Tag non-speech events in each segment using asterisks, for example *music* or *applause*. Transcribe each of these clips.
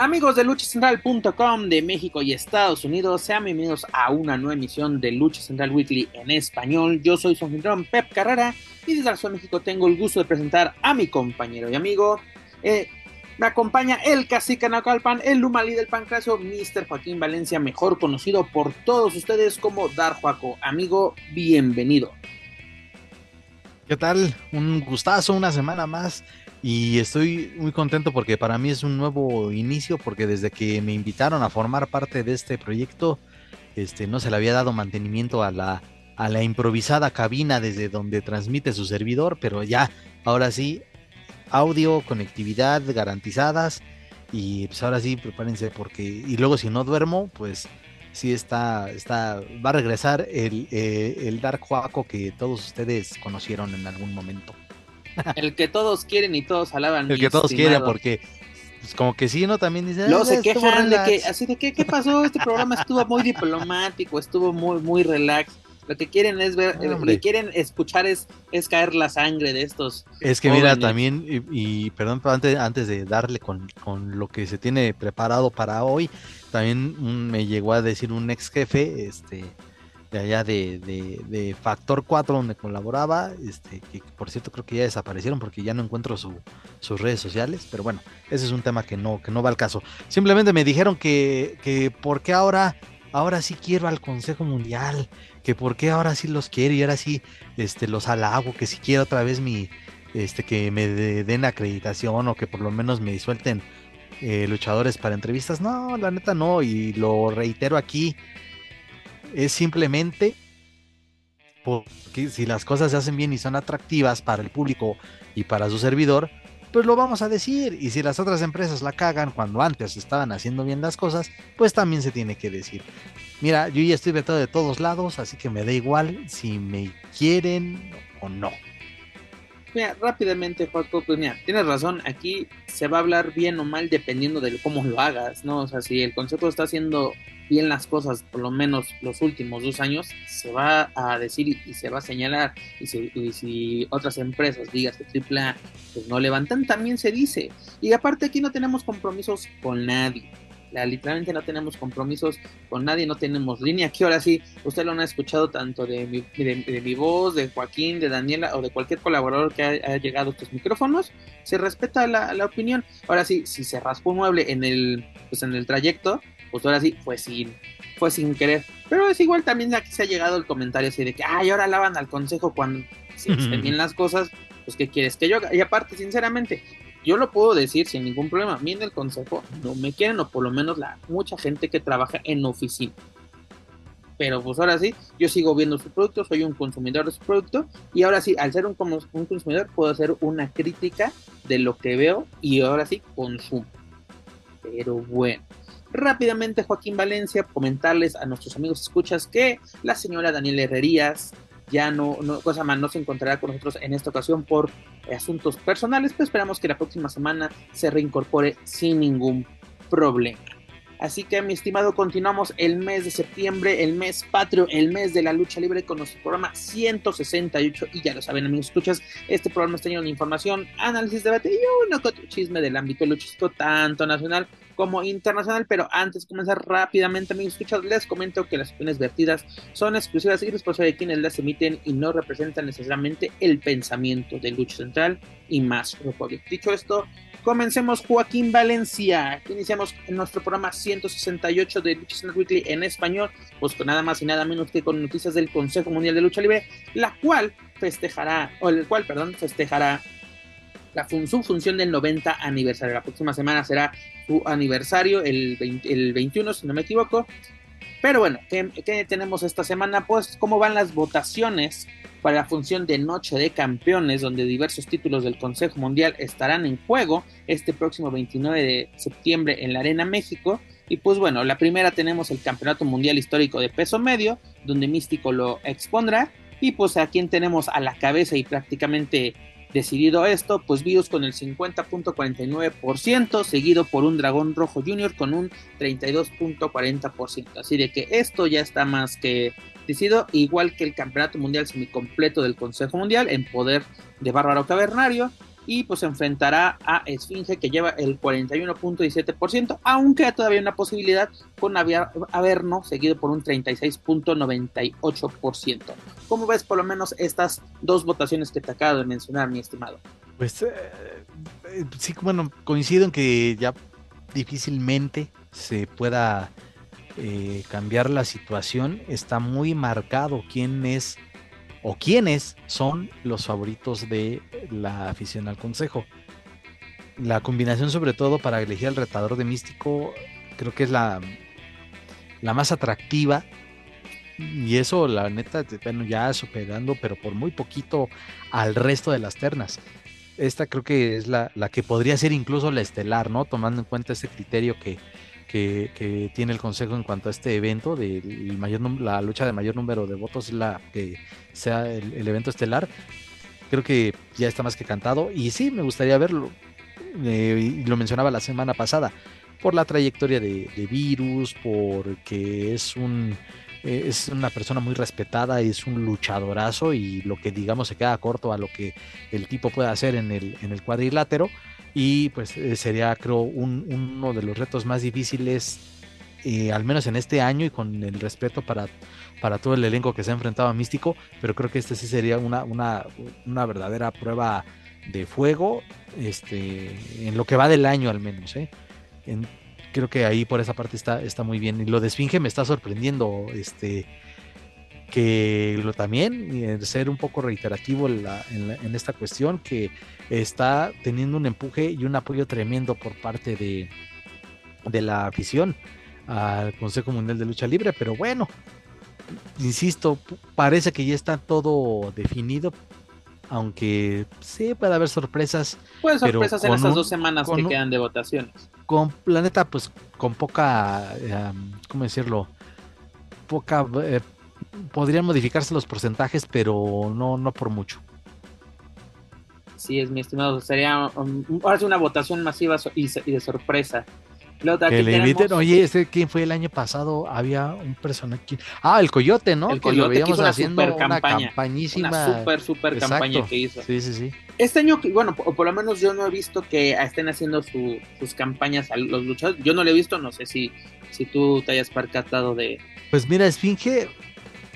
Amigos de luchacentral.com de México y Estados Unidos, sean bienvenidos a una nueva emisión de Lucha Central Weekly en español. Yo soy su anfitrión Pep Carrera y desde la Ciudad de México tengo el gusto de presentar a mi compañero y amigo. Eh, me acompaña el cacique Naucalpan, el Lumalí del Pancracio, Mr. Joaquín Valencia, mejor conocido por todos ustedes como Dar Juaco. Amigo, bienvenido. ¿Qué tal? Un gustazo, una semana más y estoy muy contento porque para mí es un nuevo inicio, porque desde que me invitaron a formar parte de este proyecto, este, no se le había dado mantenimiento a la, a la improvisada cabina desde donde transmite su servidor, pero ya, ahora sí, audio, conectividad garantizadas, y pues ahora sí, prepárense porque, y luego si no duermo, pues sí está, está, va a regresar el, eh, el Dark Juaco que todos ustedes conocieron en algún momento. El que todos quieren y todos alaban. El que todos quieren porque pues como que sí, ¿no? También dice. No se quejan de que, así de que, ¿qué pasó? Este programa estuvo muy diplomático, estuvo muy, muy relax. Lo que quieren es ver, lo que quieren escuchar es, es caer la sangre de estos. Es que mira, también, y, perdón, pero antes, antes de darle con, con, lo que se tiene preparado para hoy, también me llegó a decir un ex jefe, este, de allá de, de, Factor 4 donde colaboraba, este, que por cierto creo que ya desaparecieron porque ya no encuentro su, sus redes sociales, pero bueno, ese es un tema que no, que no va al caso. Simplemente me dijeron que, que por qué ahora, ahora sí quiero al Consejo Mundial, que por qué ahora sí los quiero y ahora sí este, los halago, que si quiero otra vez mi, este, que me den acreditación o que por lo menos me suelten eh, luchadores para entrevistas. No, la neta no, y lo reitero aquí es simplemente porque si las cosas se hacen bien y son atractivas para el público y para su servidor, pues lo vamos a decir. Y si las otras empresas la cagan cuando antes estaban haciendo bien las cosas, pues también se tiene que decir. Mira, yo ya estoy vetado de todos lados, así que me da igual si me quieren o no. Mira, rápidamente, Juaco, pues mira, tienes razón, aquí se va a hablar bien o mal dependiendo de cómo lo hagas, ¿no? O sea, si el concepto está haciendo bien las cosas, por lo menos los últimos dos años, se va a decir y, se va a señalar. Y si, otras empresas, digas que AAA, pues no levantan, también se dice. Y aparte aquí no tenemos compromisos con nadie. Literalmente no tenemos compromisos con nadie, no tenemos línea. Aquí ahora sí, usted lo ha escuchado tanto de mi, de, mi voz, de Joaquín, de Daniela o de cualquier colaborador que haya, llegado a estos micrófonos. Se respeta la, la, opinión. Ahora sí, si se raspó un mueble en el, pues en el trayecto, pues ahora sí fue sin, fue sin querer. Pero es igual también aquí se ha llegado el comentario así de que, ay, ahora lavan al consejo cuando se *laughs* estén bien las cosas, pues ¿qué quieres que yo haga? Y aparte, sinceramente, yo lo puedo decir sin ningún problema. A mí en el consejo no me quieren, o por lo menos la mucha gente que trabaja en oficina. Pero pues ahora sí, yo sigo viendo su producto, soy un consumidor de su producto. Y ahora sí, al ser un, consumidor, puedo hacer una crítica de lo que veo y ahora sí consumo. Pero bueno, Rápidamente, Joaquín Valencia, comentarles a nuestros amigos escuchas que la señora Daniela Herrerías ya no, cosa más, no se encontrará con nosotros en esta ocasión por asuntos personales, pero esperamos que la próxima semana se reincorpore sin ningún problema. Así que, mi estimado, continuamos el mes de septiembre, el mes patrio, el mes de la lucha libre con nuestro programa 168. Y ya lo saben, amigos, escuchas, este programa está lleno de información, análisis, debate y uno chisme del ámbito luchístico, tanto nacional como internacional. Pero antes de comenzar rápidamente, amigos, escuchas, les comento que las opiniones vertidas son exclusivas y responsables de quienes las emiten y no representan necesariamente el pensamiento de Lucha Central y más Republic. Dicho esto, Comencemos Joaquín Valencia, iniciamos nuestro programa 168 de Lucha Weekly en español, pues con nada más y nada menos que con noticias del Consejo Mundial de Lucha Libre, la cual festejará, o el cual, perdón, festejará la su función del 90 aniversario. La próxima semana será su aniversario, el, el 21, si no me equivoco. Pero bueno, ¿qué, ¿qué, tenemos esta semana? Pues cómo van las votaciones para la función de Noche de Campeones, donde diversos títulos del Consejo Mundial estarán en juego este próximo 29 de septiembre en la Arena México. Y pues bueno, la primera tenemos el Campeonato Mundial Histórico de Peso Medio, donde Místico lo expondrá. Y pues a quien tenemos a la cabeza y prácticamente decidido esto, pues Virus con el 50.49%, seguido por un Dragón Rojo Junior con un 32.40%. Así de que esto ya está más que decidido, igual que el Campeonato Mundial Semicompleto del Consejo Mundial en poder de Bárbaro Cavernario y pues enfrentará a Esfinge que lleva el 41.17%, aunque todavía una posibilidad con Averno seguido por un 36.98%. ¿Cómo ves por lo menos estas dos votaciones que te acabo de mencionar, mi estimado? Pues eh, eh, sí, bueno, coincido en que ya difícilmente se pueda eh, cambiar la situación. Está muy marcado quién es o quiénes son los favoritos de la afición al consejo. La combinación sobre todo para elegir al retador de místico creo que es la, la más atractiva. Y eso la neta bueno ya superando pero por muy poquito al resto de las ternas. Esta creo que es la, la que podría ser incluso la estelar no tomando en cuenta ese criterio que, que, tiene el Consejo en cuanto a este evento, de mayor, la lucha de mayor número de votos, la que sea el, evento estelar. Creo que ya está más que cantado y sí, me gustaría verlo. Eh, lo mencionaba la semana pasada, por la trayectoria de, Virus, porque es un eh, es una persona muy respetada, es un luchadorazo y lo que digamos se queda corto a lo que el tipo puede hacer en el, en el cuadrilátero y pues eh, sería creo uno de los retos más difíciles eh, al menos en este año y con el respeto para, para todo el elenco que se ha enfrentado a Místico, pero creo que este sí sería una, una, una verdadera prueba de fuego este, en lo que va del año al menos. ¿eh? creo que ahí por esa parte está, está muy bien. Y lo de Esfinge me está sorprendiendo. Este, que lo también, ser un poco reiterativo en, en, esta cuestión, que está teniendo un empuje y un apoyo tremendo por parte de, de la afición al Consejo Mundial de Lucha Libre, pero bueno, insisto, parece que ya está todo definido, aunque sí puede haber sorpresas. Puede sorpresas en estas dos semanas que quedan de votaciones. Con Planeta, pues con poca, ¿cómo decirlo? Poca eh, podrían modificarse los porcentajes, pero no, no por mucho. Sí, es mi estimado. Sería um, una votación masiva y, de sorpresa. que le inviten, oye, este, ¿quién fue el año pasado? Había un personaje. Ah, el Coyote, ¿no? El Coyote que, una haciendo super campaña, una super, super campaña que hizo. Sí, sí, sí. Este año, bueno, o por lo menos yo no he visto que estén haciendo sus campañas a los luchadores. Yo no lo he visto, no sé si, si tú te hayas percatado de. Pues mira, Esfinge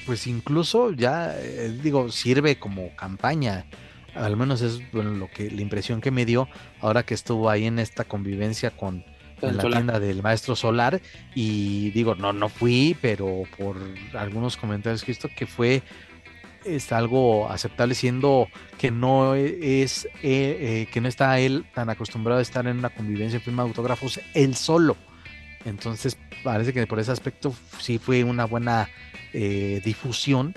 pues incluso ya, eh, digo, sirve como campaña. Al menos es lo que la impresión que me dio ahora que estuvo ahí en esta convivencia con la tienda del maestro Solar. Y digo, no, no fui, pero por algunos comentarios que he visto que fue es algo aceptable siendo que no es eh, eh, que no está él tan acostumbrado a estar en una convivencia en firma de autógrafos él solo. Entonces parece que por ese aspecto sí fue una buena eh, difusión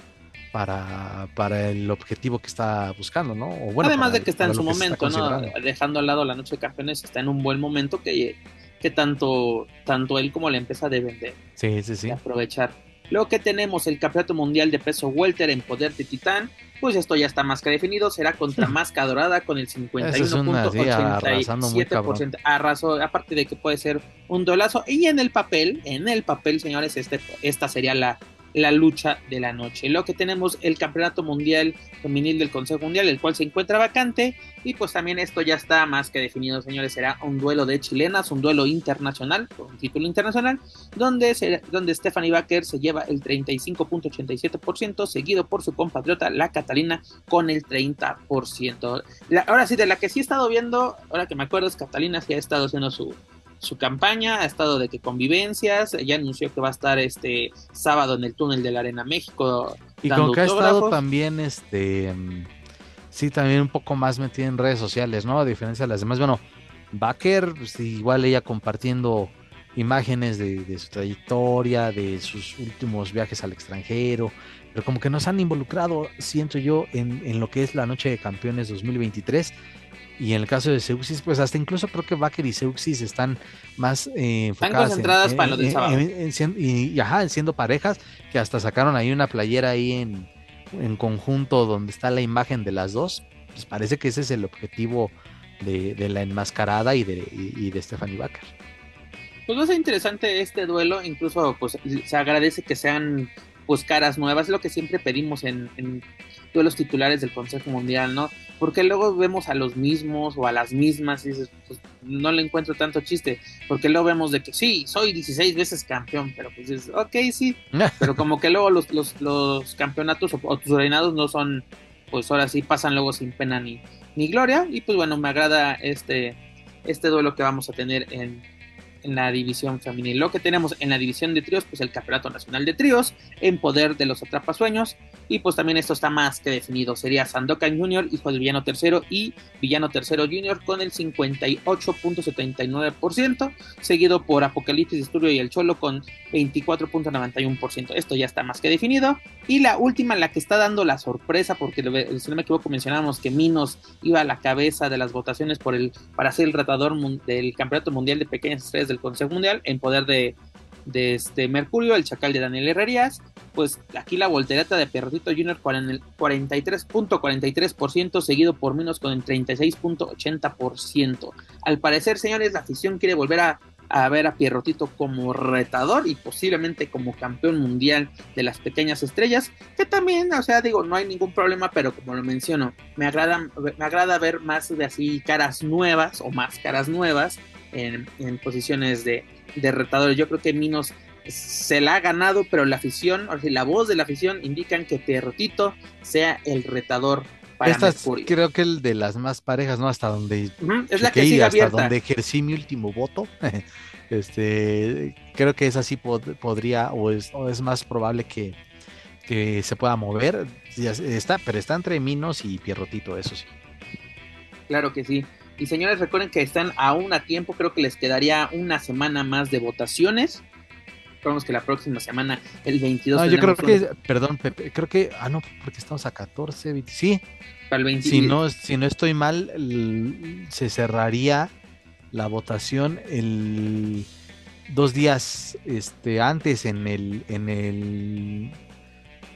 para, para, el objetivo que está buscando, ¿no? bueno, Además de que está en su momento, ¿no? Dejando al lado la noche de campeones, está en un buen momento que, que tanto, tanto él como la empresa deben de, sí, sí, sí. aprovechar. Luego que tenemos el campeonato mundial de peso welter en poder de titán, pues esto ya está más que definido, será contra *laughs* Máscara Dorada con el 51.87%. Arrasó, aparte de que puede ser un dolazo. Y en el papel, en el papel, señores, este, esta sería la la lucha de la noche. Lo que tenemos el Campeonato Mundial Femenil del Consejo Mundial, el cual se encuentra vacante. Y pues también esto ya está más que definido, señores. Será un duelo de chilenas, un duelo internacional, un título internacional, donde, donde Stephanie Baker se lleva el 35.87%, seguido por su compatriota, la Catalina, con el 30%. ahora sí, de la que sí he estado viendo, ahora que me acuerdo, es Catalina, sí ha estado haciendo su, su campaña, ha estado de que convivencias, ya anunció que va a estar este sábado en el túnel de la Arena México. Y con que ha estado también, este, sí, también un poco más metida en redes sociales, ¿no? A diferencia de las demás, bueno, Baker, pues, igual ella compartiendo imágenes de, su trayectoria, de sus últimos viajes al extranjero, pero como que nos han involucrado, siento yo, en, en lo que es la Noche de Campeones 2023 y en el caso de Seuxis, pues hasta incluso creo que Baker y Seuxis están más eh, Están concentradas para lo del sábado. y, ajá, siendo parejas, que hasta sacaron ahí una playera ahí en, en conjunto donde está la imagen de las dos. pues parece que ese es el objetivo de, la enmascarada y de, y, de Stephanie Baker. Pues va a ser interesante este duelo, incluso pues se agradece que sean pues caras nuevas, es lo que siempre pedimos en, en duelos titulares del Consejo Mundial, ¿no? Porque luego vemos a los mismos o a las mismas y dices, pues no le encuentro tanto chiste, porque luego vemos de que sí, soy 16 veces campeón, pero pues dices, ok, sí, *laughs* pero como que luego los, los, los campeonatos o, o, tus reinados no son, pues ahora sí pasan luego sin pena ni, ni gloria, y pues bueno, me agrada este, este duelo que vamos a tener en, en la división femenil. Lo que tenemos en la división de tríos, pues el Campeonato Nacional de Tríos en poder de los Atrapasueños. Y pues también esto está más que definido. Sería Sandokan Jr., hijo del Villano Tercero, y Villano Tercero Jr. con el 58.79%, seguido por Apocalipsis Disturbio y el Cholo con 24.91%. Esto ya está más que definido. Y la última, la que está dando la sorpresa, porque si no me equivoco mencionábamos que Minos iba a la cabeza de las votaciones por el, para ser el tratador del Campeonato Mundial de Pequeñas Estrellas del Consejo Mundial en poder de, este Mercurio, el chacal de Daniel Herrerías, pues aquí la voltereta de Perrotito Junior con el 43.43%, seguido por Minos con el 36.80%. Al parecer, señores, la afición quiere volver a, a, ver a Pierrotito como retador y posiblemente como campeón mundial de las pequeñas estrellas, que también, o sea, digo, no hay ningún problema, pero como lo menciono, me agrada, me agrada ver más de así caras nuevas o más caras nuevas en, posiciones de, de retadores. Yo creo que Minos se la ha ganado, pero la afición, o sea, la voz de la afición indican que Perrotito sea el retador para creo que el de las más parejas, ¿no? Hasta donde es la que sigue hasta donde ejercí mi último voto. *laughs* este, creo que esa sí podría o es, es más probable que, que se pueda mover. está, pero está entre Minos y Pierrotito, eso sí. Claro que sí. Y señores, recuerden que están aún a tiempo, creo que les quedaría una semana más de votaciones. Esperamos que la próxima semana, el 22. No, yo creo que, perdón, Pepe, creo que, ah, no, porque estamos a 14, sí. Para el 20, si, no, si no estoy mal, se cerraría la votación el dos días este, antes en el, en el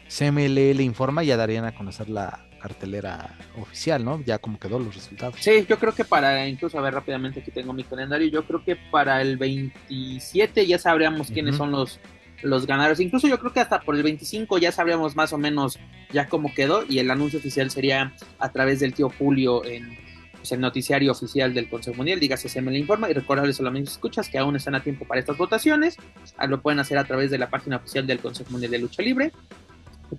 CMLL Informa, ya darían a conocer la, cartelera oficial, ¿no? Ya como quedó los resultados. Sí, yo creo que para, incluso a ver rápidamente aquí tengo mi calendario, yo creo que para el 27 ya sabríamos quiénes son los, los ganadores. Incluso yo creo que hasta por el 25 ya sabríamos más o menos ya cómo quedó y el anuncio oficial sería a través del tío Julio en pues, el noticiario oficial del Consejo Mundial, dígase se me le informa y recordarles solamente escuchas que aún están a tiempo para estas votaciones, ah, lo pueden hacer a través de la página oficial del Consejo Mundial de Lucha Libre.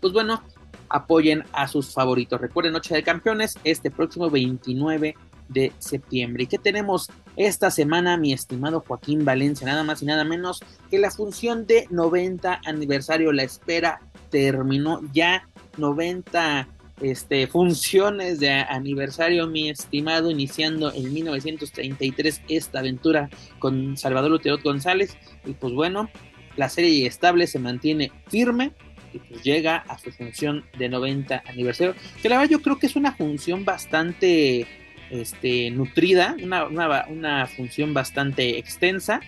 Pues bueno, apoyen a sus favoritos. Recuerden, Noche de Campeones, este próximo 29 de septiembre. ¿Y qué tenemos esta semana, mi estimado Joaquín Valencia? Nada más y nada menos que la función de 90 aniversario. La espera terminó ya 90 este, funciones de aniversario, mi estimado, iniciando en 1933 esta aventura con Salvador Luterot González. Y pues bueno, la serie estable se mantiene firme pues llega a su función de 90 aniversario, que la verdad yo creo que es una función bastante este, nutrida, una, una, función bastante extensa,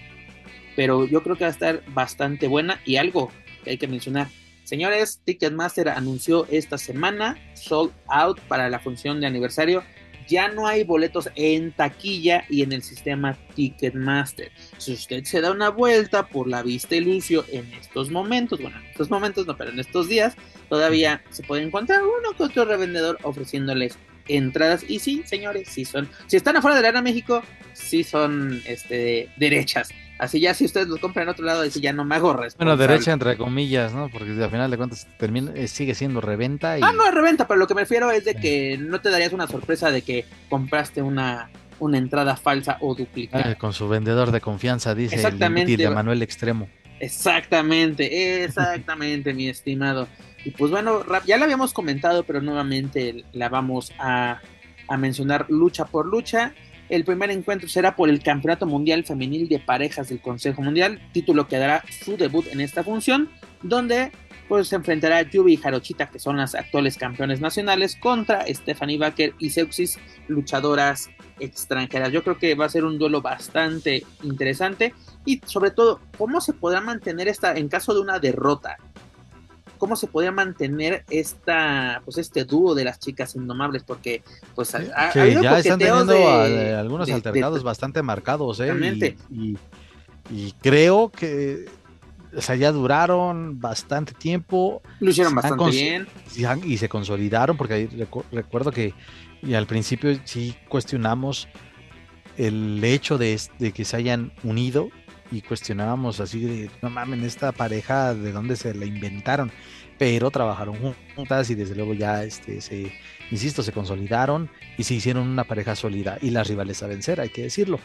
pero yo creo que va a estar bastante buena y algo que hay que mencionar. Señores, Ticketmaster anunció esta semana sold out para la función de aniversario ya no hay boletos en taquilla y en el sistema Ticketmaster. Si usted se da una vuelta por la vista y Lucio en estos momentos, bueno, en estos momentos no, pero en estos días, todavía se puede encontrar uno que otro revendedor ofreciéndoles entradas. Y sí, señores, sí son, si están afuera de la Arena México, sí son este, derechas. Así ya si ustedes los compran en otro lado, así ya no me hago responsable. Bueno, derecha entre comillas, ¿no? Porque al final de cuentas termina, eh, sigue siendo reventa. Y... Ah, no es reventa, pero lo que me refiero es de que no te darías una sorpresa de que compraste una, una entrada falsa o duplicada. Ah, con su vendedor de confianza, dice Exactamente. de Manuel Extremo. Exactamente, exactamente, mi estimado. Y pues bueno, ya la habíamos comentado, pero nuevamente la vamos a, a mencionar lucha por lucha. El primer encuentro será por el Campeonato Mundial Femenil de Parejas del Consejo Mundial, título que dará su debut en esta función, donde pues se enfrentará Yubi y Jarochita, que son las actuales campeones nacionales, contra Stephanie Baker y Seuxis, luchadoras extranjeras. Yo creo que va a ser un duelo bastante interesante y sobre todo, cómo se podrá mantener esta en caso de una derrota cómo se podía mantener esta, pues este dúo de las chicas indomables, porque pues ya están teniendo algunos altercados bastante marcados, ¿eh? Y, y, creo que o sea, ya duraron bastante tiempo. Lo hicieron bastante bien. Y se consolidaron, porque recuerdo que y al principio sí cuestionamos el hecho de, de, que se hayan unido y cuestionábamos así de, no mames, esta pareja, ¿de dónde se la inventaron? Pero trabajaron juntas y desde luego ya, este, se, insisto, se consolidaron y se hicieron una pareja sólida y las rivales a vencer, hay que decirlo.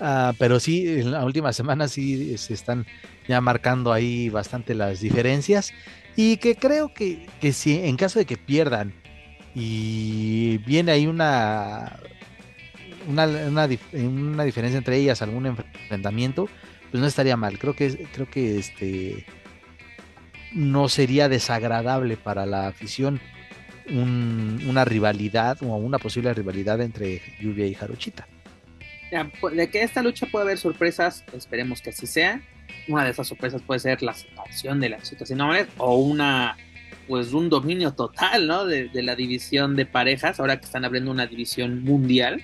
Ah, pero sí, en la última semana sí se están ya marcando ahí bastante las diferencias y que creo que, que si en caso de que pierdan y viene ahí una una, una, diferencia entre ellas, algún enfrentamiento, pues no estaría mal. Creo que, creo que este no sería desagradable para la afición una rivalidad o una posible rivalidad entre Lluvia y Jarochita. Pues, de que esta lucha puede haber sorpresas, esperemos que así sea. Una de esas sorpresas puede ser la separación de las chicas o una pues un dominio total, ¿no? De, de, la división de parejas, ahora que están abriendo una división mundial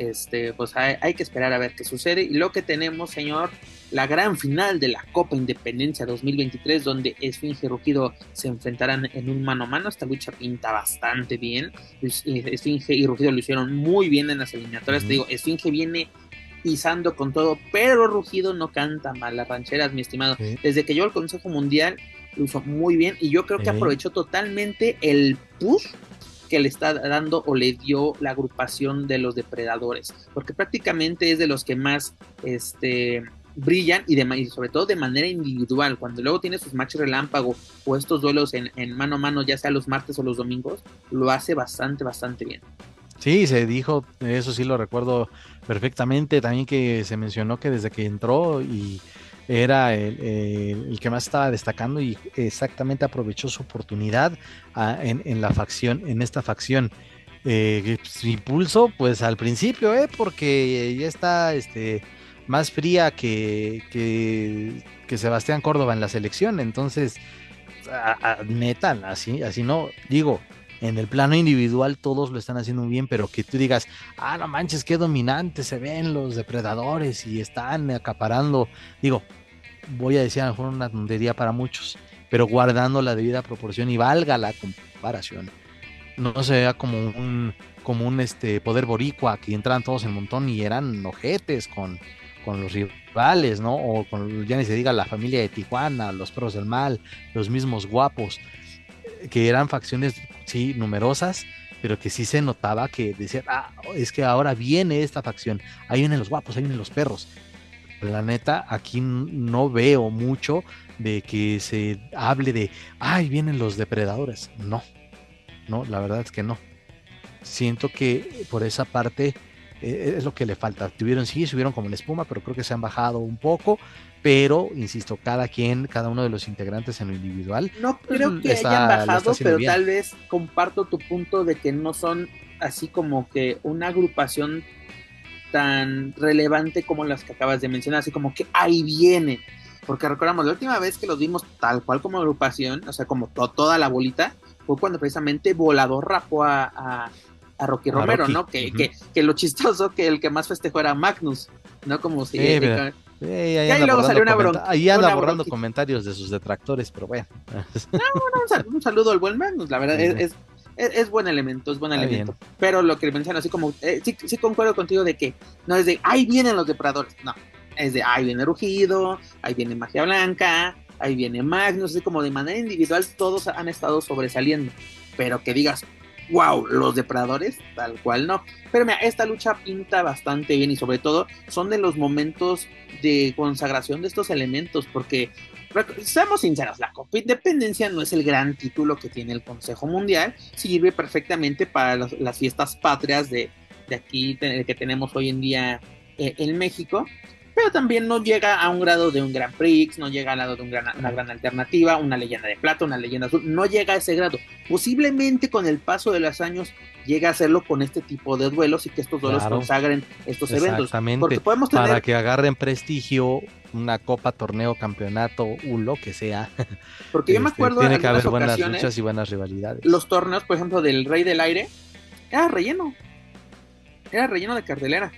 este, pues hay, que esperar a ver qué sucede. Y lo que tenemos, señor, la gran final de la Copa Independencia 2023, donde Esfinge y Rugido se enfrentarán en un mano a mano. Esta lucha pinta bastante bien. Esfinge y Rugido lo hicieron muy bien en las eliminatorias. Te digo, Esfinge viene pisando con todo, pero Rugido no canta mal las rancheras, mi estimado. Desde que yo el Consejo Mundial lo hizo muy bien y yo creo que aprovechó totalmente el push que le está dando o le dio la agrupación de los depredadores, porque prácticamente es de los que más este, brillan y, de, sobre todo de manera individual. Cuando luego tiene sus matches relámpago o estos duelos en, mano a mano, ya sea los martes o los domingos, lo hace bastante, bastante bien. Sí, se dijo, eso sí lo recuerdo perfectamente, también que se mencionó que desde que entró y era el, que más estaba destacando y exactamente aprovechó su oportunidad ah, en, la facción, en esta facción. Eh, su impulso, pues al principio, eh, porque ya está este, más fría que, que, Sebastián Córdoba en la selección. Entonces, metan así, así no, digo, en el plano individual todos lo están haciendo bien, pero que tú digas, ah, no manches, qué dominante se ven los depredadores y están acaparando. Digo, voy a decir a lo mejor una tontería para muchos, pero guardando la debida proporción y valga la comparación. No se vea como un, como un este, poder boricua que entran todos en montón y eran ojetes con, con los rivales, ¿no? O con, ya ni se diga, la familia de Tijuana, los perros del mal, los mismos guapos, que eran facciones, sí, numerosas, pero que sí se notaba que decían, ah, es que ahora viene esta facción, ahí vienen los guapos, ahí vienen los perros, la neta, aquí no veo mucho de que se hable de, ay, vienen los depredadores. No, no, la verdad es que no. Siento que por esa parte eh, es lo que le falta. Tuvieron, sí, subieron como la espuma, pero creo que se han bajado un poco. Pero, insisto, cada quien, cada uno de los integrantes en lo individual. No creo que hayan bajado, pero tal vez comparto tu punto de que no son así como que una agrupación tan relevante como las que acabas de mencionar, así como que ahí viene. Porque recordamos, la última vez que los vimos tal cual como agrupación, o sea, como toda la bolita, fue cuando precisamente Volador rapó a, a, Rocky Romero, ¿no? Que, que, lo chistoso que el que más festejó era Magnus, ¿no? Como si... ahí, luego salió una bronca. Ahí anda borrando comentarios de sus detractores, pero bueno. un, saludo, al buen Magnus, la verdad, es, es, buen elemento, es buen elemento. Pero lo que menciono, así como, eh, sí, sí concuerdo contigo de que no es de, ahí vienen los depredadores, no, es de, ahí viene Rugido, ahí viene Magia Blanca, ahí viene Magnus, así como de manera individual todos han estado sobresaliendo. Pero que digas, wow, los depredadores, tal cual no. Pero mira, esta lucha pinta bastante bien y sobre todo son de los momentos de consagración de estos elementos, porque seamos sinceros, la Copa Independencia no es el gran título que tiene el Consejo Mundial, sirve perfectamente para las, fiestas patrias de, aquí que tenemos hoy en día eh, en México, pero también no llega a un grado de un Grand Prix, no llega al lado de un gran, una gran alternativa, una leyenda de plata, una leyenda azul, no llega a ese grado. Posiblemente con el paso de los años llegue a hacerlo con este tipo de duelos y que estos duelos Claro. consagren estos eventos. Exactamente. Porque podemos tener Para que agarren prestigio, una copa, torneo, campeonato, o lo que sea. *laughs* Porque yo me Este, acuerdo Tiene en que haber buenas luchas y buenas rivalidades. los torneos, por ejemplo, del Rey del Aire, era relleno. Era relleno de cartelera.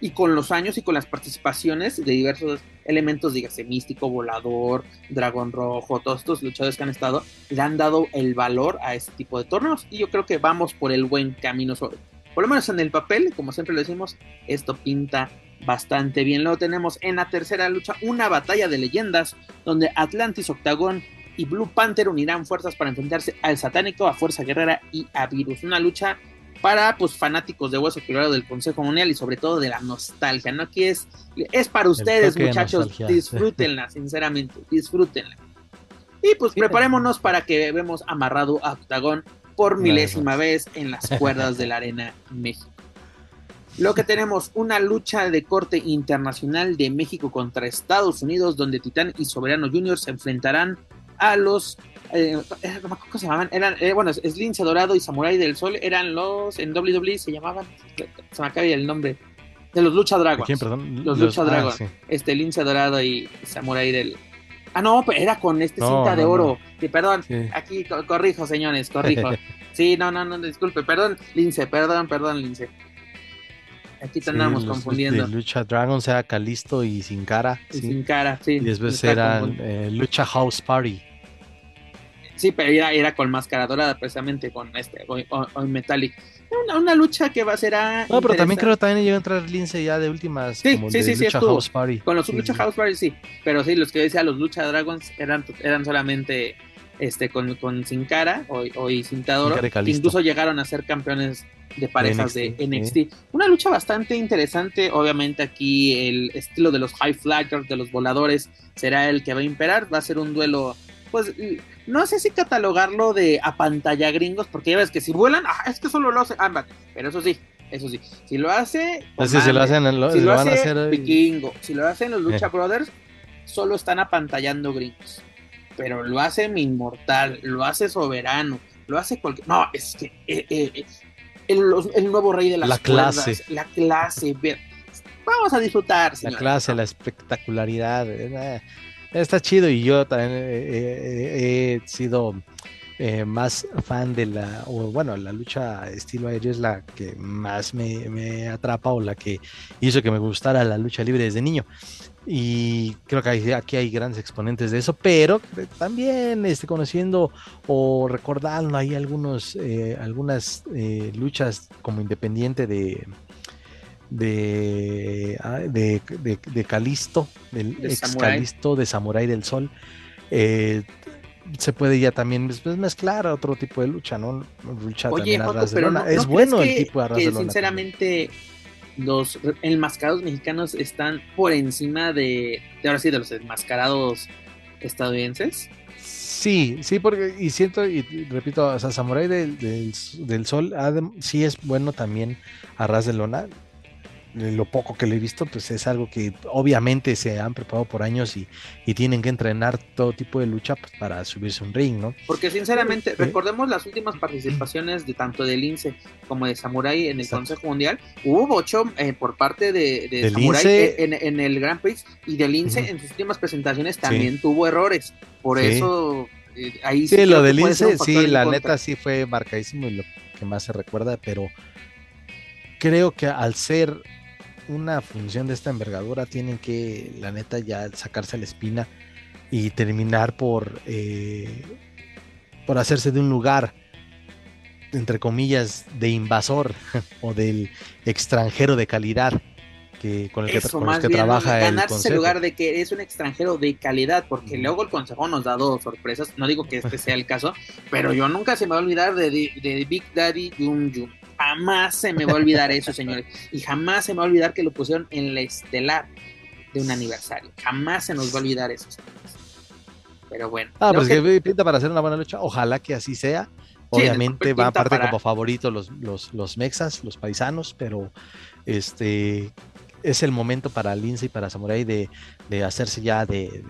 Y con los años y con las participaciones de diversos elementos, dígase místico, volador, dragón rojo, todos estos luchadores que han estado, le han dado el valor a este tipo de torneos. Y yo creo que vamos por el buen camino. sobre- Por lo menos en el papel, como siempre lo decimos, esto pinta bastante bien. Luego tenemos en la tercera lucha una batalla de leyendas donde Atlantis, Octagón y Blue Panther unirán fuerzas para enfrentarse al Satánico, a Fuerza Guerrera y a Virus. Una lucha para pues fanáticos de Hueso Colorado del Consejo Mundial y sobre todo de la nostalgia, ¿no? Aquí es, es para ustedes, muchachos, disfrútenla, sinceramente, disfrútenla. Y pues preparémonos para que vemos amarrado a Octagón por milésima vez vez en las cuerdas de la Arena México. Lo que tenemos, una lucha de corte internacional de México contra Estados Unidos, donde Titán y Soberano Junior se enfrentarán a los. Eh, no acuerdo cómo se llamaban. Eran, eh, bueno, es Lince Dorado y Samurai del Sol. Eran los. En WWE se llamaban. Se me acaba el nombre. De los Lucha ¿De Dragons. quién, perdón? Los Lucha ah, Dragon. sí. Este Lince Dorado y Samurai del. Ah, no, pero era con este No, cinta de no, oro. Sí, perdón. Sí. Aquí co- corrijo, señores, corrijo. *laughs* Sí, no, no, no, disculpe, perdón, Lince, perdón, perdón, Lince. Aquí te Sí, andamos los- confundiendo. De Lucha Dragons era Calisto y Sin Cara. Y sí. Sin cara, sí. Y después confundiendo. eh, Lucha House Party. Sí, pero era, era con máscara dorada, precisamente con este, hoy, hoy- hoy Metallic. Una, una lucha que va a ser a. No, pero también creo que también llegó a entrar Lince ya de últimas. Sí, como sí, de sí, Lucha. House Party. Con los Sí, Lucha. House Party, sí. Pero sí, los que decía, los Lucha Dragons eran, eran solamente este con, con Sin Cara o, o y Sin Tadoro, incluso llegaron a ser campeones de parejas de NXT, NXT. Una lucha bastante interesante. Obviamente, aquí el estilo de los High Flyers, de los voladores, será el que va a imperar. Va a ser un duelo, pues no sé si catalogarlo de a pantalla gringos, porque ya ves que si vuelan, ah, es que solo lo hace Ambat. Pero eso sí, eso sí, si lo hace. Es que si lo hacen, lo, Si lo lo van a hace hacer. eh, Vikingo, si lo hacen los Lucha Eh. Brothers, solo están apantallando gringos. Pero lo hace mi inmortal, lo hace soberano, lo hace cualquier. No, es que eh, el, nuevo rey de las La cuerdas, clase. la clase. Vamos a disfrutar, La clase, la espectacularidad. Eh, está chido y yo también eh, eh, he sido eh, más fan de la, o bueno, la lucha estilo aéreo es la que más me, me atrapa o la que hizo que me gustara la lucha libre desde niño. Y creo que hay- aquí hay grandes exponentes de eso, pero también este, conociendo o recordando ahí algunos, eh, algunas eh, luchas como independiente de, de, de, de, de Calisto, del De ex Samurai. Calisto de Samurai del Sol. eh, se puede ya también después mezclar a otro tipo de lucha, ¿no? Lucha Oye, también a Joto, ras de pero lona. no, es ¿no bueno el que- tipo de ras que de lona también. sinceramente los enmascarados mexicanos están por encima de, de ahora sí, de los enmascarados estadounidenses. Sí, sí, porque, y siento, y repito, o sea, Samurai del, del, del Sol sí es bueno también a ras de lona. Lo poco que le he visto, pues es algo que obviamente se han preparado por años y, y tienen que entrenar todo tipo de lucha pues, para subirse un ring, ¿no? Porque sinceramente, Sí. recordemos las últimas participaciones de tanto de Lince como de Samurai en el Exacto. Consejo Mundial. Hubo bocho eh, por parte de, Samurai Lince. en, en el Grand Prix y de Lince Ujú. en sus últimas presentaciones también tuvo errores. Por Sí. eso eh, ahí Sí, creo lo del factor sí, la contra. neta sí fue marcadísimo y lo que más se recuerda, pero creo que al ser una función de esta envergadura tienen que, la neta, ya sacarse la espina y terminar por, eh, por hacerse de un lugar, entre comillas, de invasor *laughs* o del extranjero de calidad que, con el que, Eso, con los más que bien, trabaja el ganarse ese consejo. lugar de que eres un extranjero de calidad, porque luego el consejo nos ha dado sorpresas, no digo que este sea el caso, pero yo nunca se me va a olvidar de, de- de Big Daddy Yum Yum, jamás se me va a olvidar eso, señores, y jamás se me va a olvidar que lo pusieron en la estelar de un aniversario, jamás se nos va a olvidar eso, señores. Pero bueno, Ah, pues que- que pinta para hacer una buena lucha. Ojalá que así sea. Obviamente pinta aparte para- como favoritos los, los, los mexas, los paisanos, pero este es el momento para Lince y para Samurai de, hacerse ya, de,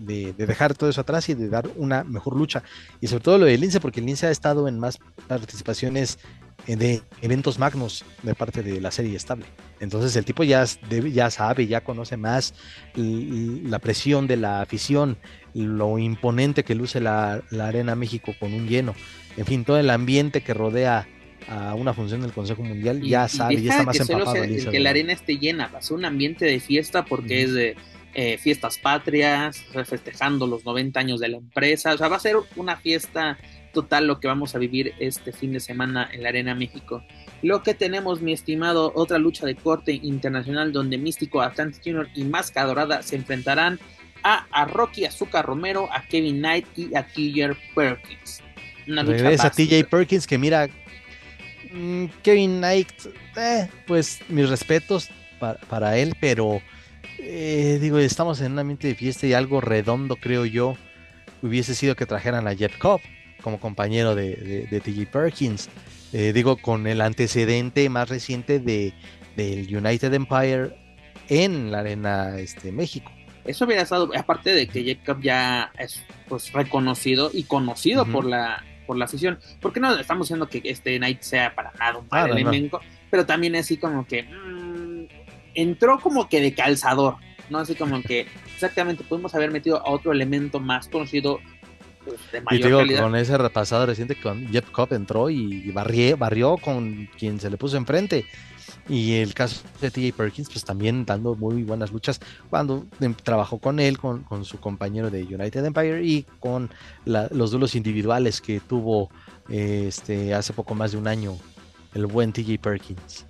de, dejar todo eso atrás y de dar una mejor lucha. Y sobre todo lo de Lince, porque Lince ha estado en más participaciones de eventos magnos de parte de la serie estable. Entonces el tipo ya, ya sabe, ya conoce más la presión de la afición, lo imponente que luce la, Arena México con un lleno, en fin, todo el ambiente que rodea a una función del Consejo Mundial, ya sabe, ya está más empapado. que la arena esté llena, va a ser un ambiente de fiesta porque es de eh, fiestas patrias, festejando los 90 años de la empresa, o sea, va a ser una fiesta total lo que vamos a vivir este fin de semana en la Arena México. Lo que tenemos, mi estimado, otra lucha de corte internacional donde Místico, Atlantis Jr. y Máscara Dorada se enfrentarán a, a Rocky Azúcar Romero, a Kevin Knight y a TJ Perkins. Una Regresa TJ Perkins que mira, Kevin Knight, eh, pues mis respetos para, él, pero eh, digo, estamos en un ambiente de fiesta y algo redondo, creo yo, hubiese sido que trajeran a Jeff Cobb como compañero de, de, TJ Perkins. Eh, digo, con el antecedente más reciente de, del United Empire en la Arena este, México. Eso hubiera estado, aparte de que Jacob ya es pues reconocido y conocido por la por la afición, porque no estamos diciendo que este Knight sea para nada un padre ah, pero también así como que mm, entró como que de calzador, ¿no? Así como que exactamente podemos haber metido a otro elemento más conocido pues, y digo, con ese repasado reciente con Jeff Cobb entró y barrió con quien se le puso enfrente. Y el caso de TJ Perkins, pues también dando muy buenas luchas cuando em, trabajó con él, con, su compañero de United Empire y con los duelos individuales que tuvo este, hace poco más de un año el buen TJ Perkins.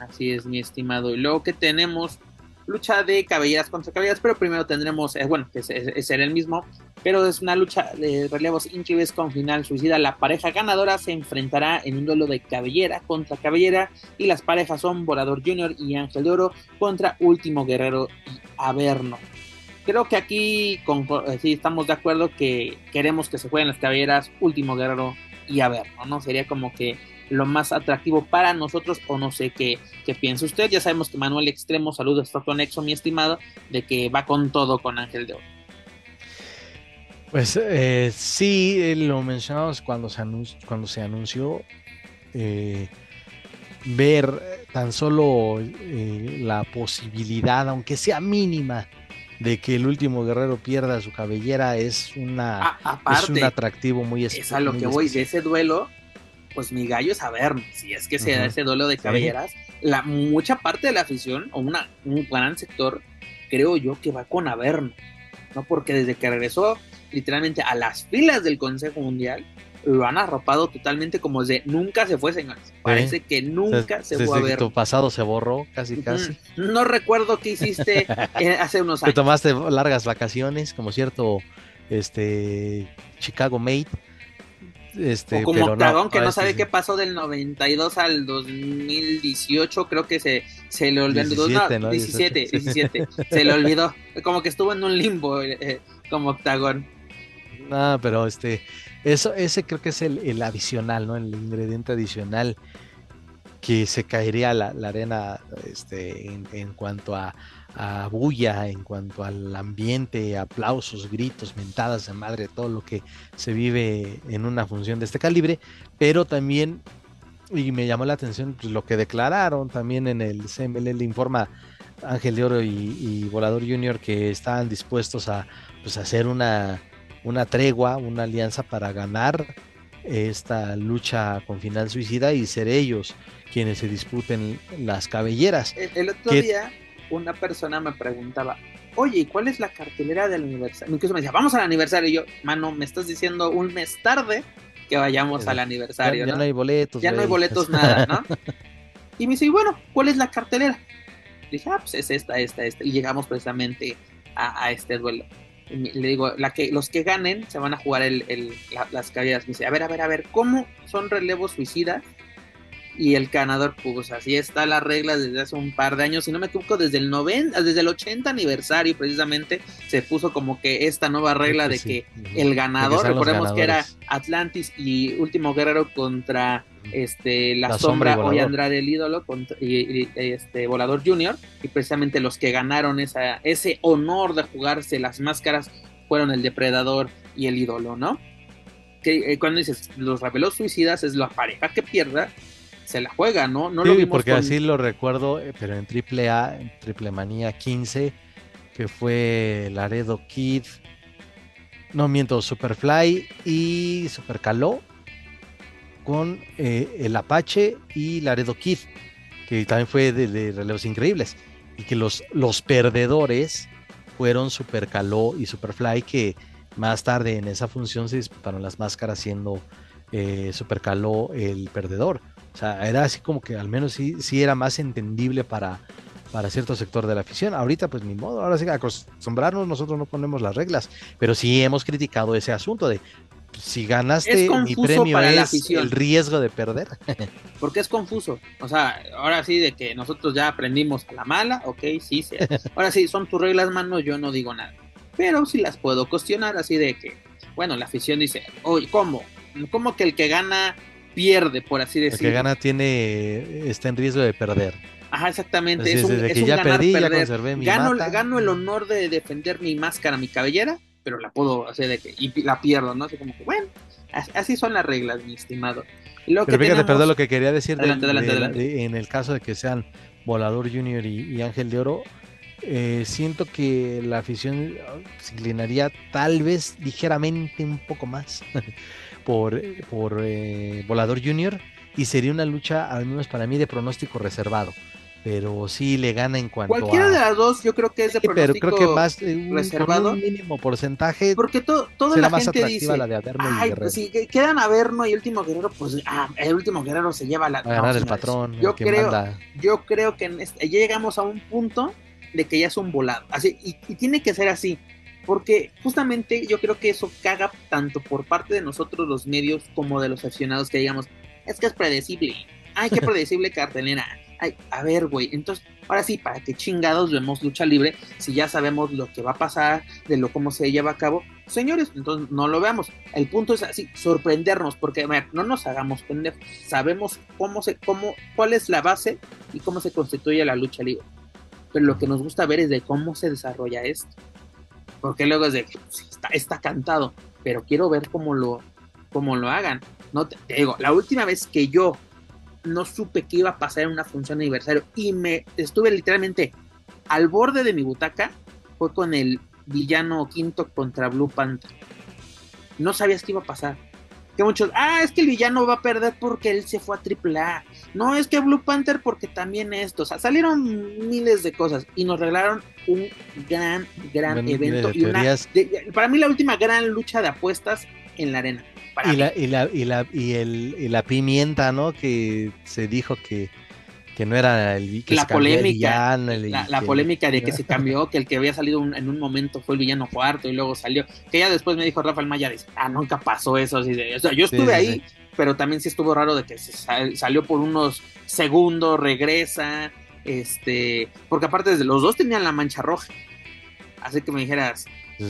Así es, mi estimado. Y luego que tenemos lucha de cabelleras contra cabelleras, pero primero tendremos, eh, bueno, que es, el mismo, pero es una lucha de relevos increíbles con final suicida. La pareja ganadora se enfrentará en un duelo de cabellera contra cabellera y las parejas son Volador Junior y Ángel de Oro contra Último Guerrero y Averno. Creo que aquí con, eh, sí estamos de acuerdo que queremos que se jueguen las cabelleras Último Guerrero y Averno, ¿no? Sería como que lo más atractivo para nosotros o no sé qué, qué piensa usted. Ya sabemos que Manuel Extremo, saludos, conexo, mi estimado, de que va con todo con Ángel de Oro. Pues eh, sí, lo mencionamos cuando se, anunció, cuando se anunció eh, ver tan solo eh, la posibilidad, aunque sea mínima, de que el último guerrero pierda su cabellera es una es un atractivo muy especial. Es a lo que voy de ese duelo pues mi gallo es Averno. Si es que se da ese duelo de cabelleras, la mucha parte de la afición, o una, un gran sector, creo yo que va con Averno. ¿no? Porque desde que regresó literalmente a las filas del Consejo Mundial, lo han arropado totalmente como de nunca se fue, señores. Parece que nunca se, fue a ver. Tu pasado se borró, casi, casi. No recuerdo qué hiciste *laughs* hace unos años. Te tomaste largas vacaciones, como cierto este Chicago Mate este, o como Octagón, que no sabe qué pasó del 92 al 2018, creo que se, se le olvidó. 17, no, 17, 17, se le olvidó. Como que estuvo en un limbo eh, eh, como Octagón. Ah, pero este, eso, ese creo que es el, adicional, ¿no? El ingrediente adicional que se caería la, arena este, en cuanto a a bulla en cuanto al ambiente, aplausos, gritos, mentadas de madre, todo lo que se vive en una función de este calibre, pero también, y me llamó la atención pues, lo que declararon también en el CML, le informa Ángel de Oro y, Volador Junior que estaban dispuestos a pues, hacer una, una tregua, una alianza para ganar esta lucha con final suicida y ser ellos quienes se disputen las cabelleras. El, otro día una persona me preguntaba, oye, ¿y cuál es la cartelera del aniversario? Incluso me decía, vamos al aniversario. Y yo, mano, me estás diciendo un mes tarde que vayamos al aniversario. Ya, ¿no? hay boletos. Ya no hay boletos, *laughs* nada, ¿no? y me dice, bueno, ¿cuál es la cartelera? Le dije, ah, pues es esta, esta, esta. Y llegamos precisamente a, este duelo. Le digo, la que, los que ganen se van a jugar el, las carreras. Me dice, a ver, a ver, a ver, ¿cómo son relevos suicidas? Y el ganador, pues así está la regla desde hace un par de años, si no me equivoco, desde el 90, desde el 80 aniversario precisamente se puso como que esta nueva regla de que el ganador, recordemos que era Atlantis y Último Guerrero contra este la, sombra, hoy Andrade el ídolo contra, y, este Volador Junior y precisamente los que ganaron esa, ese honor de jugarse las máscaras fueron el depredador y el ídolo, ¿no? Que eh, cuando dices los revelos suicidas es la pareja que pierda se la juega, ¿no? no sí, lo vimos porque así lo recuerdo, eh, pero en Triple A, en Triple Manía 15, que fue Laredo Kid, no miento, Superfly y Supercaló con eh, el Apache y Laredo Kid, que también fue de, relevos increíbles, y que los, los perdedores fueron Supercaló y Superfly, que más tarde en esa función se disputaron las máscaras siendo eh, Supercaló el perdedor. O sea, era así como que al menos sí, sí era más entendible para, para cierto sector de la afición. Ahorita, pues ni modo, ahora sí acostumbrarnos, nosotros no ponemos las reglas, pero sí hemos criticado ese asunto de si ganaste, mi premio es el riesgo de perder. *laughs* Porque es confuso. O sea, ahora sí, de que nosotros ya aprendimos a la mala, ok, sí, sí. Ahora sí, son tus reglas, mano, yo no digo nada. Pero sí las puedo cuestionar, así de que, bueno, la afición dice, oye, ¿cómo? ¿Cómo que el que gana pierde, por así decirlo. El que gana tiene, está en riesgo de perder. Ajá, exactamente. es un, que ya perdí, ya conservé mi gano, gano el honor de defender mi máscara, mi cabellera, pero la puedo hacer de que y la pierdo, ¿no? Así como que, bueno, así son las reglas, mi estimado. Lo pero fíjate, perdón, lo que quería decir en el caso de que sean Volador Junior y, Ángel de Oro, eh, siento que la afición se inclinaría tal vez ligeramente un poco más *laughs* por, por eh, Volador Junior y sería una lucha, al menos para mí, de pronóstico reservado. Pero sí le gana en cuanto Cualquiera de las dos yo creo que es de pronóstico pero creo que más, eh, reservado. un mínimo porcentaje. Porque toda la gente dice, la de Averno Ay, pues si quedan Averno y Último Guerrero, pues ah, el Último Guerrero se lleva la... A ganar el patrón. Yo creo, yo creo que en este, llegamos a un punto de que ya es un volado. Así, y, y tiene que ser así porque justamente yo creo que eso caga tanto por parte de nosotros los medios como de los aficionados que digamos, es que es predecible, ay, qué *laughs* predecible cartelera, ay, a ver, güey, entonces, ahora sí, ¿para qué chingados vemos lucha libre si ya sabemos lo que va a pasar, de lo cómo se lleva a cabo? Señores, entonces no lo veamos. El punto es así, sorprendernos, porque, a ver, no nos hagamos pendejos, sabemos cómo se, cómo, cuál es la base y cómo se constituye la lucha libre. Pero lo que nos gusta ver es de cómo se desarrolla esto porque luego es de, está, está cantado, pero quiero ver cómo lo, cómo lo hagan. No te, digo, la última vez que yo no supe que iba a pasar en una función de aniversario y me estuve literalmente al borde de mi butaca fue con el villano quinto contra Blue Panther. No sabías qué iba a pasar que muchos, ah, es que el villano va a perder porque él se fue a AAA. No, es que Blue Panther porque también esto. O sea, salieron miles de cosas y nos regalaron un gran, gran evento. Y una, para mí la última gran lucha de apuestas en la arena. y, la, y, la, y, la, y, el, y la pimienta, ¿no? Que se dijo que que no era el que la polémica la, polémica de que *laughs* se cambió que el que había salido en un momento fue el villano cuarto y luego salió que ya después me dijo Rafael Maya ah nunca pasó eso así de, o sea, yo estuve ahí pero también sí estuvo raro de que se salió por unos segundos regresa este porque aparte de los dos tenían la mancha roja así que me dijeras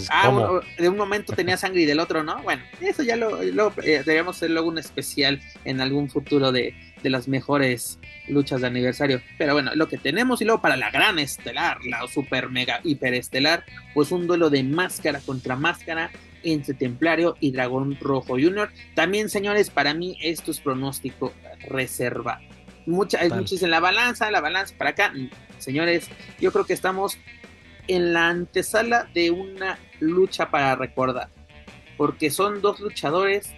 ah, de un momento tenía *laughs* sangre y del otro no. Bueno, eso ya lo, lo eh, deberíamos hacer luego un especial en algún futuro de, de las mejores luchas de aniversario. Pero bueno, lo que tenemos y luego para la gran estelar, la super mega hiper estelar, pues un duelo de máscara contra máscara entre Templario y Dragón Rojo Junior. También, señores, para mí esto es pronóstico reservado. Mucha, hay muchos en la balanza, la balanza para acá. Señores, yo creo que estamos en la antesala de una lucha para recordar. Porque son dos luchadores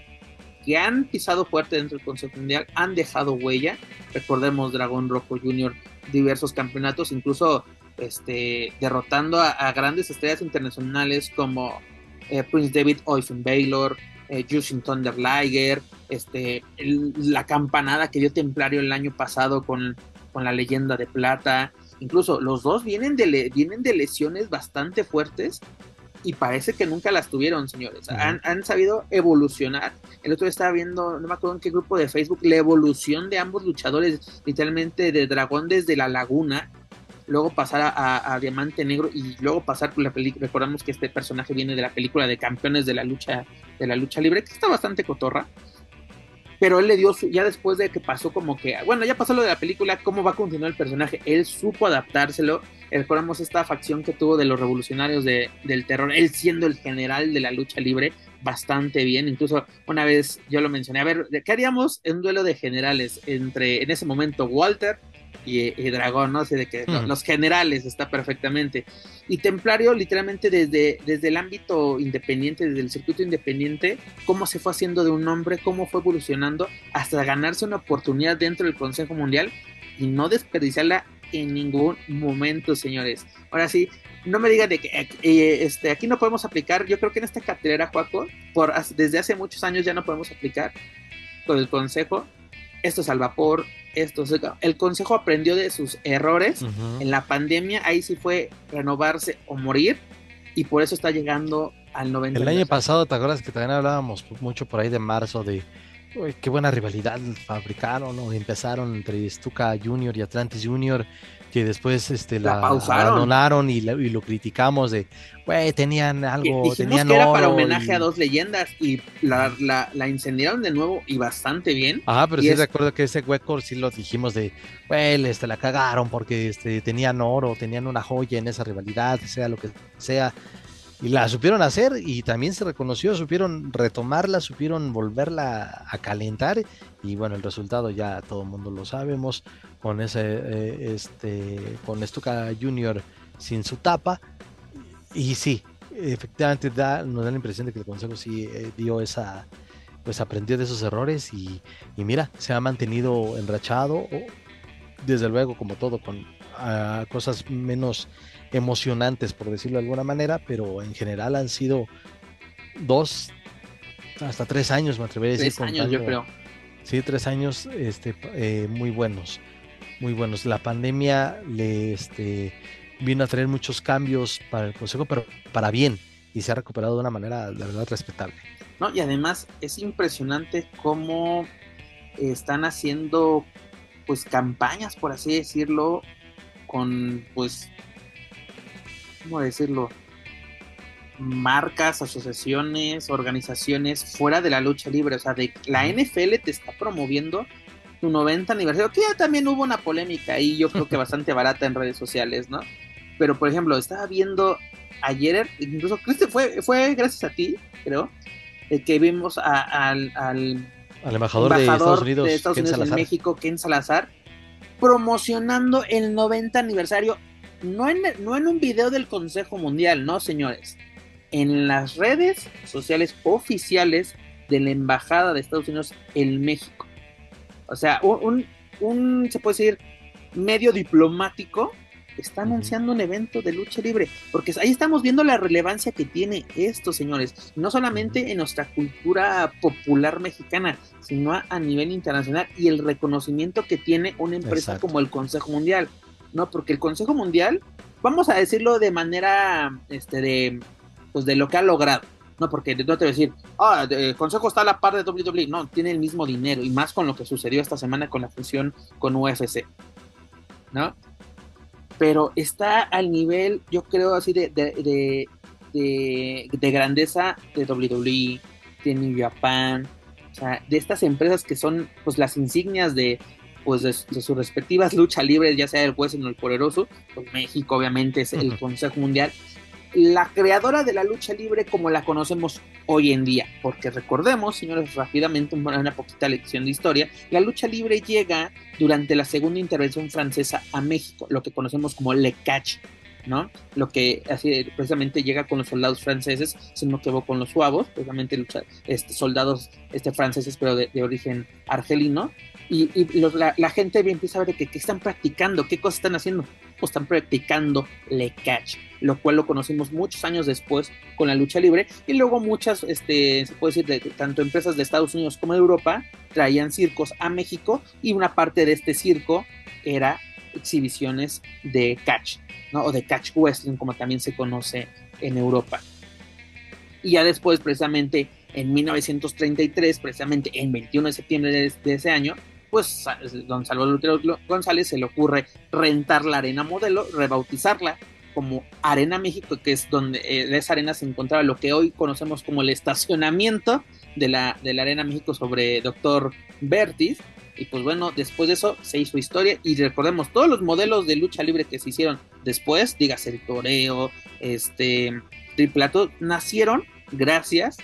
que han pisado fuerte dentro del Consejo Mundial, han dejado huella. Recordemos Dragón Rojo Junior, diversos campeonatos, incluso este, derrotando a, grandes estrellas internacionales como eh, Prince David Oyfen Baylor, eh, Justin Thunder Liger, este, la campanada que dio Templario el año pasado con, con la leyenda de plata. Incluso los dos vienen de, vienen de lesiones bastante fuertes y parece que nunca las tuvieron, señores. han, han, sabido evolucionar. El otro día estaba viendo, no me acuerdo en qué grupo de Facebook, la evolución de ambos luchadores, literalmente de Dragón desde la laguna, luego pasar a, Diamante Negro y luego pasar por la película. Recordamos que este personaje viene de la película de campeones de la lucha, de la lucha libre, que está bastante cotorra pero él le dio su, ya después de que pasó como que, bueno, ya pasó lo de la película, cómo va a continuar el personaje, él supo adaptárselo, recordamos esta facción que tuvo de los revolucionarios de, del terror, él siendo el general de la lucha libre, bastante bien, incluso una vez yo lo mencioné, a ver, ¿qué haríamos en un duelo de generales entre, en ese momento, Walter y, Dragón, ¿no? Así de que los generales está perfectamente. Y Templario, literalmente desde, desde el ámbito independiente, desde el circuito independiente, cómo se fue haciendo de un hombre, cómo fue evolucionando hasta ganarse una oportunidad dentro del Consejo Mundial y no desperdiciarla en ningún momento, señores. Ahora sí, no me digan de que eh, eh, este, aquí no podemos aplicar, yo creo que en esta cartelera, Juaco, por, desde hace muchos años ya no podemos aplicar con el Consejo, esto es al vapor, esto. El consejo aprendió de sus errores. En la pandemia, ahí sí fue renovarse o morir. Y por eso está llegando al 90. El año pasado, ¿te acuerdas que también hablábamos mucho por ahí de marzo de qué buena rivalidad fabricaron o empezaron entre Stuka Junior y Atlantis Junior? que después este, la, abandonaron y, lo criticamos de, güey, tenían algo, tenían que era para homenaje a dos leyendas y la, la, incendiaron de nuevo y bastante bien. Ajá, pero sí de acuerdo que ese hueco sí lo dijimos de, güey, este, la cagaron porque este, tenían oro, tenían una joya en esa rivalidad, sea lo que sea. Y la supieron hacer y también se reconoció, supieron retomarla, supieron volverla a calentar y bueno, el resultado ya todo el mundo lo sabemos. Con ese eh, este con Stuka Junior sin su tapa. Y sí, efectivamente da, nos da la impresión de que el consejo sí eh, dio esa pues aprendió de esos errores y, mira, se ha mantenido enrachado, desde luego como todo con ah, cosas menos emocionantes, por decirlo de alguna manera, pero en general han sido dos, hasta tres años, me atrevería a decir. Tres años, yo creo. Sí, tres años este, eh, muy buenos, muy buenos. La pandemia le este, vino a traer muchos cambios para el Consejo, pero para bien, y se ha recuperado de una manera, la verdad, respetable. No, y además es impresionante cómo están haciendo pues campañas, por así decirlo, con pues ¿cómo decirlo? marcas, asociaciones, organizaciones fuera de la lucha libre. O sea, de la NFL te está promoviendo tu 90 aniversario, que ya también hubo una polémica ahí, yo creo que *laughs* bastante barata en redes sociales, ¿no? Pero, por ejemplo, estaba viendo ayer, incluso fue, fue gracias a ti, creo, que vimos al, embajador, de Estados Unidos, de Estados Unidos en México, Ken Salazar, promocionando el 90 aniversario no en, no en un video del Consejo Mundial, no, señores. En las redes sociales oficiales de la Embajada de Estados Unidos en México. O sea, un, se puede decir, medio diplomático está anunciando un evento de lucha libre, porque ahí estamos viendo la relevancia que tiene esto, señores, no solamente en nuestra cultura popular mexicana, sino a, nivel internacional y el reconocimiento que tiene una empresa como el Consejo Mundial. ¿No? Porque el Consejo Mundial, vamos a decirlo de manera, este, de, pues de lo que ha logrado, ¿no? Porque no te voy a decir, ah, el Consejo está a la par de WWE, no, tiene el mismo dinero, y más con lo que sucedió esta semana con la fusión con UFC, ¿no? Pero está al nivel, yo creo así, de, de, de, de grandeza de WWE, de New Japan, o sea, de estas empresas que son pues las insignias de, pues de, sus respectivas luchas libres, ya sea el juez o el poderoso, pues México obviamente es el Consejo Mundial, la creadora de la lucha libre como la conocemos hoy en día, porque recordemos, señores, rápidamente una poquita lección de historia, la lucha libre llega durante la segunda intervención francesa a México, lo que conocemos como Le Catch, ¿no? Lo que así precisamente llega con los soldados franceses, si no que con los suavos, precisamente este, soldados este, franceses, pero de, origen argelino, y, la, gente empieza a ver que, están practicando, qué cosas están haciendo, pues están practicando le catch, lo cual lo conocimos muchos años después con la lucha libre, y luego muchas, este, se puede decir, tanto empresas de Estados Unidos como de Europa, traían circos a México, y una parte de este circo era exhibiciones de catch, ¿no? O de catch wrestling, como también se conoce en Europa. Y ya después, precisamente en 1933, precisamente en 21 de septiembre de, ese año, pues don Salvador González se le ocurre rentar la arena modelo, rebautizarla como Arena México, que es donde eh, esa arena se encontraba lo que hoy conocemos como el estacionamiento de la, de la Arena México sobre Doctor Bertis. Y pues bueno, después de eso se hizo historia y recordemos todos los modelos de lucha libre que se hicieron después, dígase el toreo, este, triplato, nacieron gracias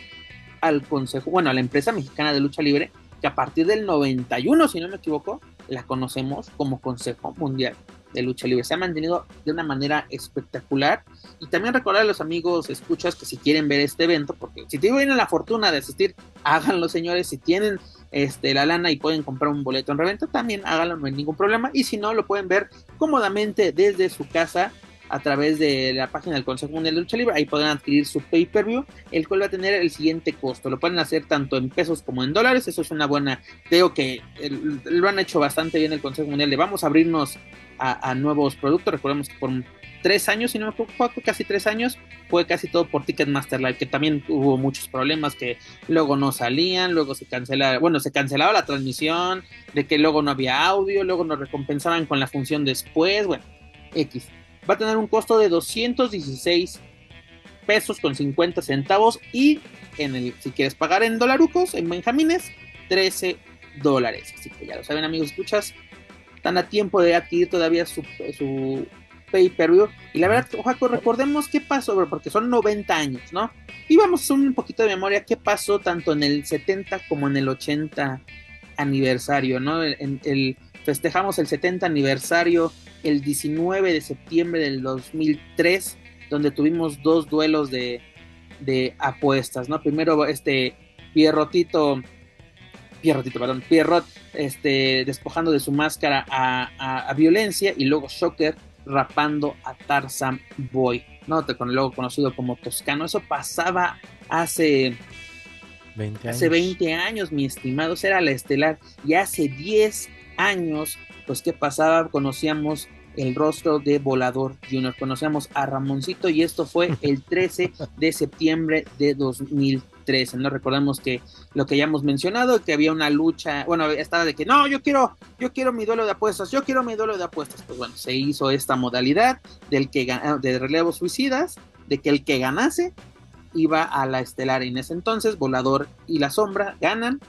al Consejo, bueno, a la empresa mexicana de lucha libre, que a partir del 91, si no me equivoco, la conocemos como Consejo Mundial de Lucha Libre. Se ha mantenido de una manera espectacular. Y también recordar a los amigos, escuchas, que si quieren ver este evento, porque si tienen la fortuna de asistir, háganlo, señores. Si tienen este, la lana y pueden comprar un boleto en reventa, también háganlo, no hay ningún problema. Y si no, lo pueden ver cómodamente desde su casa a través de la página del Consejo Mundial de Lucha Libre. Ahí podrán adquirir su pay-per-view, el cual va a tener el siguiente costo. Lo pueden hacer tanto en pesos como en dólares. Eso es una buena. Creo que lo han hecho bastante bien el Consejo Mundial. Le vamos a abrirnos a, nuevos productos. Recordemos que por tres años, si no me equivoco, casi tres años, fue casi todo por Ticketmaster Live, que también hubo muchos problemas que luego no salían, luego se cancelaba, bueno, se cancelaba la transmisión, de que luego no había audio, luego nos recompensaban con la función después, bueno, X. Va a tener un costo de 216 pesos con 50 centavos y en el, si quieres pagar en dolarucos, en benjamines, 13 dólares. Así que ya lo saben amigos, escuchas, están a tiempo de adquirir todavía su, su pay-per-view. Y la verdad, Joaco, recordemos qué pasó, porque son 90 años, ¿no? Y vamos a un poquito de memoria qué pasó tanto en el 70 como en el 80 aniversario, ¿no? El, festejamos el 70 aniversario el 19 de septiembre del 2003, donde tuvimos dos duelos de, de apuestas, ¿no? Primero este Pierrotito Pierrotito, perdón, Pierrot, este, despojando de su máscara a, violencia y luego Shocker rapando a Tarzan Boy, ¿no? Con luego conocido como Toscano. Eso pasaba hace 20 años. Hace 20 años, mi estimado, era la estelar. Y hace 10 años, pues, ¿qué pasaba? Conocíamos el rostro de Volador Junior. Conocíamos a Ramoncito y esto fue el 13 de septiembre de 2000 no recordamos que lo que ya hemos mencionado, que había una lucha, bueno, estaba de que no, yo quiero, yo quiero mi duelo de apuestas, yo quiero mi duelo de apuestas. Pues bueno, se hizo esta modalidad del que de relevos suicidas, de que el que ganase iba a la estelar. Y en ese entonces, Volador y la Sombra ganan.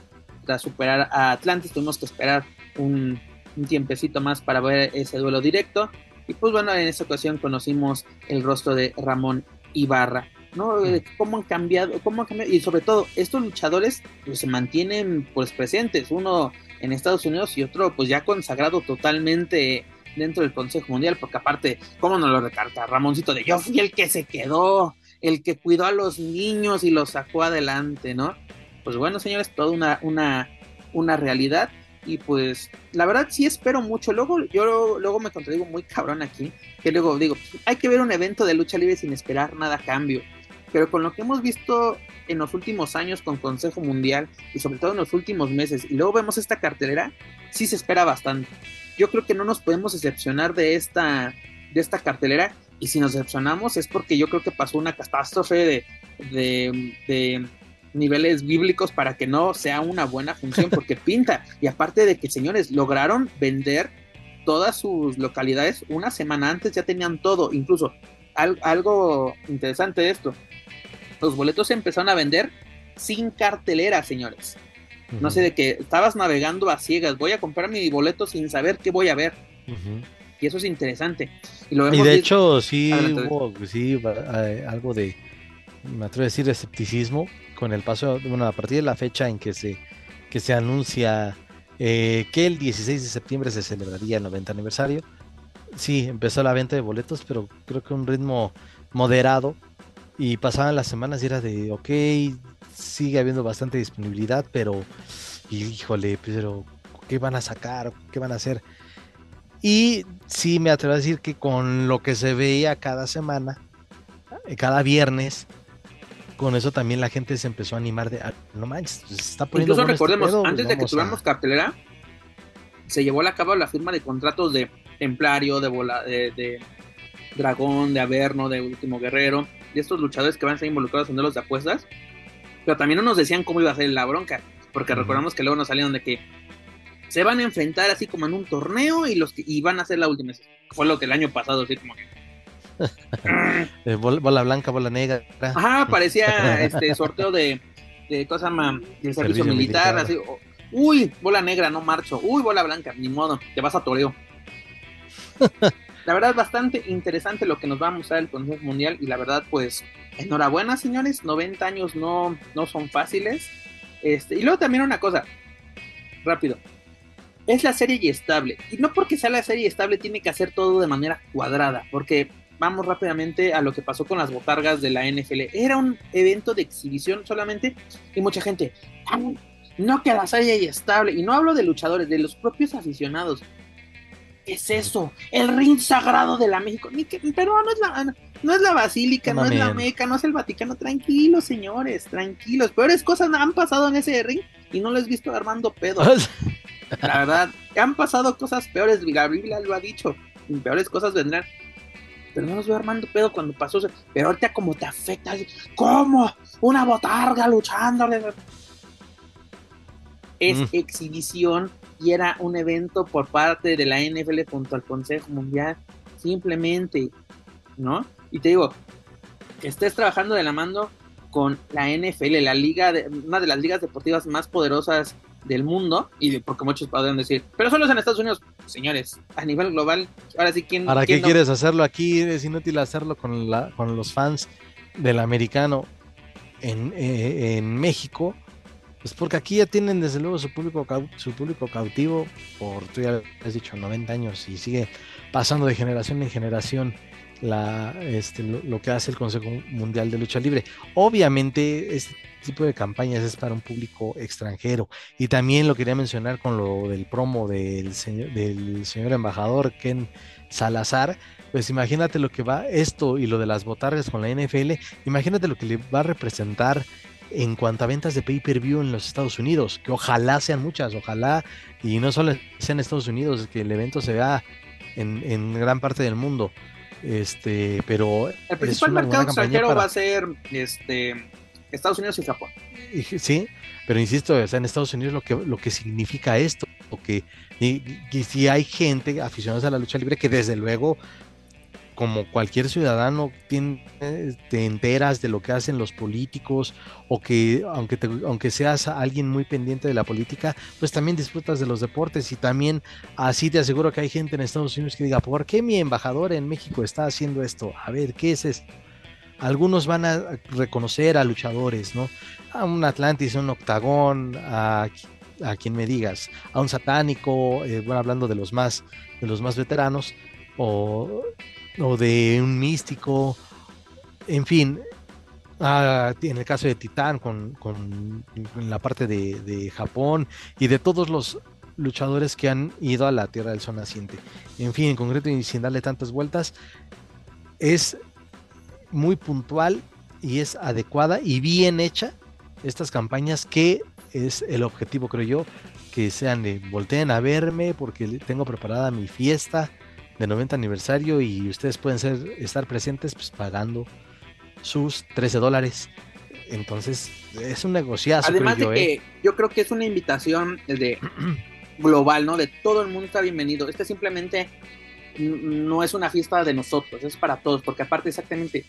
Tras superar a Atlantis, tuvimos que esperar un, un tiempecito más para ver ese duelo directo. Y pues bueno, en esa ocasión conocimos el rostro de Ramón Ibarra. ¿No? Cómo han cambiado, cómo han cambiado, y sobre todo, estos luchadores pues, se mantienen pues presentes, uno en Estados Unidos y otro pues ya consagrado totalmente dentro del Consejo Mundial, porque aparte, ¿cómo nos lo recarta? Ramoncito de yo fui el que se quedó, el que cuidó a los niños y los sacó adelante, ¿no? Pues bueno, señores, toda una, una, una realidad. Y pues, la verdad sí espero mucho. Luego, yo luego me contradigo muy cabrón aquí. Que luego digo, hay que ver un evento de lucha libre sin esperar nada a cambio pero con lo que hemos visto en los últimos años con Consejo Mundial y sobre todo en los últimos meses, y luego vemos esta cartelera, sí se espera bastante. Yo creo que no nos podemos decepcionar de esta, de esta cartelera, y si nos decepcionamos es porque yo creo que pasó una catástrofe de, de, de niveles bíblicos para que no sea una buena función, porque *laughs* pinta. Y aparte de que, señores, lograron vender todas sus localidades una semana antes, ya tenían todo, incluso algo interesante de esto los boletos se empezaron a vender sin cartelera, señores. No sé, de que estabas navegando a ciegas, voy a comprar mi boleto sin saber qué voy a ver. Y eso es interesante. Y, de hecho, sí hubo sí, eh, algo de, me atrevo a decir, escepticismo con el paso, bueno, a partir de la fecha en que se, que se anuncia eh, que el 16 de septiembre se celebraría el 90 aniversario. Sí, empezó la venta de boletos, pero creo que un ritmo moderado y pasaban las semanas y era de, ok, sigue habiendo bastante disponibilidad, pero, híjole, pero, ¿qué van a sacar? ¿Qué van a hacer? Y sí me atrevo a decir que con lo que se veía cada semana, eh, cada viernes, con eso también la gente se empezó a animar de, ah, no manches, se está poniendo Incluso este recordemos, pues antes de que tuviéramos cartelera, se llevó a cabo la firma de contratos de Templario, de, bola, de, de Dragón, de Averno, de Último Guerrero, de estos luchadores que van a ser involucrados en los de apuestas, pero también no nos decían cómo iba a ser la bronca, porque recordamos que luego nos salieron de que se van a enfrentar así como en un torneo y los que, y van a hacer la última. Fue lo que el año pasado, así como que. *laughs* Eh, bola, blanca, bola negra. Ajá, parecía este sorteo de, de cosa más del servicio, militar, así. uy, bola negra, no marcho. Uy, bola blanca, ni modo, te vas a toreo. *laughs* la verdad bastante interesante lo que nos va a mostrar el Consejo Mundial y la verdad, pues, enhorabuena, señores. 90 años no, no son fáciles. Este, y luego también una cosa, rápido es la serie y estable. Y no porque sea la serie estable tiene que hacer todo de manera cuadrada, porque vamos rápidamente a lo que pasó con las botargas de la NFL. Era un evento de exhibición solamente y mucha gente, no que la serie y estable. Y no hablo de luchadores, de los propios aficionados. ¿Qué es eso? El ring sagrado de la México. pero no es la, no es la Basílica, no, es la Meca, no es el Vaticano. Tranquilos, señores, tranquilos. Peores cosas han pasado en ese ring y no lo he visto armando pedo. *laughs* La verdad, han pasado cosas peores, la Biblia lo ha dicho, peores cosas vendrán. Pero no los veo armando pedo cuando pasó. Pero ahorita como te afecta, ¿cómo? Una botarga luchando. Es mm. exhibición y era un evento por parte de la NFL junto al Consejo Mundial. Simplemente, ¿no? Y te digo, que estés trabajando de la mano con la NFL, la liga de, una de las ligas deportivas más poderosas del mundo, y porque muchos podrían decir, pero solo es en Estados Unidos, señores, a nivel global, ahora sí, ¿quién? ¿Para qué quieres hacerlo aquí? Es inútil hacerlo con, la, con los fans del americano en, eh, en México, pues porque aquí ya tienen desde luego su público, su público cautivo por, tú ya has dicho, 90 años y sigue pasando de generación en generación la, este, lo, que hace el Consejo Mundial de Lucha Libre. Obviamente, este tipo de campañas es para un público extranjero. Y también lo quería mencionar con lo del promo del señor, del señor embajador Ken Salazar. Pues imagínate lo que va esto y lo de las botargas con la NFL, imagínate lo que le va a representar en cuanto a ventas de pay-per-view en los Estados Unidos, que ojalá sean muchas, ojalá, y no solo sea en Estados Unidos, que el evento se vea en, en gran parte del mundo. Este, pero el principal mercado extranjero va a ser este Estados Unidos y Japón. Sí, pero insisto, en Estados Unidos lo que, lo que significa esto, que y, si hay gente aficionada a la lucha libre que desde luego como cualquier ciudadano te enteras de lo que hacen los políticos o que aunque, aunque seas alguien muy pendiente de la política, pues también disfrutas de los deportes y también así te aseguro que hay gente en Estados Unidos que diga, ¿por qué mi embajador en México está haciendo esto? A ver, ¿qué es esto? Algunos van a reconocer a luchadores, ¿no? A un Atlantis, a un Octagón, a, a quien me digas, a un satánico, eh, bueno, hablando de los más, de los más veteranos, o o de un místico, en fin, ah, en el caso de Titán con, con la parte de, Japón y de todos los luchadores que han ido a la Tierra del Sol naciente. En fin, en concreto y sin darle tantas vueltas, es muy puntual y es adecuada y bien hecha estas campañas que es el objetivo creo yo que sean de volteen a verme porque tengo preparada mi fiesta de 90 aniversario y ustedes pueden ser, estar presentes pues, pagando sus 13 dólares. Entonces es un negociazo. Además de que ¿eh? yo creo que es una invitación de *clears throat* global, ¿no? De todo el mundo está bienvenido. Este simplemente no es una fiesta de nosotros, es para todos, porque aparte exactamente,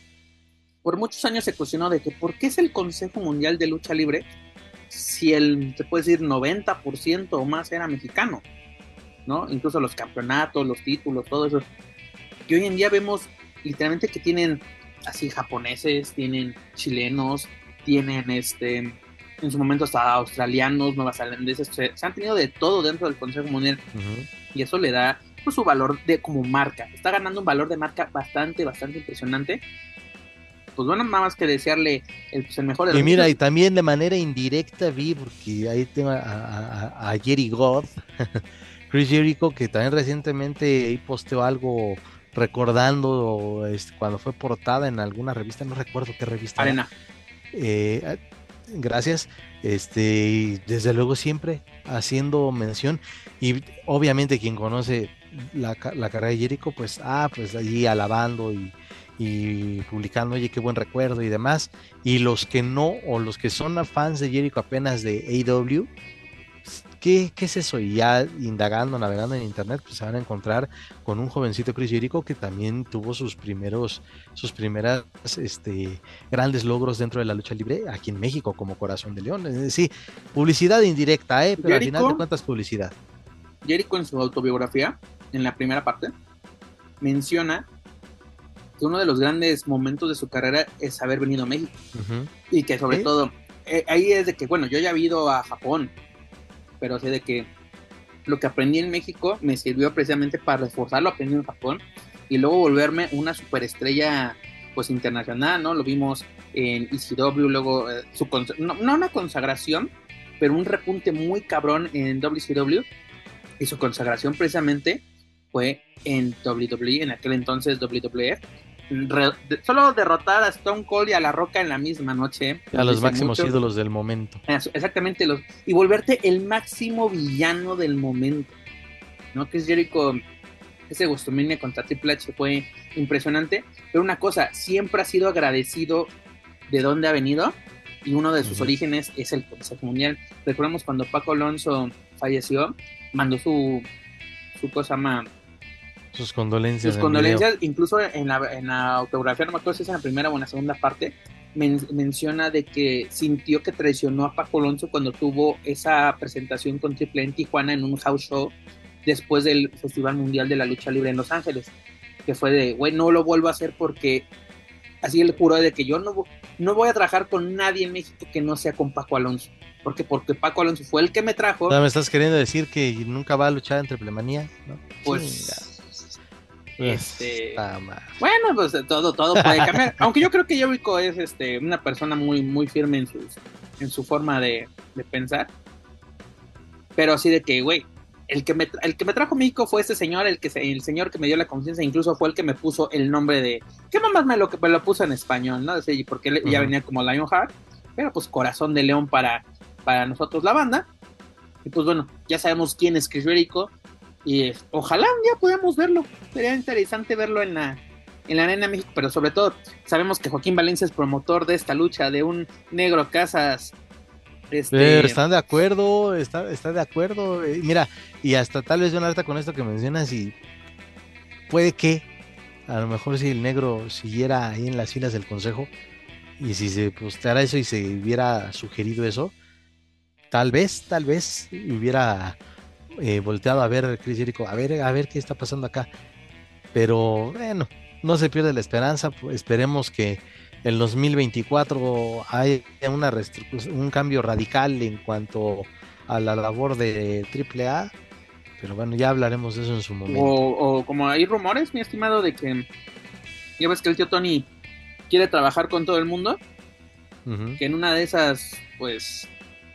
por muchos años se cuestionó de que por qué es el Consejo Mundial de Lucha Libre si el, se puede decir, 90% o más era mexicano. ¿No? Incluso los campeonatos, los títulos, todo eso. Y hoy en día vemos literalmente que tienen así japoneses, tienen chilenos, tienen este, en su momento hasta australianos, nuevazelandeses, se, se han tenido de todo dentro del Consejo Mundial. Y eso le da pues, su valor de como marca. Está ganando un valor de marca bastante, bastante impresionante. Pues bueno, nada más que desearle el, pues, el mejor. y mira, y también de manera indirecta vi, porque ahí tengo a, a, a Jerry God, *laughs* Chris Jericho, que también recientemente posteó algo recordando este, cuando fue portada en alguna revista, no recuerdo qué revista. Arena. Eh, gracias. Este, desde luego siempre haciendo mención. Y obviamente quien conoce la, carrera de Jericho, pues, ah, pues allí alabando y, y publicando, oye, qué buen recuerdo y demás. Y los que no, o los que son fans de Jericho apenas de AW, ¿qué, ¿qué, es eso? Y ya indagando, navegando en internet, pues se van a encontrar con un jovencito Chris Jericho que también tuvo sus primeros, sus primeras este, grandes logros dentro de la lucha libre aquí en México como Corazón de León. Es decir, publicidad indirecta, ¿eh? pero al final de cuentas publicidad. Jericho en su autobiografía, en la primera parte, menciona que uno de los grandes momentos de su carrera es haber venido a México. Y que sobre todo, eh, ahí es de que, bueno, yo ya he ido a Japón, pero sé de que lo que aprendí en México me sirvió precisamente para reforzar lo aprendido en Japón y luego volverme una superestrella pues internacional, ¿no? Lo vimos en ECW, luego eh, su no, no, una consagración, pero un repunte muy cabrón en WCW y su consagración precisamente fue en WWE, en aquel entonces WWF, solo derrotar a Stone Cold y a La Roca en la misma noche. A los máximos ídolos del momento. Exactamente, los, y volverte el máximo villano del momento. ¿No? Que es Jericho, ese Gustomania contra Triple H fue impresionante, pero una cosa, siempre ha sido agradecido de dónde ha venido y uno de sus orígenes es el Consejo Mundial. Recordemos cuando Paco Alonso falleció, mandó su, su cosa más sus condolencias. Sus condolencias, incluso en la, en la, autografía, no me acuerdo si es en la primera o en la segunda parte, menciona de que sintió que traicionó a Paco Alonso cuando tuvo esa presentación con Triple en Tijuana en un house show después del Festival Mundial de la Lucha Libre en Los Ángeles. Que fue de, güey, no lo vuelvo a hacer porque así él juró de que yo no, no voy a trabajar con nadie en México que no sea con Paco Alonso. Porque, porque Paco Alonso fue el que me trajo. ¿Me estás queriendo decir que nunca va a luchar entre Plemanía? ¿no? Pues este, bueno, pues todo, todo puede *laughs* cambiar. Aunque yo creo que Jericho es este, una persona muy, muy firme en, sus, en su forma de, pensar. Pero así de que, güey, el que, me, el que me trajo México fue este señor, el, que el señor que me dio la conciencia, incluso fue el que me puso el nombre de. ¿Qué mamás me lo, me lo puso en español, no? porque él ya venía como Lionheart, pero pues Corazón de León para, para nosotros la banda. Y pues bueno, ya sabemos quién es Chris Jericho y ojalá un día podamos verlo. Sería interesante verlo en la, en la Arena México, pero sobre todo sabemos que Joaquín Valencia es promotor de esta lucha, de un negro Casas. Este... están de acuerdo, está, está de acuerdo. Eh, mira, y hasta tal vez alerta con esto que mencionas y puede que a lo mejor si el negro siguiera ahí en las filas del consejo y si se posteara eso y se hubiera sugerido eso, tal vez, tal vez hubiera eh, volteado a ver Chris Jericho, a ver, a ver qué está pasando acá. Pero bueno, no se pierde la esperanza, pues, esperemos que el 2024 haya una un cambio radical en cuanto a la labor de AAA, pero bueno, ya hablaremos de eso en su momento. O, como hay rumores, mi estimado, de que ya ves que el tío Tony quiere trabajar con todo el mundo, que en una de esas, pues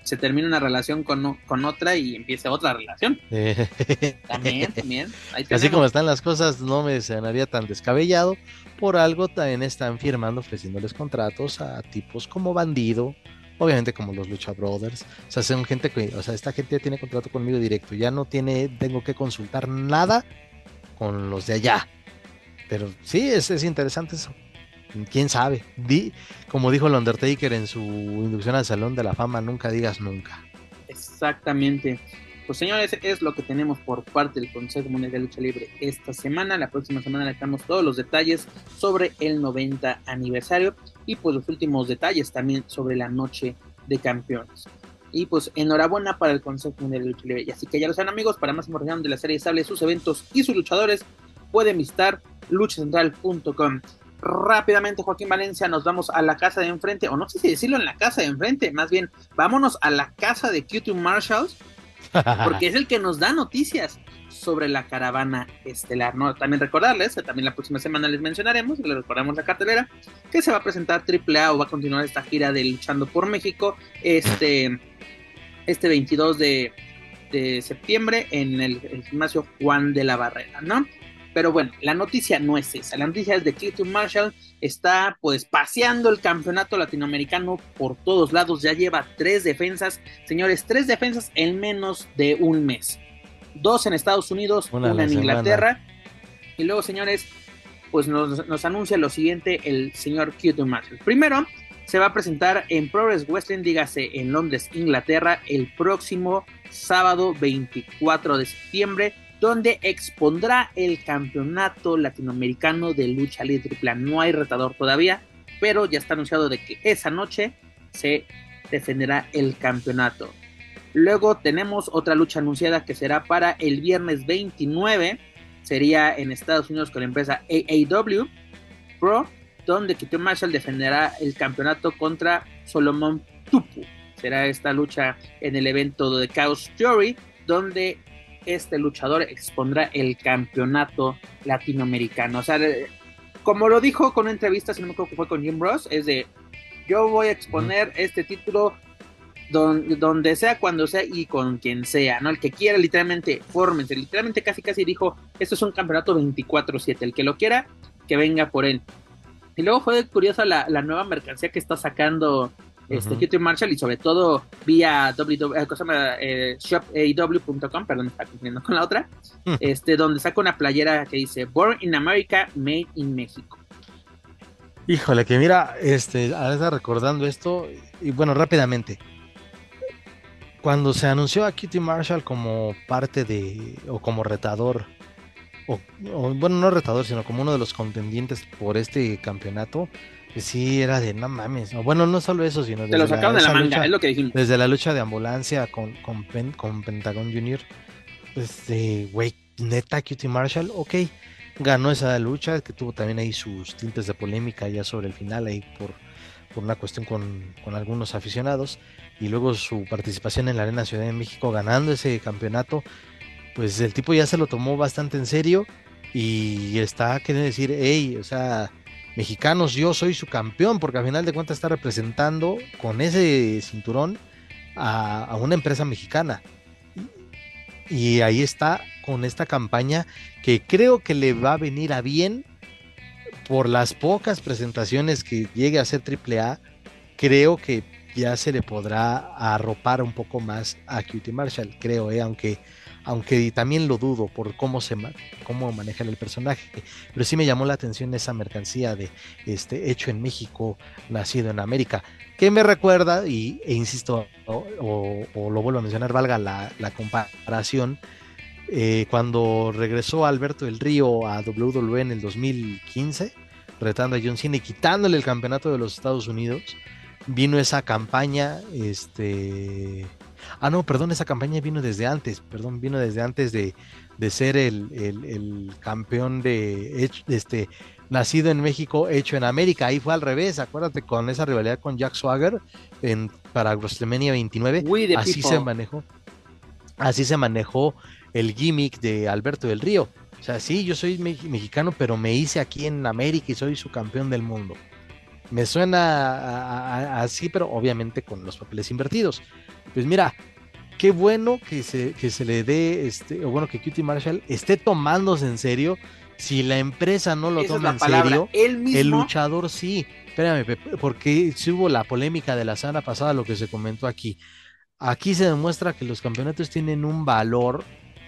se termina una relación con, con otra y empieza otra relación. *laughs* también, también. Así como están las cosas, no me sonaría tan descabellado. Por algo también están firmando, ofreciéndoles contratos a tipos como Bandido, obviamente como los Lucha Brothers. O sea, son gente que, o sea, esta gente ya tiene contrato conmigo directo. Ya no tiene, tengo que consultar nada con los de allá. Pero sí, es, es interesante eso quién sabe. Di, como dijo el Undertaker en su inducción al Salón de la Fama, nunca digas nunca. Exactamente. Pues señores, es lo que tenemos por parte del Consejo Mundial de Lucha Libre esta semana. La próxima semana le damos todos los detalles sobre el 90 aniversario y pues los últimos detalles también sobre la noche de campeones. Y pues enhorabuena para el Consejo Mundial de Lucha Libre. Y así que ya lo saben amigos, para más información de la serie estable, sus eventos y sus luchadores, pueden visitar luchacentral.com rápidamente, Joaquín Valencia, nos vamos a la casa de enfrente, o no sé si decirlo en la casa de enfrente, más bien, vámonos a la casa de Q2 Marshalls, porque es el que nos da noticias sobre la caravana estelar. ¿no? También recordarles, también la próxima semana les mencionaremos, les recordamos la cartelera, que se va a presentar AAA o va a continuar esta gira de Luchando por México este, este 22 de, septiembre en el, el, gimnasio Juan de la Barrera, ¿no? Pero bueno, la noticia no es esa. La noticia es de Clayton Marshall. Está pues paseando el campeonato latinoamericano por todos lados. Ya lleva tres defensas. Señores, tres defensas en menos de un mes. Dos en Estados Unidos, una, en Inglaterra. Y luego, señores, pues nos, nos anuncia lo siguiente el señor Q2 Marshall. Primero, se va a presentar en Progress Wrestling, dígase en Londres, Inglaterra, el próximo sábado 24 de septiembre, donde expondrá el campeonato latinoamericano de lucha libre. No hay retador todavía, pero ya está anunciado de que esa noche se defenderá el campeonato. Luego tenemos otra lucha anunciada que será para el viernes 29, sería en Estados Unidos con la empresa AAW Pro donde Keaton Marshall defenderá el campeonato contra Solomon Tupu. Será esta lucha en el evento de Chaos Theory, donde este luchador expondrá el campeonato latinoamericano. O sea, como lo dijo con una entrevista, si no me acuerdo que fue con Jim Ross, es de yo voy a exponer este título donde, donde, sea, cuando sea y con quien sea, ¿no? El que quiera, literalmente, fórmense. Literalmente casi casi dijo, esto es un campeonato 24-7. El que lo quiera, que venga por él. Y luego fue curiosa la, la nueva mercancía que está sacando este uh Marshall y sobre todo vía eh, eh, shopaw.com, perdón, me está confundiendo con la otra, este, donde saca una playera que dice Born in America, Made in Mexico. Híjole, que mira, este, ahora está recordando esto, y bueno, rápidamente. Cuando se anunció a Kitty Marshall como parte de, o como retador o, bueno, no retador, sino como uno de los contendientes por este campeonato, sí era de no mames. bueno, no solo eso, sino. Te lo sacaron de la manga, es lo que dijimos. Desde la lucha de ambulancia con, con, con Pentagon Junior. Pues, güey, neta, Cutie Marshall, ok. Ganó esa lucha, que tuvo también ahí sus tintes de polémica ya sobre el final, ahí por, por una cuestión con, con algunos aficionados. Y luego su participación en la Arena Ciudad de México ganando ese campeonato pues el tipo ya se lo tomó bastante en serio y está queriendo decir, hey, o sea, mexicanos, yo soy su campeón, porque al final de cuentas está representando con ese cinturón a, una empresa mexicana. Y ahí está con esta campaña que creo que le va a venir a bien por las pocas presentaciones que llegue a ser AAA. Creo que ya se le podrá arropar un poco más a Cutie Marshall, creo, ¿eh? aunque aunque también lo dudo por cómo se cómo manejan el personaje, pero sí me llamó la atención esa mercancía de este hecho en México, nacido en América, que me recuerda y e insisto o, lo vuelvo a mencionar, valga la, comparación. Eh, cuando regresó Alberto del Río a WWE en el 2015, retando a John Cena y quitándole el campeonato de los Estados Unidos, vino esa campaña, este, Ah, no, perdón, esa campaña vino desde antes, perdón, vino desde antes de, ser el, campeón de, este nacido en México, hecho en América. Ahí fue al revés, acuérdate con esa rivalidad con Jack Swagger en, para WrestleMania 29. así se manejó. Así se manejó el gimmick de Alberto del Río. O sea, sí, yo soy mexicano, pero me hice aquí en América y soy su campeón del mundo. Me suena así, pero obviamente con los papeles invertidos. Pues mira, qué bueno que se, que se le dé, este, o bueno, que Cutie Marshall esté tomándose en serio. Si la empresa no lo toma en serio, el luchador sí. Espérame, porque si hubo la polémica de la semana pasada, lo que se comentó aquí. Aquí se demuestra que los campeonatos tienen un valor,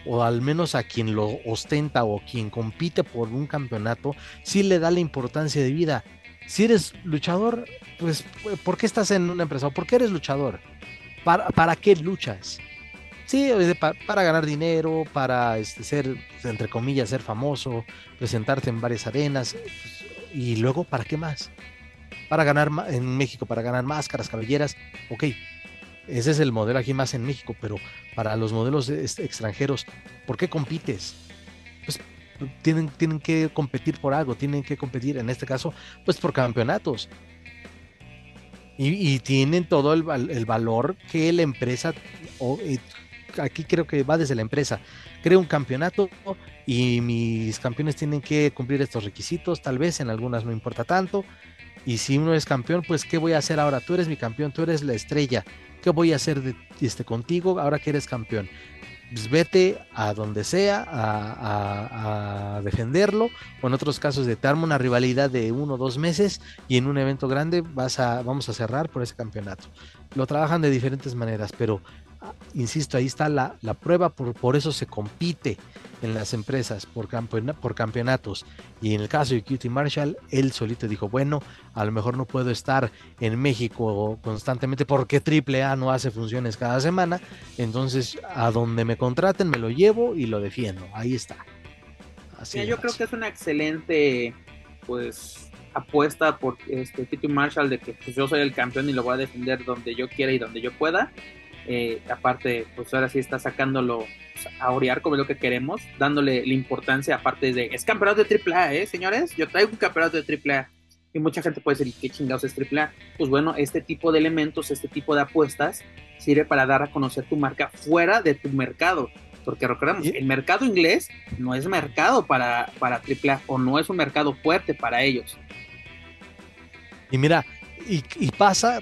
o al menos a quien lo ostenta o quien compite por un campeonato, sí le da la importancia de vida. Si eres luchador, pues, ¿por qué estás en una empresa? ¿O por qué eres luchador? ¿Para, qué luchas? Sí, para, ganar dinero, para este, ser, entre comillas, ser famoso, presentarte en varias arenas. y luego, ¿para qué más? Para ganar en México, para ganar máscaras, cabelleras. Ok, ese es el modelo aquí más en México, pero para los modelos extranjeros, ¿por qué compites? Tienen, tienen que competir por algo, tienen que competir, en este caso, pues por campeonatos. Y, tienen todo el, valor que la empresa, o, aquí creo que va desde la empresa, crea un campeonato y mis campeones tienen que cumplir estos requisitos, tal vez en algunas no importa tanto. Y si uno es campeón, pues ¿qué voy a hacer ahora? Tú eres mi campeón, tú eres la estrella. ¿Qué voy a hacer este, contigo ahora que eres campeón? Pues vete a donde sea a, defenderlo, o en otros casos de te arma una rivalidad de uno o dos meses y en un evento grande vas a, vamos a cerrar por ese campeonato. Lo trabajan de diferentes maneras, pero insisto, ahí está la, la prueba, por, por eso se compite en las empresas por, por campeonatos. Y en el caso de Cutie Marshall, él solito dijo, bueno, a lo mejor no puedo estar en México constantemente porque AAA no hace funciones cada semana. Entonces, a donde me contraten, me lo llevo y lo defiendo. Ahí está. Así yo creo que es una excelente, pues, apuesta por este Cutie Marshall de que pues, yo soy el campeón y lo voy a defender donde yo quiera y donde yo pueda. Eh, aparte, pues ahora sí está sacándolo a orear como es lo que queremos, dándole la importancia, aparte de, es campeonato de AAA, ¿eh, señores? Yo traigo un campeonato de AAA. Y mucha gente puede decir, ¿qué chingados es AAA? Pues bueno, este tipo de elementos, este tipo de apuestas, sirve para dar a conocer tu marca fuera de tu mercado. Porque recordemos, el mercado inglés no es mercado para, para AAA o no es un mercado fuerte para ellos. Y mira, y, y pasa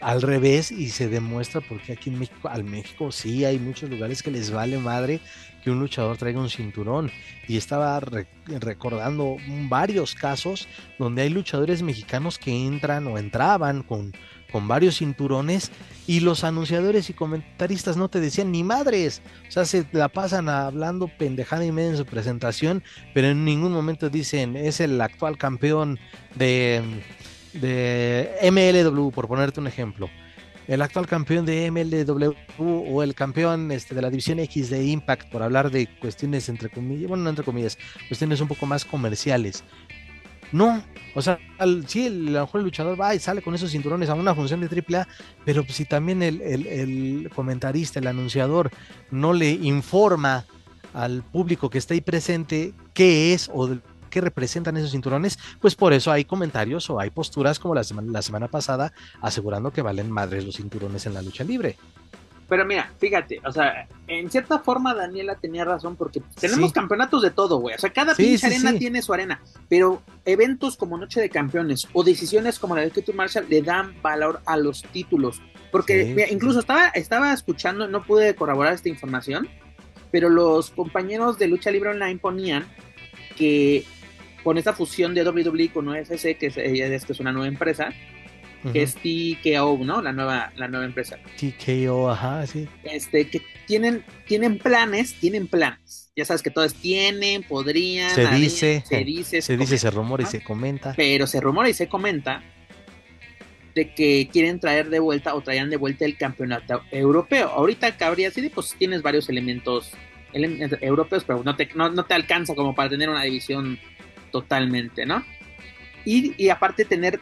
al revés y se demuestra porque aquí en México, al México sí hay muchos lugares que les vale madre que un luchador traiga un cinturón. Y estaba recordando varios casos donde hay luchadores mexicanos que entran o entraban con, con varios cinturones y los anunciadores y comentaristas no te decían ni madres, o sea, se la pasan hablando pendejada y media en su presentación, pero en ningún momento dicen es el actual campeón de de MLW, por ponerte un ejemplo. El actual campeón de MLW o el campeón este, de la división X de Impact, por hablar de cuestiones entre comillas, bueno, no entre comillas, cuestiones un poco más comerciales. No, o sea, sí, a lo mejor el luchador va y sale con esos cinturones a una función de AAA, pero si también el, el comentarista, el anunciador, no le informa al público que está ahí presente qué es o que representan esos cinturones, pues por eso hay comentarios o hay posturas como la semana, la semana pasada asegurando que valen madres los cinturones en la lucha libre. Pero mira, fíjate, o sea, en cierta forma Daniela tenía razón porque tenemos campeonatos de todo, güey. O sea, cada pinche arena tiene su arena, pero eventos como Noche de Campeones o decisiones como la de Ketu Marshall le dan valor a los títulos. Porque incluso estaba, estaba escuchando, no pude corroborar esta información, pero los compañeros de Lucha Libre Online ponían que con esta fusión de WWE con UFC, que es, que es una nueva empresa, que es TKO, ¿no? La nueva, la nueva empresa. TKO, ajá, sí. Este, que tienen, tienen planes, tienen planes. Ya sabes que todos tienen, podrían. Se dice, se dice, se, dice, se rumora y se comenta. Pero se rumora y se comenta de que quieren traer de vuelta o traían de vuelta el campeonato europeo. Ahorita cabría así, pues tienes varios elementos, europeos, pero no te, no, no te alcanza como para tener una división totalmente, ¿no? Y, aparte tener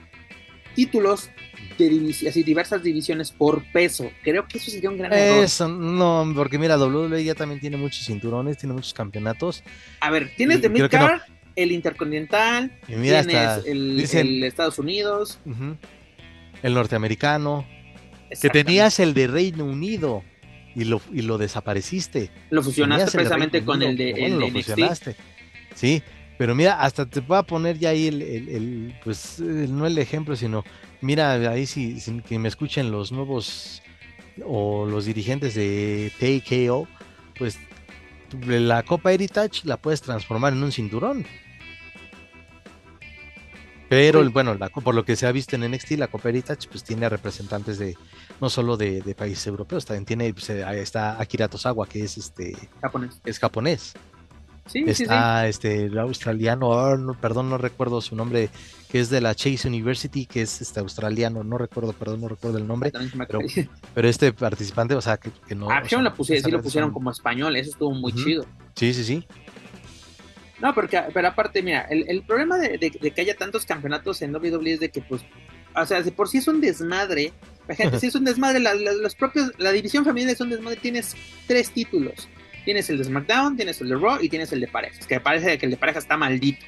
títulos de así, diversas divisiones por peso. Creo que eso sería un gran error. Eso, no, porque mira, WWE ya también tiene muchos cinturones, tiene muchos campeonatos. A ver, tienes de Midcard, el Intercontinental, tienes el, Estados Unidos, el norteamericano, que tenías el de Reino Unido y lo, y lo desapareciste. Lo fusionaste precisamente con el de, el fusionaste. Sí, pero mira, hasta te voy a poner ya ahí el, pues no el ejemplo, sino mira ahí si, que me escuchen los nuevos o los dirigentes de TKO, pues la Copa Heritage la puedes transformar en un cinturón. Pero bueno, la, por lo que se ha visto en NXT, la Copa Heritage pues tiene representantes de no solo de, países europeos, también tiene pues, está Akira Tosawa, que es este japonés. Es japonés. Está este el australiano, oh, perdón, no recuerdo su nombre, que es de la Chase University, que es este australiano, no recuerdo, perdón, no recuerdo el nombre. *laughs* Pero, este participante, o sea, que, no. Ah, sí lo pusieron como español, eso estuvo muy chido. Sí, sí, sí. No, porque, pero aparte, mira, el, problema de, que haya tantos campeonatos en WWE es de que, pues, o sea, si por sí es un desmadre, la gente, *laughs* si es un desmadre, la, los propios, la división femenina es un desmadre, tienes tres títulos Tienes el de SmackDown, tienes el de Raw y tienes el de parejas, que parece que el de parejas está maldito.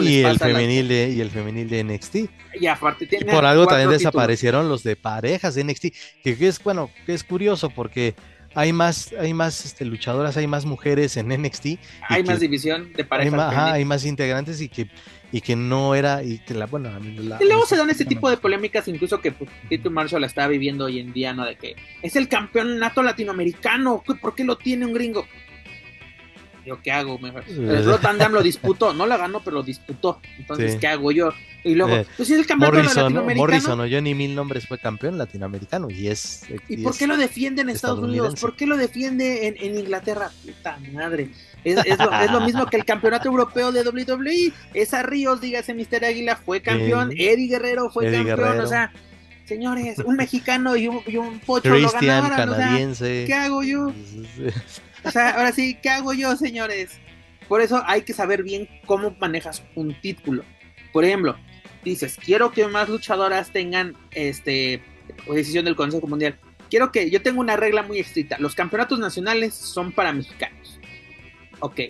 y, el femenil de, y el femenil de NXT. Y aparte tiene por algo también desaparecieron los de parejas de NXT, que, es bueno, que es curioso porque hay más, hay más este, luchadoras, hay más mujeres en NXT. Hay más división de parejas. hay más integrantes y que y que no era y que la bueno y luego se dan este tipo de polémicas incluso que pues, Tito Marshall la está viviendo hoy en día no de que es el campeonato latinoamericano ¿por qué lo tiene un gringo? yo qué hago mejor el Rotterdam lo disputó no la ganó pero lo disputó. Entonces qué hago yo Y luego, Eh, pues es el campeonato Morrison. Morrison o Johnny Mil Nombres fue campeón latinoamericano y es. ¿Y y por qué lo defiende en Estados Unidos? ¿Por qué lo defiende en, en Inglaterra? Puta madre. Es, es lo, es lo mismo que el campeonato europeo de WWE. Esa Ríos, dígase Mister Águila, fue campeón. Eh, Eddie Guerrero fue Eddie campeón. Guerrero. O sea, señores, un mexicano y un, y un pocho Christian, lo ganaron. O sea, canadiense. ¿qué hago yo? *laughs* O sea, ahora sí, ¿qué hago yo, señores? Por eso hay que saber bien cómo manejas un título. Por ejemplo, dices, quiero que más luchadoras tengan este decisión del Consejo Mundial. Quiero que yo tengo una regla muy estricta. Los campeonatos nacionales son para mexicanos. Ok.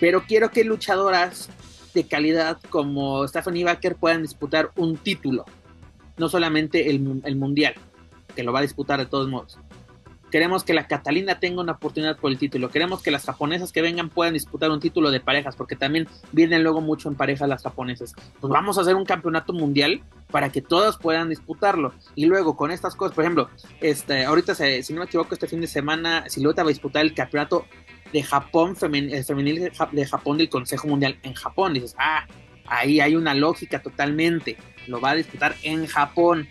Pero quiero que luchadoras de calidad como Stephanie Baker puedan disputar un título. No solamente el, el mundial, que lo va a disputar de todos modos. Queremos que la Catalina tenga una oportunidad por el título. Queremos que las japonesas que vengan puedan disputar un título de parejas, porque también vienen luego mucho en parejas las japonesas. Pues vamos a hacer un campeonato mundial para que todas puedan disputarlo. Y luego con estas cosas, por ejemplo, este, ahorita, se- si no me equivoco, este fin de semana, Silueta va a disputar el campeonato de Japón, eh, femenil Ja- de Japón del Consejo Mundial en Japón. dices, ah, ahí hay una lógica totalmente. Lo va a disputar en Japón.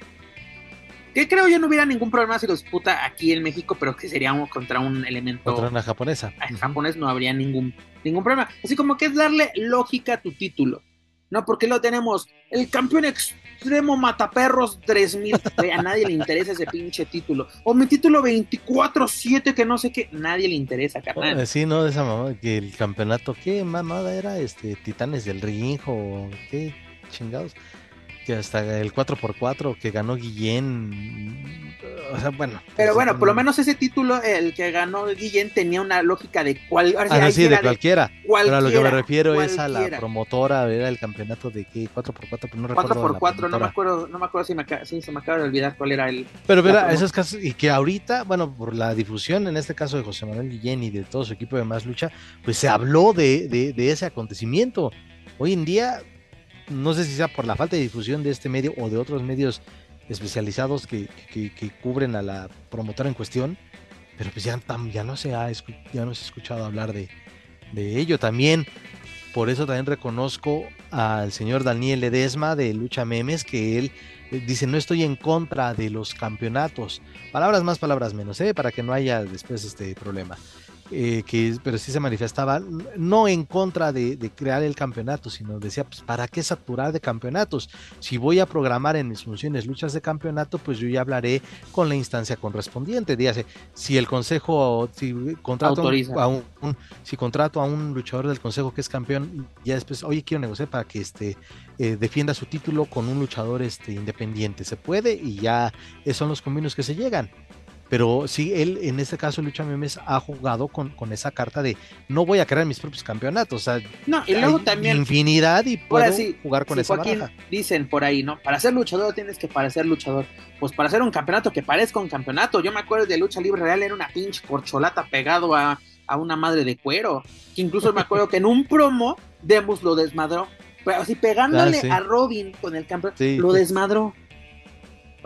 Que creo yo no hubiera ningún problema si lo disputa aquí en México, pero que sería un- contra un elemento Contra una japonesa. en japonés no habría ningún, ningún problema. Así como que es darle lógica a tu título. No, porque lo tenemos. El campeón extremo mataperros 3000. *laughs* Güey, a nadie le interesa ese pinche título. O mi título 24-7, que no sé qué. Nadie le interesa, carnal. Sí, no, de esa mamá, que el campeonato, ¿qué mamada era? Este, Titanes del Ring o qué chingados. Que hasta el 4x4 que ganó Guillén. O sea, bueno. Pero pues, bueno, por lo no- menos ese título, el que ganó Guillén, tenía una lógica de sí, Ah, ahí sí, de era cualquiera. Pero a lo que me cualquiera, refiero es a la promotora, era el campeonato de qué, 4x4, pero no recuerdo. la 4x4, no me acuerdo, no me acuerdo si me sí, se me acaba de olvidar cuál era el. Pero verá, esos casos, y que ahorita, bueno, por la difusión, en este caso de José Manuel Guillén y de todo su equipo de Más Lucha, pues se habló de, de, de ese acontecimiento. Hoy en día, no sé si sea por la falta de difusión de este medio o de otros medios especializados que, que, que cubren a la promotora en cuestión, pero pues ya, ya no se ha ya no se ha escuchado hablar de, de ello también. Por eso también reconozco al señor Daniel Ledesma de Lucha Memes, que él eh, dice, no estoy en contra de los campeonatos. Palabras más, palabras menos, ¿eh? para que no haya después este problema. Eh, que, pero sí se manifestaba no en contra de, de crear el campeonato, sino decía, pues, ¿para qué saturar de campeonatos? Si voy a programar en mis funciones luchas de campeonato, pues yo ya hablaré con la instancia correspondiente. Dígase, si el consejo, si contrato a un- Autoriza. a un, un- si contrato a un luchador del consejo que es campeón, ya después, oye, quiero negociar para que este eh, defienda su título con un luchador este independiente. Se puede y ya son los convenios que se llegan. Pero sí, él en este caso, Lucha Memes, ha jugado con, con esa carta de no voy a crear mis propios campeonatos. O sea, No, y luego también. infinidad y puedo Ahora sí, jugar con sí, esa Joaquín, baraja. dicen por ahí, ¿no? Para ser luchador tienes que parecer luchador. Pues para hacer un campeonato que parezca un campeonato. Yo me acuerdo de lucha libre real, era una pinche corcholata pegado a, a una madre de cuero. Que incluso me acuerdo que en un promo, Demus lo desmadró. Pero así pegándole Ah, sí. a Robin con el campeonato, Sí. lo desmadró.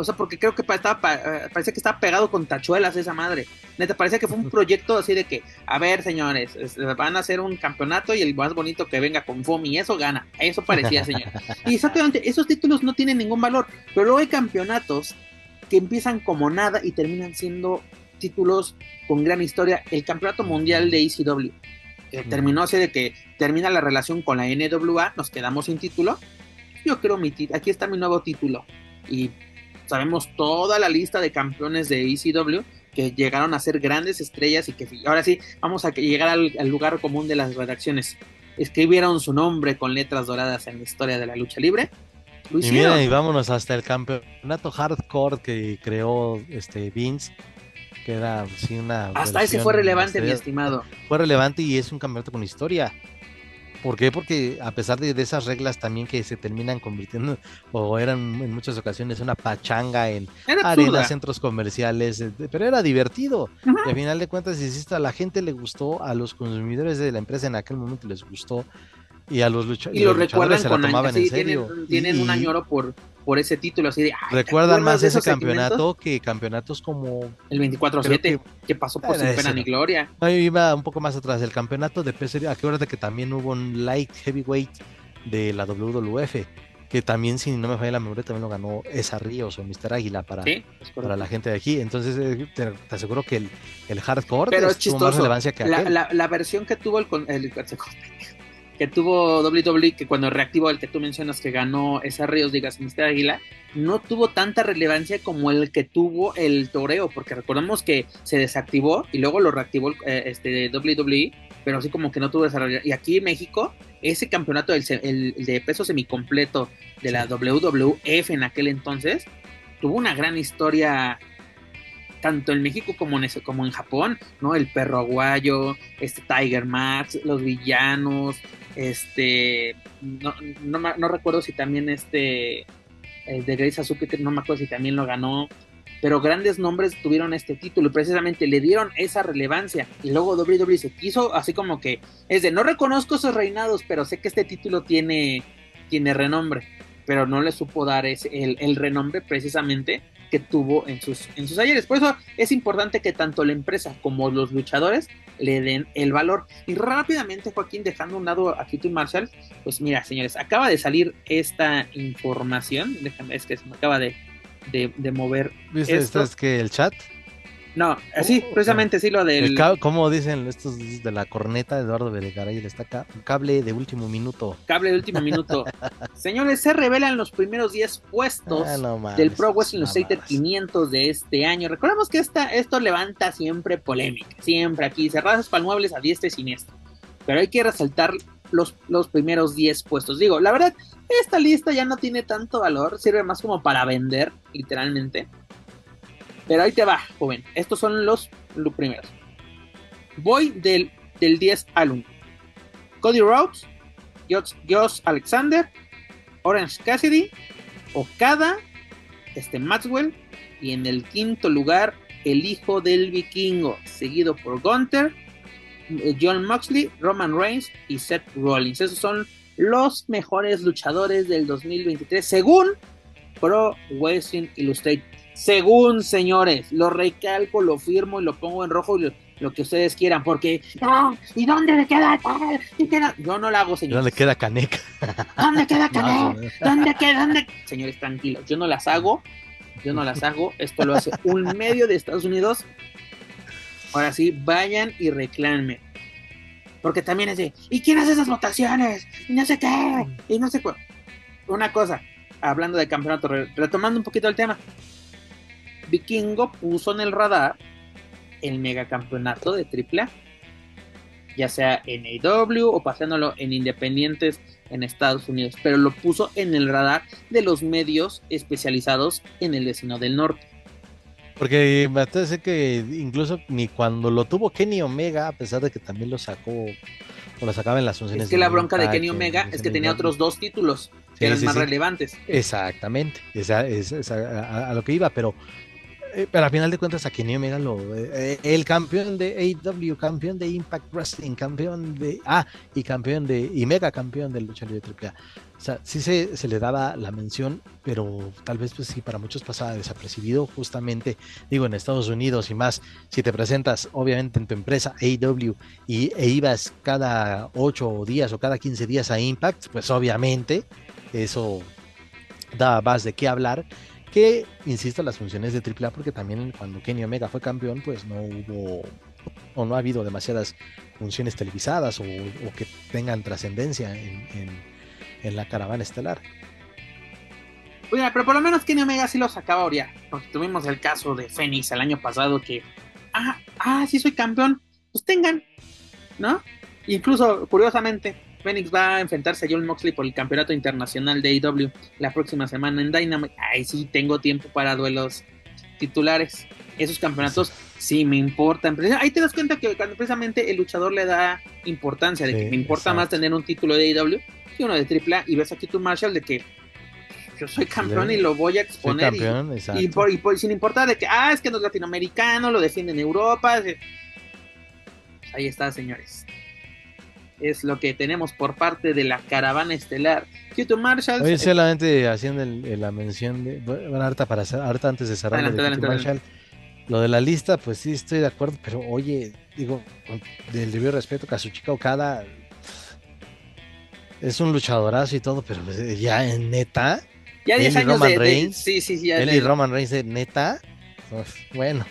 O sea, porque creo que estaba, eh, parecía que estaba pegado con tachuelas esa madre. Neta, parecía que fue un proyecto así de que, a ver, señores, es- van a hacer un campeonato y el más bonito que venga con FOMI, eso gana. Eso parecía, señor. *laughs* Y exactamente, esos títulos no tienen ningún valor, pero luego hay campeonatos que empiezan como nada y terminan siendo títulos con gran historia. El campeonato mundial de ECW terminó así de que termina la relación con la NWA, nos quedamos sin título. Yo creo mi aquí está mi nuevo título. Y sabemos toda la lista de campeones de ECW que llegaron a ser grandes estrellas y que ahora sí vamos a llegar al, al lugar común de las redacciones. Escribieron su nombre con letras doradas en la historia de la lucha libre. Y mira, y vámonos hasta el campeonato hardcore que creó este Vince, que era sí una Hasta ese fue relevante, mi estimado. Fue relevante y es un campeonato con historia. ¿Por qué? Porque a pesar de, de esas reglas también que se terminan convirtiendo, *laughs* o eran en muchas ocasiones una pachanga en arenas, centros comerciales, eh, pero era divertido. Y al final de cuentas, insisto, a la gente le gustó, a los consumidores de la empresa en aquel momento les gustó, y a los, lucha- Y los luchadores se la con años. tomaban Sí, en serio. tienen, tienen Y- un añoro por, por ese título así de. "Ay, ¿te Recuerdan más de ese esos segmentos?" campeonato que campeonatos como El 24-7, Creo que... pasó por sin pena ni gloria. No, yo iba un poco más atrás. El campeonato de peso. Acuérdate que también hubo un light heavyweight de la WWF. que también, si no me falla la memoria, también lo ganó Esa Ríos o Mr. Águila para, para la gente de aquí. Entonces, eh, te, aseguro que el, el hardcore Pero es chistoso. más relevancia que la, la, la, versión que tuvo el, el, que tuvo WWE, que cuando reactivó el que tú mencionas que ganó Esa Ríos, digas Mr. Águila, no tuvo tanta relevancia como el que tuvo el toreo, porque recordamos que se desactivó y luego lo reactivó eh, este WWE, pero así como que no tuvo desarrollo. Y aquí en México ese campeonato del, el, de peso semicompleto de la WWF en aquel entonces tuvo una gran historia tanto en México como en, como en Japón, ¿no? El perro aguayo, este Tiger Max, los villanos, este, no, no, recuerdo si también este, el de Grace Azuki, no me acuerdo si también lo ganó, pero grandes nombres tuvieron este título y precisamente le dieron esa relevancia. Y luego WWE se quiso así como que es de no reconozco esos reinados, pero sé que este título tiene, tiene renombre, pero no le supo dar ese, el, renombre precisamente que tuvo en sus, en sus ayeres. Por eso es importante que tanto la empresa como los luchadores le den el valor. Y rápidamente, Joaquín, dejando un lado a Tito Marshall, pues mira, señores, acaba de salir esta información. Déjame, es que se me acaba de, de, mover. ¿Viste esto? es que el chat? No, así, oh, precisamente sí lo del. ¿Cómo dicen estos de la corneta? Eduardo Bedegaray le está acá. Cable de último minuto. Cable de último minuto. *laughs* Señores, se revelan los primeros 10 puestos ah, del Pro Wrestling Illustrated 500 de este año. Recordemos que esta, esto levanta siempre polémica. Siempre aquí, cerradas palmuebles a diestra y siniestra. Pero hay que resaltar los, los primeros 10 puestos. Digo, la verdad, esta lista ya no tiene tanto valor, sirve más como para vender, literalmente. Pero ahí te va, joven. Estos son los, primeros. Voy del, del 10 al 1. Cody Rhodes, Josh, Alexander, Orange Cassidy, Okada, este Maxwell y en el quinto lugar el hijo del vikingo, seguido por Gunther, eh, John Moxley, Roman Reigns y Seth Rollins. Esos son los mejores luchadores del 2023 según Pro Wrestling Illustrated. Según señores, lo recalco, lo firmo y lo pongo en rojo y lo, que ustedes quieran, porque ¿y dónde le queda tal? Yo no lo hago, señores. ¿Dónde queda Caneca? ¿Dónde queda *laughs* Caneca? ¿Dónde queda? ¿Dónde? Señores, tranquilos, yo no las hago, yo no las hago, esto lo hace *laughs* un medio de Estados Unidos. Ahora sí, vayan y reclamen porque también es de, ¿y quién hace esas votaciones? Y no sé qué, y no sé qué. Una cosa, hablando de campeonato, retomando un poquito el tema. Vikingo puso en el radar el megacampeonato de AAA, ya sea en AW o pasándolo en independientes en Estados Unidos, pero lo puso en el radar de los medios especializados en el vecino del norte. Porque me parece que incluso ni cuando lo tuvo Kenny Omega, a pesar de que también lo sacó o lo sacaba en las funciones. Es que la bronca de Kenny Omega es que tenía otros dos títulos que eran más relevantes. Exactamente, esa, es a, lo que iba, pero eh, pero al final de cuentas a Kenny Omega lo eh, el campeón de AEW, campeón de Impact Wrestling, campeón de ah y campeón de y mega campeón del lucha libre AAA. O sea, sí se, se, le daba la mención, pero tal vez pues sí para muchos pasaba desapercibido justamente digo en Estados Unidos y más si te presentas obviamente en tu empresa AEW y e ibas cada 8 días o cada 15 días a Impact, pues obviamente eso da más de qué hablar que, insisto, las funciones de AAA, porque también cuando Kenny Omega fue campeón, pues no hubo o no ha habido demasiadas funciones televisadas o, que tengan trascendencia en, la caravana estelar. Oye, pero por lo menos Kenny Omega sí lo sacaba Oria, porque tuvimos el caso de Fénix el año pasado que, ah, ah, sí soy campeón, pues tengan, ¿no? Incluso, curiosamente, Phoenix va a enfrentarse a John Moxley por el campeonato internacional de AEW la próxima semana en Dynamite. Ahí sí tengo tiempo para duelos titulares. Esos campeonatos sí me importan. Ahí te das cuenta que cuando precisamente el luchador le da importancia, de que me importa más tener un título de AEW que uno de AAA. Y ves aquí tu Marshall de que yo soy campeón y lo voy a exponer. y, por, sin importar de que, ah, es que no es latinoamericano, lo defiende en Europa. Ahí está, señores es lo que tenemos por parte de la caravana estelar. Q2 Marshall. Oye, solamente haciendo la mención de. Bueno, harta, para, harta antes de cerrar lo de Marshall. Lo de la lista, pues sí estoy de acuerdo, pero oye, digo, del debido respeto, Kazuchika Okada. es un luchadorazo y todo, pero pues, ya en neta. Ya 10 él y años Roman de, de- Reigns, Sí, sí, sí. ya él de- y Roman Reigns, de neta. uf, bueno,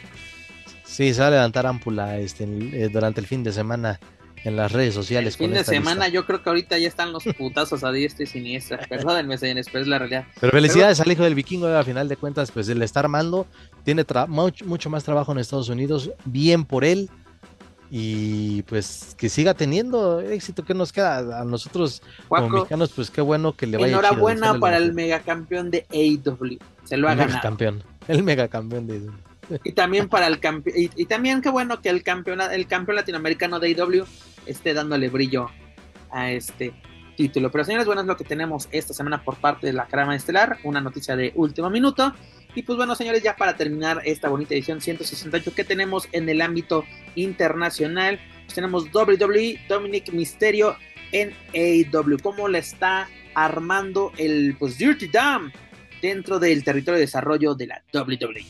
sí, se va a levantar ámpula este, eh, durante el fin de semana en las redes sociales. El fin con de semana, lista. yo creo que ahorita ya están los putazos a diestra y siniestra. *laughs* Perdónenme, señores, pero es la realidad. Pero felicidades al hijo del vikingo, a final de cuentas, pues él está armando, tiene tra- much- mucho más trabajo en Estados Unidos, bien por él, y pues que siga teniendo éxito que nos queda a nosotros como Guaco, mexicanos, pues qué bueno que le vaya chido, enhorabuena para el mejor. megacampeón de AEW. Se lo ha el ganado. megacampeón, el megacampeón de Y también para el campeón. Y, y también qué bueno que el campeón, el campeón latinoamericano de AEW esté dándole brillo a este título. Pero señores, bueno, es lo que tenemos esta semana por parte de la Crama Estelar. Una noticia de último minuto. Y pues bueno, señores, ya para terminar esta bonita edición 168 que tenemos en el ámbito internacional, pues tenemos WWE, Dominic Misterio en AEW. ¿Cómo le está armando el pues Dirty Dam dentro del territorio de desarrollo de la? WWE?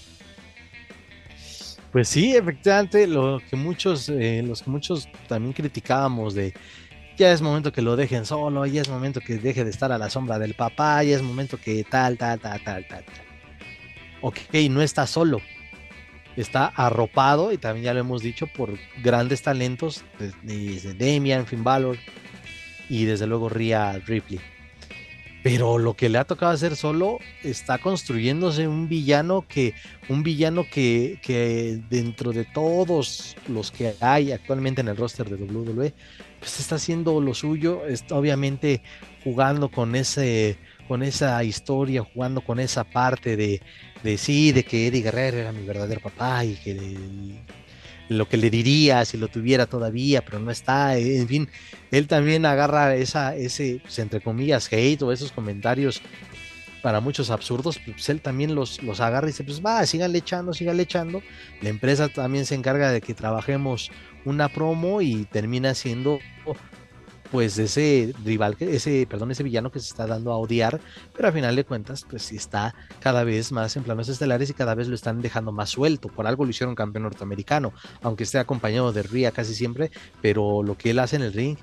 Pues sí, efectivamente, lo que muchos, eh, los que muchos también criticábamos de ya es momento que lo dejen solo, ya es momento que deje de estar a la sombra del papá, ya es momento que tal, tal, tal, tal, tal, tal. Ok, no está solo, está arropado y también ya lo hemos dicho por grandes talentos desde Damian, Finn Balor y desde luego Rhea Ripley. Pero lo que le ha tocado hacer solo está construyéndose un villano que, un villano que, que dentro de todos los que hay actualmente en el roster de WWE, pues está haciendo lo suyo, está obviamente jugando con ese, con esa historia, jugando con esa parte de, de sí, de que Eddie Guerrero era mi verdadero papá y que lo que le diría si lo tuviera todavía, pero no está, en fin, él también agarra esa, ese, pues, entre comillas, hate o esos comentarios para muchos absurdos, pues él también los, los agarra y dice, pues va, síganle echando, síganle echando. La empresa también se encarga de que trabajemos una promo y termina siendo pues ese rival, ese, perdón, ese villano que se está dando a odiar, pero a final de cuentas, pues sí está cada vez más en planos estelares y cada vez lo están dejando más suelto. Por algo lo hicieron campeón norteamericano, aunque esté acompañado de Rhea casi siempre, pero lo que él hace en el ring,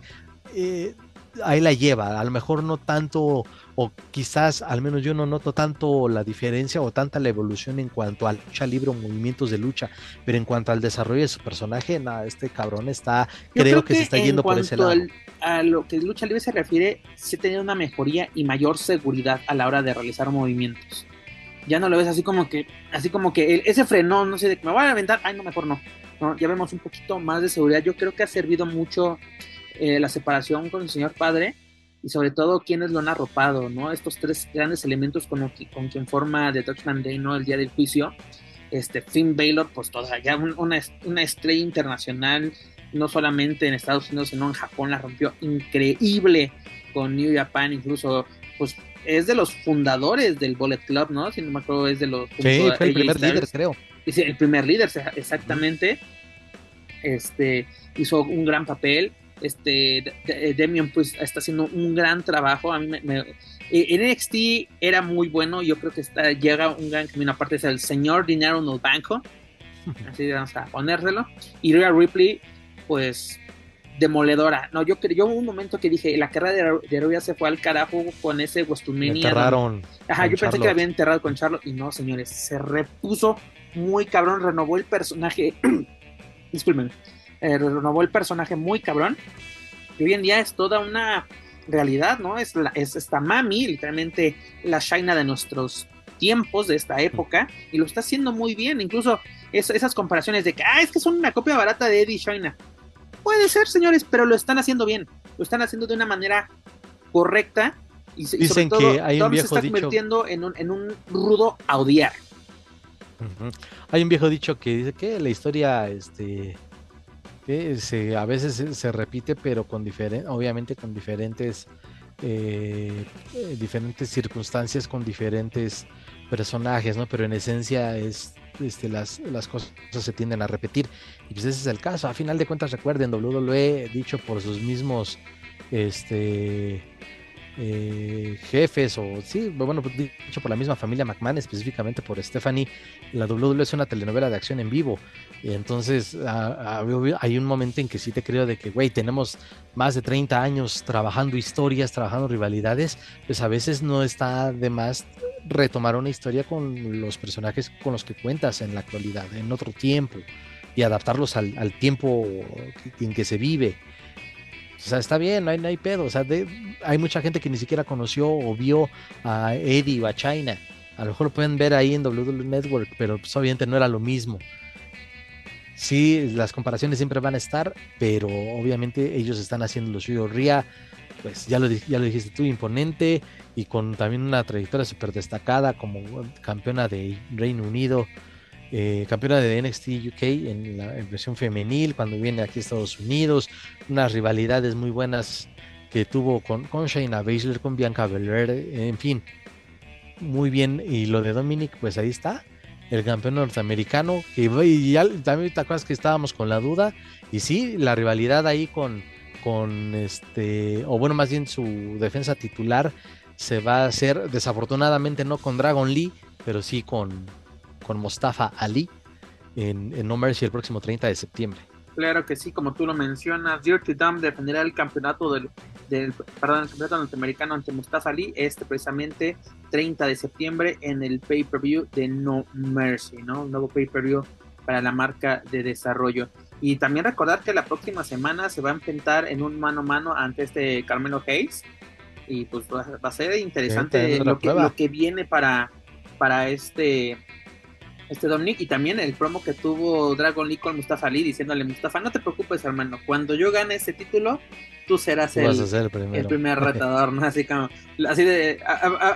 eh, ahí la lleva. A lo mejor no tanto, o quizás al menos yo no noto tanto la diferencia o tanta la evolución en cuanto a lucha libre o movimientos de lucha, pero en cuanto al desarrollo de su personaje, nada, este cabrón está, creo, que, se está en yendo por ese lado. al- a lo que lucha libre se refiere, sí ha tenido una mejoría y mayor seguridad a la hora de realizar movimientos. Ya no lo ves así como que, así como que el- ese frenón, no sé, de que me voy a aventar, ay no, mejor no. No, ya vemos un poquito más de seguridad. Yo creo que ha servido mucho eh, la separación con el señor padre y sobre todo quienes lo han arropado, ¿no? Estos tres grandes elementos con, con quien forma The Dutchman Day, ¿no? El día del juicio. Este, Finn Baylor, pues toda ya un- una, una estrella internacional, no solamente en Estados Unidos, sino en Japón, la rompió increíble con New Japan, incluso, pues es de los fundadores del Bullet Club, ¿no? Si no me acuerdo, es de los... Sí, fue el primer líder, creo. Sí, el primer líder, exactamente. Este hizo un gran papel. Este D- Demian pues está haciendo un gran trabajo. A mí me, me- eh, en NXT era muy bueno. Yo creo que está, llega un gran camino. Aparte es el señor dinero en el banco. *laughs* Así vamos a ponérselo. Y Rhea Ripley, pues demoledora. No, yo cre- yo hubo un momento que dije, la carrera de, de Rhea se fue al carajo con ese WrestleMania. enterraron. Ajá, yo pensé que la había enterrado con Charlotte y no, señores, se repuso muy cabrón, renovó el personaje, *clears throat* disculpen, eh, renovó el personaje muy cabrón y hoy en día es toda una realidad, ¿no? Es, la, es esta mami, literalmente la Shaina de nuestros tiempos, de esta época, y lo está haciendo muy bien, incluso es- esas comparaciones de que, ah, es que son una copia barata de Eddie Shaina. Puede ser, señores, pero lo están haciendo bien, lo están haciendo de una manera correcta y, Dicen sobre todo, que hay un Dom se viejo está dicho- convirtiendo en un, en un rudo a odiar. Hay un viejo dicho que dice que la historia, este, se, a veces se, repite, pero con diferentes, obviamente con diferentes, eh, eh, diferentes circunstancias, con diferentes personajes, ¿no? Pero en esencia es, este, las, las cosas se tienden a repetir. Y pues ese es el caso. A final de cuentas, recuerden, WWE, dicho por sus mismos, este, eh, jefes o sí, bueno, dicho por la misma familia McMahon, específicamente por Stephanie, la WWE es una telenovela de acción en vivo. Y entonces hay un momento en que sí te creo de que, güey, tenemos más de 30 años trabajando historias, trabajando rivalidades, pues a veces no está de más retomar una historia con los personajes con los que cuentas en la actualidad, en otro tiempo, y adaptarlos al, tiempo en que se vive. O sea, está bien, no hay, no hay pedo. O sea, hay mucha gente que ni siquiera conoció o vio a Eddie o a China. A lo mejor lo pueden ver ahí en WWE Network, pero pues, obviamente no era lo mismo. Sí, las comparaciones siempre van a estar, pero obviamente ellos están haciendo lo suyo. Ria, pues ya lo, ya lo dijiste tú, imponente y con también una trayectoria súper destacada como campeona de Reino Unido eh, campeona de NXT UK en la versión femenil, cuando viene aquí a Estados Unidos, unas rivalidades muy buenas que tuvo con, con Shayna Baszler, con Bianca Belair, en fin, muy bien. Y lo de Dominic, pues ahí está, el campeón norteamericano, que y ya también te acuerdas que estábamos con la duda, y sí, la rivalidad ahí con, con este, o bueno, más bien su defensa titular se va a hacer, desafortunadamente no con Dragon Lee, pero sí con, con Mostafa Ali en, en, No Mercy el próximo 30 de septiembre. Claro que sí, como tú lo mencionas, Dirty Dam defenderá el campeonato del, del perdón, el campeonato norteamericano ante Mustafa Ali este precisamente 30 de septiembre en el pay-per-view de No Mercy, ¿no? Un nuevo pay-per-view para la marca de desarrollo. Y también recordar que la próxima semana se va a enfrentar en un mano a mano ante este Carmelo Hayes. Y pues va, a ser interesante lo, que, lo que viene para, para este este Dominic, y también el promo que tuvo Dragon Lee con Mustafa Ali diciéndole, Mustafa, no te preocupes, hermano, cuando yo gane este título, tú serás el, el, primer retador, ¿no? Así como, así de,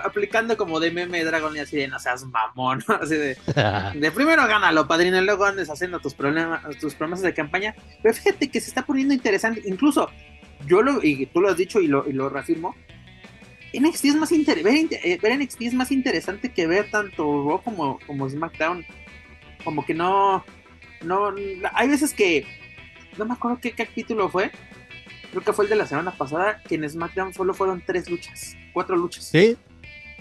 aplicando como de meme Dragon Lee, así de, no seas mamón, Así de, *laughs* de primero gánalo, padrino, y luego andes haciendo tus, problemas, tus promesas de campaña, pero fíjate que se está poniendo interesante, incluso, yo lo, y tú lo has dicho y lo, y lo reafirmo, NXT es más ver, eh, ver, NXT es más interesante que ver tanto Raw como, como SmackDown. Como que no, no, hay veces que, no me acuerdo qué capítulo fue, creo que fue el de la semana pasada, que en SmackDown solo fueron tres luchas, cuatro luchas. Sí.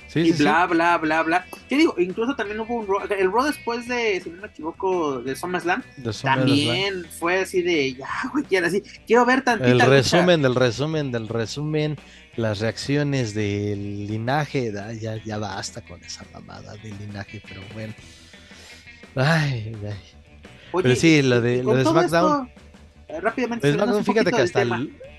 Sí, y bla, bla, bla, bla. ¿Qué digo? Incluso también hubo un Raw, el Raw después de, si no me equivoco, de SummerSlam, también fue así de, ya, güey, quiero, así, quiero ver tantita El resumen del resumen del resumen las reacciones del linaje, ya, ya basta con esa mamada del linaje, pero bueno. Ay, ay. pero sí, lo de, lo de SmackDown. Eh, rápidamente. fíjate que hasta,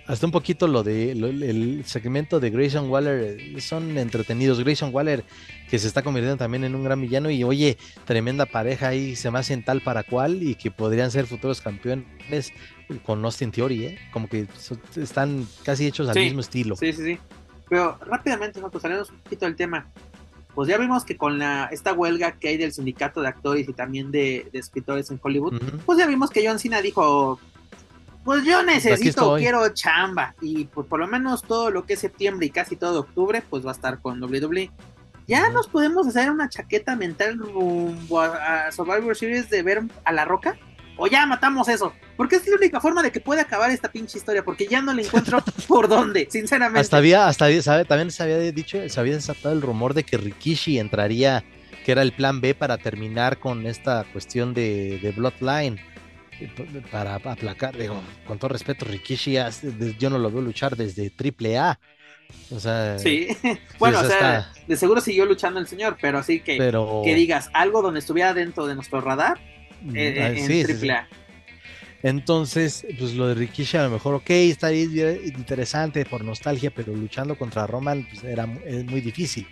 hasta un poquito lo de el segmento de Grayson Waller eh, son entretenidos. Grayson Waller que se está convirtiendo también en un gran villano y oye, tremenda pareja ahí, se me hacen tal para cual y que podrían ser futuros campeones con Austin Theory, ¿eh? Como que están casi hechos al mismo estilo. Sí, sí, sí. Pero rápidamente, ¿no? pues salimos un poquito del tema. Pues ya vimos que con la, esta huelga que hay del sindicato de actores y también de, escritores en Hollywood, pues ya vimos que John Cena dijo, pues yo necesito, quiero chamba. Y pues por lo menos todo lo que es septiembre y casi todo octubre, pues va a estar con WWE. Ya nos podemos hacer una chaqueta mental rumbo a Survivor Series de ver a la roca o ya matamos eso. Porque es la única forma de que pueda acabar esta pinche historia, porque ya no le encuentro *laughs* por dónde, sinceramente. Hasta había, hasta también se había dicho, se había desatado el rumor de que Rikishi entraría, que era el plan B para terminar con esta cuestión de, Bloodline. Eh, para aplacar, digo, con todo respeto, Rikishi yo no lo veo luchar desde Triple A. O sea, sí, *laughs* bueno, o sea, de seguro siguió luchando el señor, pero así que, que digas algo donde estuviera dentro de nuestro radar, Mm, en, ah, Entonces, pues lo de Rikishi a lo mejor, ok, está ahí interesante por nostalgia, pero luchando contra Roman pues era muy difícil.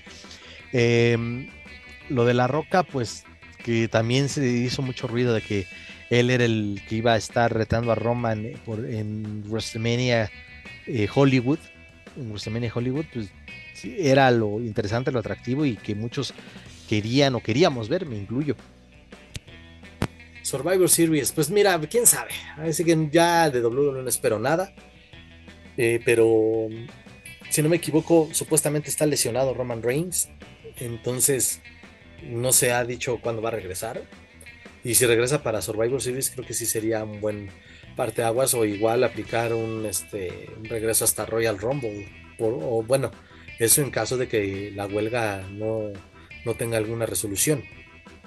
Em, lo de La Roca, pues que también se hizo mucho ruido de que él era el que iba a estar retando a Roman eh, por, en WrestleMania eh, Hollywood. En WrestleMania Hollywood, pues era lo interesante, lo atractivo y que muchos querían o queríamos ver, me incluyo. Survivor Series, pues mira, quién sabe. Así que ya de WWE no espero nada. Eh, pero si no me equivoco, supuestamente está lesionado Roman Reigns. Entonces no se ha dicho cuándo va a regresar. Y si regresa para Survivor Series, creo que sí sería un buen parteaguas o igual aplicar un, este, regreso hasta Royal Rumble. o bueno, Eso en caso de que la huelga no, no tenga alguna resolución.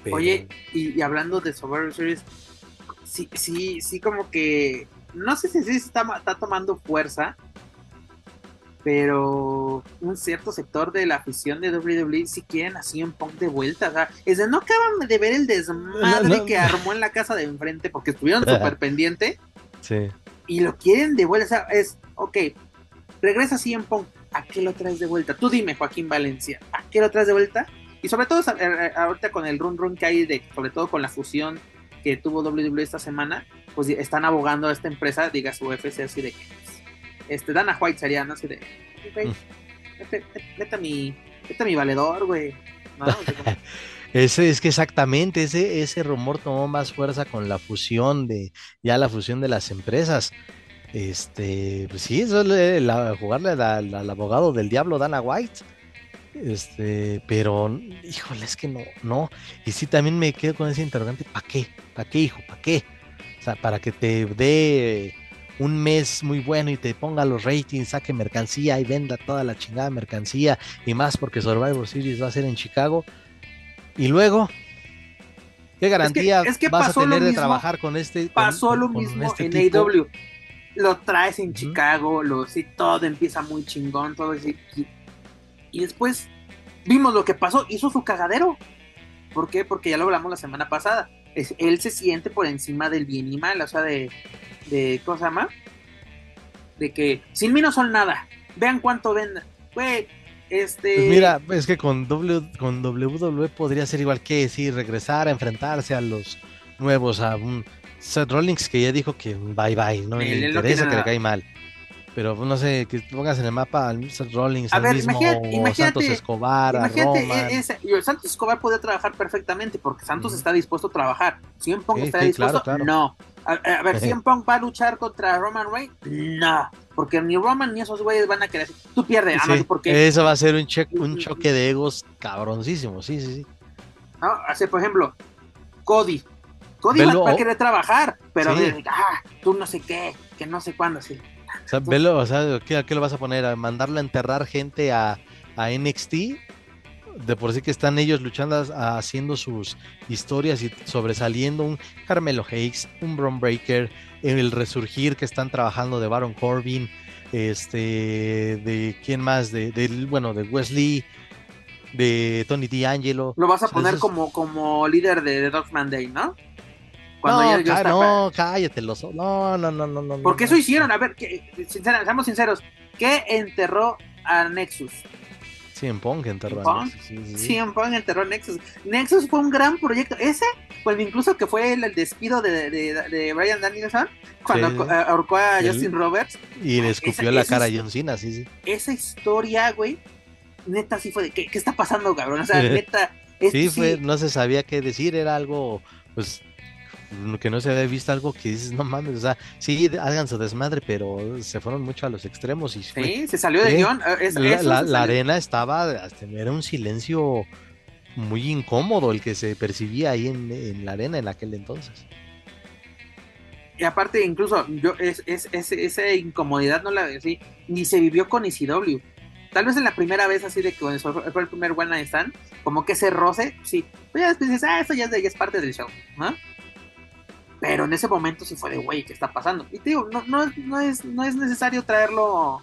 Pero- Oye, y, y hablando de Survivor Series, sí, sí, sí, como que. No sé si sí está, ma- está tomando fuerza, pero un cierto sector de la afición de WWE sí quieren así un Punk de vuelta. O sea, es de no acaban de ver el desmadre No, no. que armó en la casa de enfrente porque estuvieron súper pendiente Sí. y lo quieren de vuelta. O sea, es, ok, regresa CM Punk, ¿a qué lo traes de vuelta? Tú dime, Joaquín Valencia, ¿a qué lo traes de vuelta? Y sobre todo eh, eh, ahorita con el run run que hay, de, sobre todo con la fusión que tuvo WWE esta semana, pues están abogando a esta empresa, diga su UFC, así de que, este, Dana White sería, ¿no? Así de, güey, Mm. vete, vete- a mi, vete a mi valedor, güey. ¿No? *laughs* Ese es que exactamente, ese, ese rumor tomó más fuerza con la fusión de, ya la fusión de las empresas. Este, pues sí, eso es la- jugarle al abogado del diablo, Dana White. Este, pero, híjole, es que no, no. Y sí, también me quedo con ese interrogante, ¿para qué? ¿Para qué, hijo? ¿Para qué? O sea, para que te dé un mes muy bueno y te ponga los ratings, saque mercancía y venda toda la chingada mercancía y más porque Survivor Series va a ser en Chicago. Y luego, ¿qué garantía es que vas a lo tener de trabajar con este? con- pasó lo con mismo este en tipo? AEW. Lo traes en. Chicago, lo sí, todo empieza muy chingón, todo así, y, después vimos lo que pasó, hizo su cagadero. ¿Por qué? Porque ya lo hablamos la semana pasada. Es, él se siente por encima del bien y mal, o sea, de, de ¿cómo se llama? De que sin mí no son nada. Vean cuánto venden. Güey, este. Pues mira, es que con, w, con WWE podría ser igual que sí, regresar a enfrentarse a los nuevos, a un Seth Rollins que ya dijo que bye bye, no le interesa que le cae mal. Pero pues, no sé, que pongas en el mapa al Seth Rollins, A al ver, mismo imagínate- imagínate- Santos Escobar, a Imagínate, Roman. e- ese- yo, Santos Escobar puede trabajar perfectamente porque Santos Ujú. está dispuesto a trabajar. ¿CM Punk Sí, está sí, dispuesto? claro, claro. No. A, a ver, ¿CM *laughs* Punk va a luchar contra Roman Reigns? No. Porque ni Roman ni esos güeyes van a querer. Tú pierdes, Sí, además, porque Eso va a ser un, che- un choque de egos cabroncísimo, sí, sí, sí. ¿no? Así, por ejemplo, Cody. Cody Velo- va a querer trabajar, pero de, ah, tú no sé qué, que no sé cuándo, sí. O sea, velo, o sea, ¿qué, qué lo vas a poner? ¿A mandarlo a enterrar gente a, a NXT? De por sí que están ellos luchando, a- haciendo sus historias y sobresaliendo un Carmelo Hayes, un Bron Breaker, el resurgir que están trabajando de Baron Corbin, este, de quién más, de, del- bueno, de Wesley, de Tony D'Angelo. Lo vas a O sea, poner esos- como, como líder de, de Dogman Day, ¿no? No, ya- ca- no, cállate los No, no, no, no, no. Porque no, eso hicieron, a ver, que, sincera- seamos sinceros, ¿qué enterró a Nexus? CM Punk enterró a Nexus, sí, sí, sí. Punk enterró a Nexus. Nexus fue un gran proyecto. Ese, pues incluso que fue el, el despido de, de, de Brian Danielson, cuando Sí. ahorcó- a El- Justin Roberts. Y le Esa- escupió la cara a John Cena, sí, sí. Esa historia, güey, neta sí fue de, ¿qué, qué está pasando, cabrón? O sea, *laughs* neta, sí, fue, no se sabía qué decir, era algo, pues, que no se había visto algo que dices, no mames, o sea, sí, hagan su desmadre, pero se fueron mucho a los extremos y fue- sí, se salió de guion. eh, es- la, se arena estaba, era un silencio muy incómodo el que se percibía ahí en, en la arena en aquel entonces. Y aparte, incluso, yo, es, es, es- esa incomodidad no la sí, ni se vivió con ECW. Tal vez en la primera vez, así de que cuando fue el primer One Night Stand, como que ese roce, sí. Pero ya después dices, ah, eso ya es, de- ya es parte del show, ¿no? Pero en ese momento sí fue de, güey, ¿qué está pasando? Y te digo, no, no, no, es, no es necesario traerlo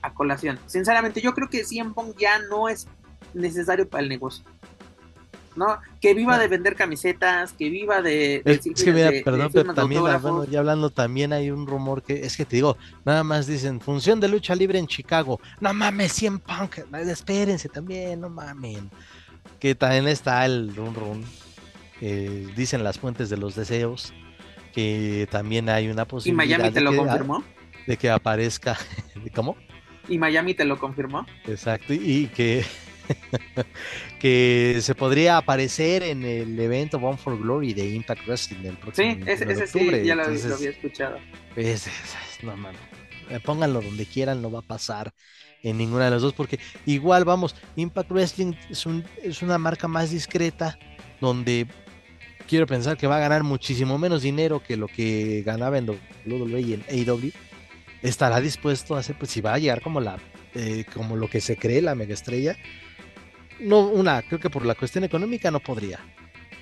a colación. Sinceramente, yo creo que CM Punk ya no es necesario para el negocio. ¿No? Que viva No. de vender camisetas, que viva de... de Es, es que mira, de- de perdón, pero también, ah, autógrafos. bueno, ya hablando, también hay un rumor que, es que te digo, nada más dicen, función de lucha libre en Chicago, no mames, 100 Punk, espérense también, no mamen, que también está el run run, eh, dicen las fuentes de los deseos, que también hay una Y posibilidad Miami te lo que, confirmó. de que aparezca, *laughs* ¿cómo? Y Miami te lo confirmó. Exacto, y, y que *laughs* que se podría aparecer en el evento One for Glory de Impact Wrestling el próximo Sí, ese, 21 de ese sí, ya lo, Entonces, lo había escuchado. es- es- no. Eh, Pónganlo donde quieran, no va a pasar en ninguna de las dos, porque igual vamos, Impact Wrestling es, un, es una marca más discreta, donde quiero pensar que va a ganar muchísimo menos dinero que lo que ganaba en WWE y en AEW. Estará dispuesto a hacer, pues si va a llegar como la eh, como lo que se cree la mega estrella. No, una, creo que por la cuestión económica no podría.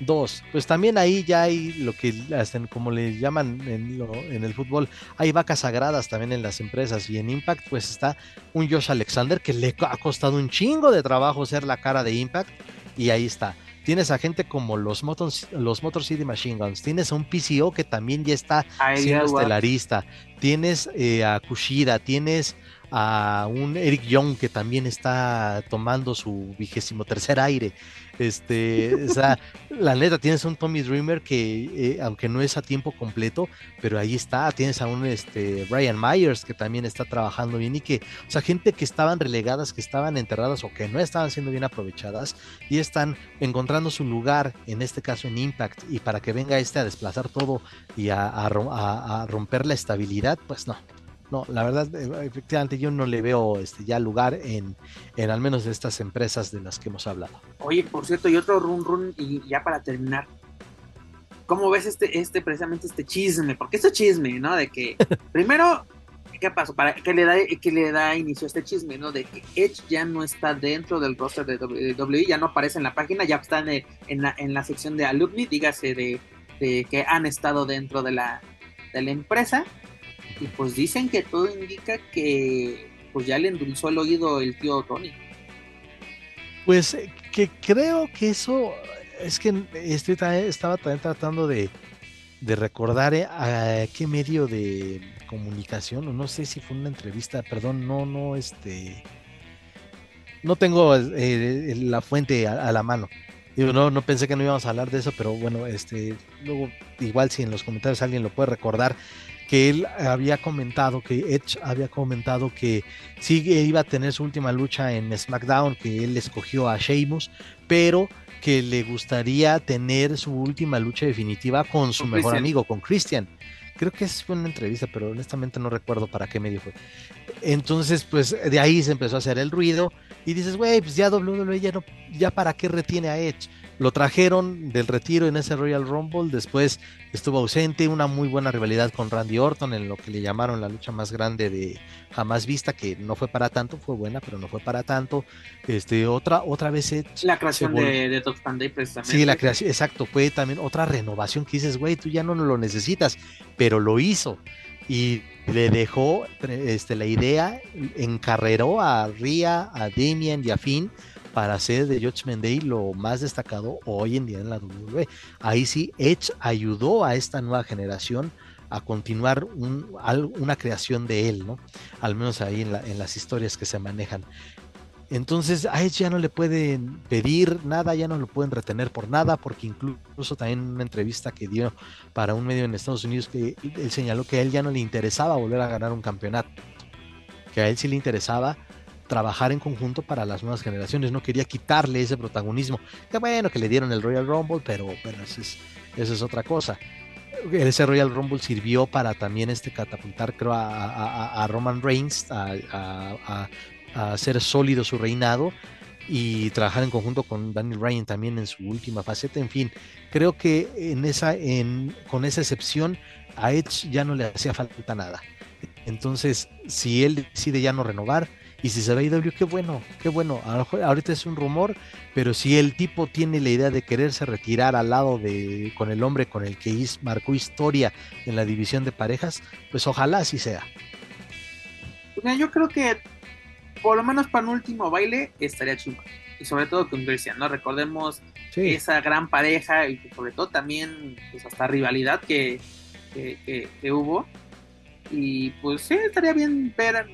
Dos, pues también ahí ya hay lo que hacen, como le llaman en, en, el fútbol, hay vacas sagradas también en las empresas y en Impact pues está un Josh Alexander que le ha costado un chingo de trabajo ser la cara de Impact y ahí está. Tienes a gente como los, Motor, los Motor City Machine Guns. Tienes a un PCO que también ya está siendo estelarista. Tienes eh, a Kushida. Tienes a un Eric Young que también está tomando su vigésimo tercer aire. Este, o sea, *laughs* la neta, tienes un Tommy Dreamer que, eh, aunque no es a tiempo completo, pero ahí está. Tienes a un este, Brian Myers que también está trabajando bien y que, o sea, gente que estaban relegadas, que estaban enterradas o que no estaban siendo bien aprovechadas y están encontrando su lugar, en este caso en Impact, y para que venga este a desplazar todo y a romper la estabilidad, pues no, no, la verdad, eh, efectivamente, yo no le veo este, ya lugar en, en al menos de estas empresas de las que hemos hablado. Oye, por cierto, y otro run run, y ya para terminar, ¿cómo ves este, este, precisamente este chisme? Porque este chisme, ¿no? De que, *laughs* primero, ¿qué pasó? Para, que le da, que le da inicio a este chisme, ¿no? De que Edge ya no está dentro del roster de WWE, ya no aparece en la página, ya está en, en, la, en la sección de alumni, dígase de, de que han estado dentro de la, de la empresa y pues dicen que todo indica que pues ya le endulzó el oído el tío Tony. Pues eh, que creo que eso es que estoy estaba también tratando de, recordar eh, a qué medio de comunicación, o no sé si fue una entrevista, perdón, no, no, este, no tengo la fuente a, la mano. No, no pensé que no íbamos a hablar de eso, pero bueno, este, luego igual si en los comentarios alguien lo puede recordar, que él había comentado, que Edge había comentado que sí iba a tener su última lucha en SmackDown, que él escogió a Sheamus, pero que le gustaría tener su última lucha definitiva con su mejor amigo, con Christian. Creo que es una entrevista, pero honestamente no recuerdo para qué medio fue. Entonces, pues de ahí se empezó a hacer el ruido y dices, güey, pues ya WWE ya no, ya para qué retiene a Edge lo trajeron del retiro en ese Royal Rumble, después estuvo ausente, una muy buena rivalidad con Randy Orton en lo que le llamaron la lucha más grande de jamás vista, que no fue para tanto, fue buena, pero no fue para tanto. Este, otra, otra vez La creación de, de Top precisamente. Sí, la creación, exacto, fue también otra renovación que dices, güey, tú ya no lo necesitas, pero lo hizo. Y le dejó este, la idea, encarreró a Ria, a Damien y a Finn para hacer de Judgment Day lo más destacado hoy en día en la WWE. Ahí sí, Edge ayudó a esta nueva generación a continuar una creación de él, ¿no? Al menos ahí en, las historias que se manejan. Entonces a Edge ya no le pueden pedir nada, ya no lo pueden retener por nada, porque incluso también en una entrevista que dio para un medio en Estados Unidos, que él señaló que a él ya no le interesaba volver a ganar un campeonato, que a él sí le interesaba trabajar en conjunto para las nuevas generaciones. No quería quitarle ese protagonismo. Que bueno, que le dieron el Royal Rumble, pero bueno, eso es, eso es otra cosa. Ese Royal Rumble sirvió para también este catapultar, a, Roman Reigns, a, hacer sólido su reinado y trabajar en conjunto con Daniel Ryan también en su última faceta. En fin, creo que en esa, con esa excepción, a Edge ya no le hacía falta nada. Entonces, si él decide ya no renovar, y si se va a IW, qué bueno, qué bueno. Ahorita es un rumor, pero si el tipo tiene la idea de quererse retirar al lado de con el hombre con el que marcó historia en la división de parejas, pues ojalá así sea. yo creo que por lo menos para un último baile estaría chido. Y sobre todo con Christian, ¿no? Recordemos esa gran pareja y sobre todo también pues hasta rivalidad que, que, que hubo. Y pues sí, estaría bien ver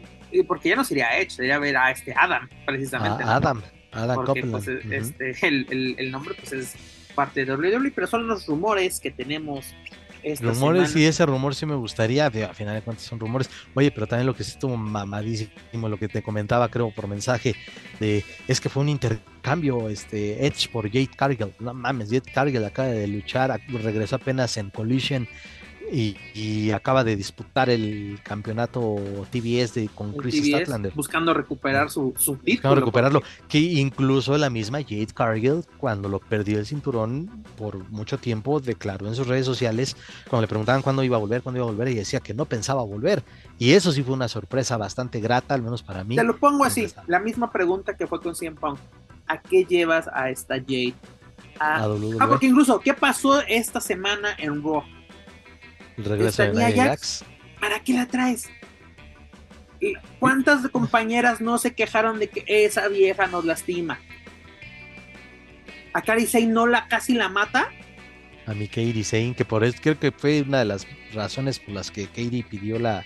porque ya no sería Edge, sería ver a este Adam, precisamente. Adam, Adam porque, pues, este, *laughs* el, el, nombre pues es parte de WWE, pero son los rumores que tenemos. Rumores, y ese rumor sí me gustaría, a final de cuentas son rumores. Oye, pero también lo que sí estuvo mamadísimo, lo que te comentaba, creo, por mensaje, de es que fue un intercambio, este, Edge por Jade Cargill. No mames, Jade Cargill acaba de luchar, regresó apenas en Collision y, y acaba de disputar el campeonato TBS de, con El Chris TBS, Statlander. buscando recuperar su, su Buscando título. recuperarlo. Que incluso la misma Jade Cargill, cuando lo perdió el cinturón por mucho tiempo, declaró en sus redes sociales, cuando le preguntaban cuándo iba a volver, cuándo iba a volver, y decía que no pensaba volver. Y eso sí fue una sorpresa bastante grata, al menos para mí. Te lo pongo así, la misma pregunta que fue con CM Punk. ¿A qué llevas a esta Jade? A A- WWE, Ah, porque incluso, ¿qué pasó esta semana en Raw? El regreso de Nia Jax. ¿Para qué la traes? ¿Y ¿Cuántas compañeras no se quejaron de que esa vieja nos lastima? A Kairi Sane no la casi la mata. a mi Katie Sane, que por eso creo que fue una de las razones por las que Katie pidió la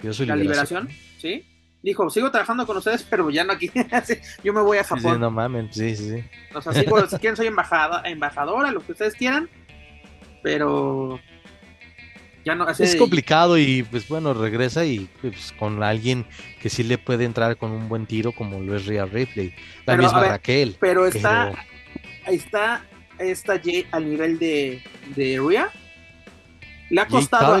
pidió su La liberación, ¿sí? Dijo, sigo trabajando con ustedes, pero ya no aquí. *laughs* Yo me voy a Sí, sí, Japón. no mames, sí, sí, sí. O sea, sigo, si quieren soy embajada, embajadora, lo que ustedes quieran. Pero ya no así Es de- complicado y pues bueno, regresa y pues, con alguien que sí le puede entrar con un buen tiro como lo es Rhea Ripley. La Pero, misma ver, Raquel. Pero está, pero- ahí está esta Jade al nivel de, de Rhea. Le ha costado.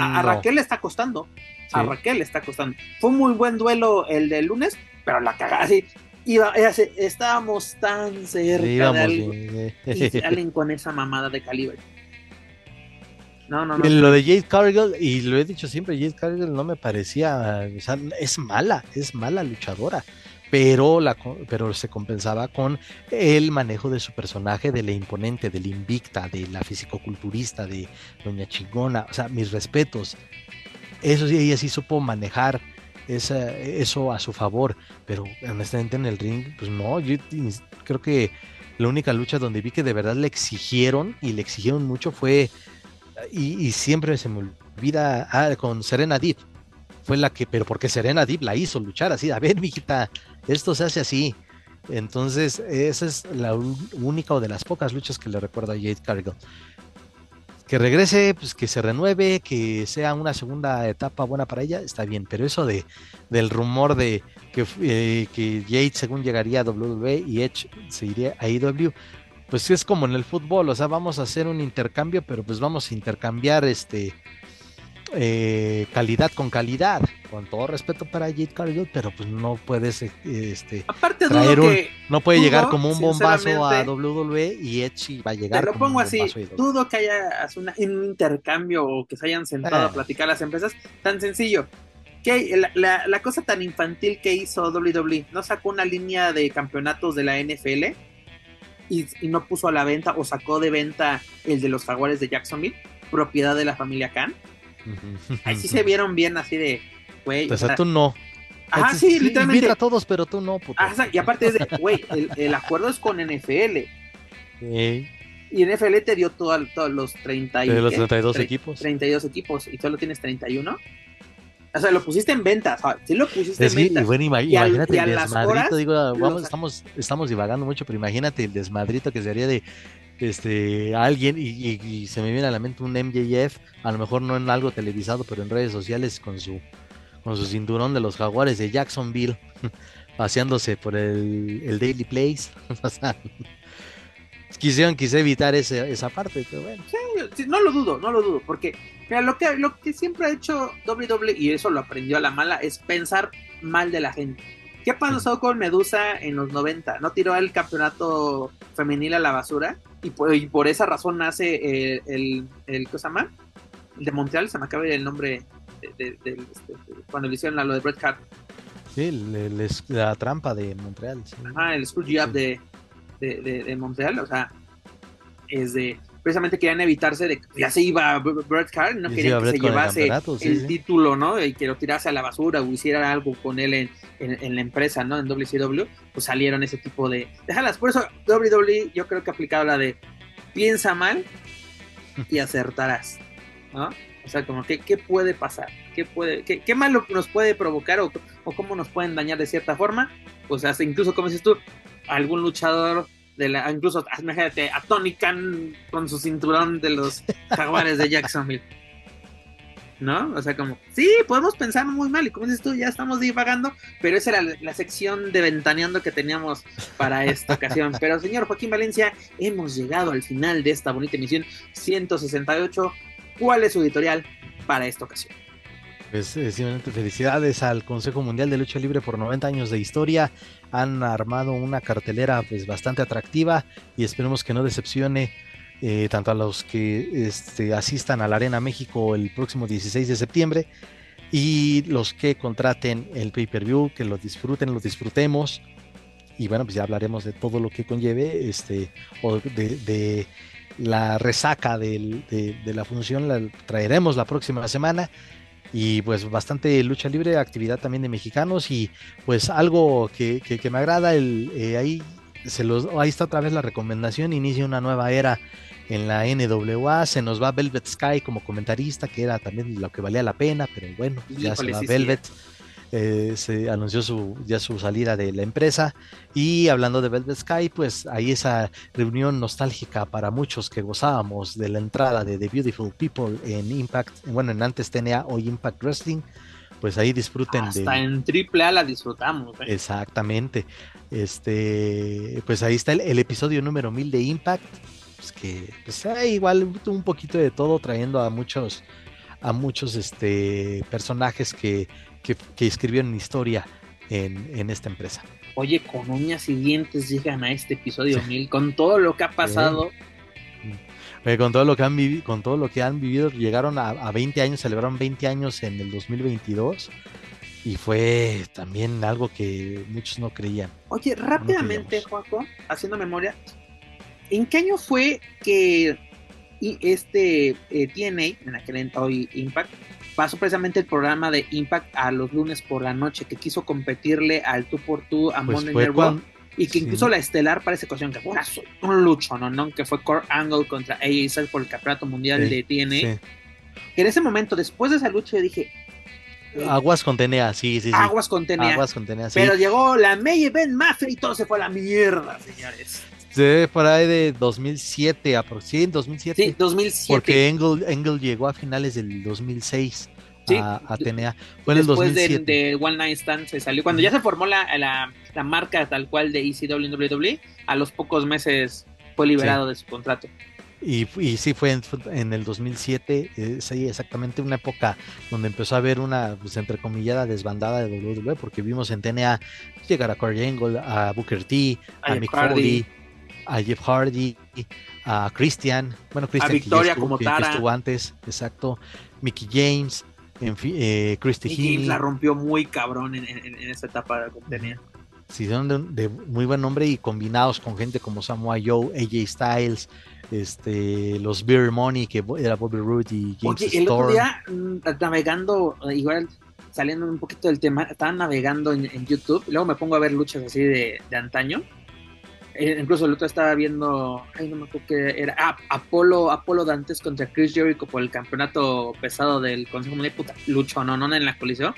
A. Raquel le está costando. A. Raquel le está costando. Fue un muy buen duelo el del lunes, pero la cagada así. Iba, estábamos tan cerca Sí, de algo. Y salen *laughs* con esa mamada de calibre. No, no, no. Lo de Jade Cargill, y lo he dicho siempre, Jade Cargill no me parecía, o sea, es mala, es mala luchadora, pero, la, pero se compensaba con el manejo de su personaje, de la imponente, de la invicta, de la fisicoculturista, de Doña Chingona, o sea, mis respetos. Eso sí, ella sí supo manejar esa, eso a su favor, pero honestamente en el ring, pues no, yo creo que la única lucha donde vi que de verdad le exigieron, y le exigieron mucho, fue y, y siempre se me olvida ah, con Serena Deep. Fue la que, pero porque Serena Deep la hizo luchar así. A ver, mijita, esto se hace así. Entonces, esa es la única o de las pocas luchas que le recuerdo a Jade Cargill. Que regrese, pues que se renueve, que sea una segunda etapa buena para ella, está bien. Pero eso de del rumor de que, eh, que Jade según llegaría a WWE y Edge se iría a AEW, pues es como en el fútbol, o sea, vamos a hacer un intercambio, pero pues vamos a intercambiar este eh, calidad con calidad, con todo respeto para Jade Cargill, pero pues no puedes eh, este Aparte, traer dudo un- que. no puede Dudo, llegar como un bombazo a WWE y Edge sí va a llegar Te lo como pongo un así, AEW. dudo que haya una- un intercambio o que se hayan sentado a platicar las empresas, tan sencillo. Que la, la- la cosa tan infantil que hizo WWE, no sacó una línea de campeonatos de la NFL y, y no puso a la venta o sacó de venta el de los jaguares de Jacksonville, propiedad de la familia Khan. Ahí sí se vieron bien así de, güey. O o sea, tú no. ajá, Entonces, sí, literalmente. A todos, pero tú no, puto. Ajá, y aparte es de, güey, el, el acuerdo es con NFL. Eh, Y NFL te dio todo- todos los 30 y, de los ¿qué? 32 Tre- equipos. 32 equipos y solo tienes 31. O sea, lo pusiste en ventas. o sea, sí lo pusiste Es en bueno, ima- Y al- imagínate y el desmadrito, horas, digo, ah, vamos, los- estamos, estamos divagando mucho, pero imagínate el desmadrito que sería de este alguien, y, y- y se me viene a la mente un MJF, a lo mejor no en algo televisado, pero en redes sociales con su con su cinturón de los jaguares de Jacksonville, *laughs* paseándose por el, el Daily Place. *laughs* quisieron, quise evitar ese- esa parte, pero bueno. Sí, no lo dudo, no lo dudo. Porque mira, lo, que, lo que siempre ha hecho WWE, y eso lo aprendió a la mala, es pensar mal de la gente. ¿Qué pasó con Medusa en los 90? ¿No tiró el campeonato femenil a la basura? Y por, y por esa razón nace el, el, el, ¿qué se llama? El de Montreal, se me acaba el nombre de, de- de- este, de- cuando le hicieron a lo de Bret Hart. Sí, el- la trampa de Montreal. sí. Ajá, el Screwjob de, de, de, de Montreal, o sea, es de. Precisamente querían evitarse de que ya se iba B- Bret Hart, no querían que se el llevase campeonato, sí, el sí. título, ¿no? Y que lo tirase a la basura o hiciera algo con él en, en, en la empresa, ¿no? En WCW, pues salieron ese tipo de. Déjalas, por eso WWE yo creo que ha aplicado la de piensa mal y acertarás, ¿no? O sea, como, ¿qué, qué puede pasar? ¿Qué, puede, qué, qué malo nos puede provocar o, o cómo nos pueden dañar de cierta forma? Pues hasta incluso, como dices tú, algún luchador de la, incluso, imagínate, a Tony Khan con su cinturón de los jaguares de Jacksonville. ¿No? O sea, como, sí, podemos pensar muy mal, y como dices tú, ya estamos divagando, pero esa era la, la sección de ventaneando que teníamos para esta ocasión. *laughs* Pero, señor Joaquín Valencia, hemos llegado al final de esta bonita emisión 168. ¿Cuál es su editorial para esta ocasión? Pues simplemente felicidades al Consejo Mundial de Lucha Libre por 90 años de historia. Han armado una cartelera pues bastante atractiva y esperemos que no decepcione eh, tanto a los que este, asistan a la Arena México el próximo 16 de septiembre y los que contraten el pay-per-view, que lo disfruten, lo disfrutemos. Y bueno, pues ya hablaremos de todo lo que conlleve, este, o de, la resaca de, de, la función, la traeremos la próxima semana y pues bastante lucha libre, actividad también de mexicanos y pues algo que, me agrada, el, eh, ahí, se los, ahí está otra vez la recomendación, inicia una nueva era en la NWA, se nos va Velvet Sky como comentarista, que era también lo que valía la pena, pero bueno, ya se va Velvet. Eh, se anunció su, ya su salida de la empresa. Y hablando de Velvet Sky, pues ahí esa reunión nostálgica para muchos que gozábamos de la entrada de The Beautiful People en Impact, bueno, en antes TNA, hoy Impact Wrestling. Pues ahí disfruten Hasta en triple A la disfrutamos. ¿eh? Exactamente. Este, pues ahí está el, episodio número 1000 de Impact. Pues que pues, igual un poquito de todo trayendo a muchos a muchos este, personajes que que, que escribieron historia en, esta empresa. Oye, con uñas y dientes llegan a este episodio mil, con todo lo que ha pasado. con todo lo que han vivido, con todo lo que han vivido, llegaron a, a 20 años, celebraron 20 años en el 2022 y fue también algo que muchos no creían. Oye, rápidamente, Juanjo, haciendo memoria, ¿en qué año fue que este eh, TNA, en aquel hoy Impact, pasó precisamente el programa de Impact a los lunes por la noche, que quiso competirle al tú por tú a pues Monday Night y que incluso la estelar para esa ocasión, que fue un lucho, ¿no? ¿no? Que fue Core Angle contra AEW por el campeonato mundial de TNA. Que en ese momento, después de esa lucha, yo dije. Aguas con TNA, sí, sí, sí. Aguas con TNA. Aguas con TNA, sí. Pero llegó la May Event Mafia y todo se fue a la mierda, señores. Sí, por ahí de 2007, sí, 2007. Sí, 2007. Porque Engel, llegó a finales del 2006 a, a TNA. Fue en el 2007. De, de, One Night Stand se salió. Cuando ya se formó la, la, marca tal cual de ECW WWE, a los pocos meses fue liberado de su contrato. Y, y, sí, fue en, el 2007, eh, sí, exactamente una época donde empezó a haber una, pues, entrecomillada desbandada de WWE, porque vimos en TNA llegar a Corey Angle, a Booker T, a, Mick Foley, a Jeff Hardy, a Christian, bueno, Christian a Victoria como que, estuvo antes, exacto, Mickey James, en fin, eh, Christy Mickey James la rompió muy cabrón en, en, esa etapa que tenía. Sí, son de, muy buen nombre y combinados con gente como Samoa Joe, AJ Styles, este, los Beer Money, que era Bobby Roode y James Oye, el otro día mm, navegando, igual saliendo un poquito del tema, estaba navegando en, YouTube, luego me pongo a ver luchas así de, de antaño eh, incluso el otro estaba viendo, ay, no me acuerdo qué era, ah, Apolo, Apolo Dantes contra Chris Jericho por el campeonato pesado del Consejo Mundial, puta, lucho, no, no en la colisión,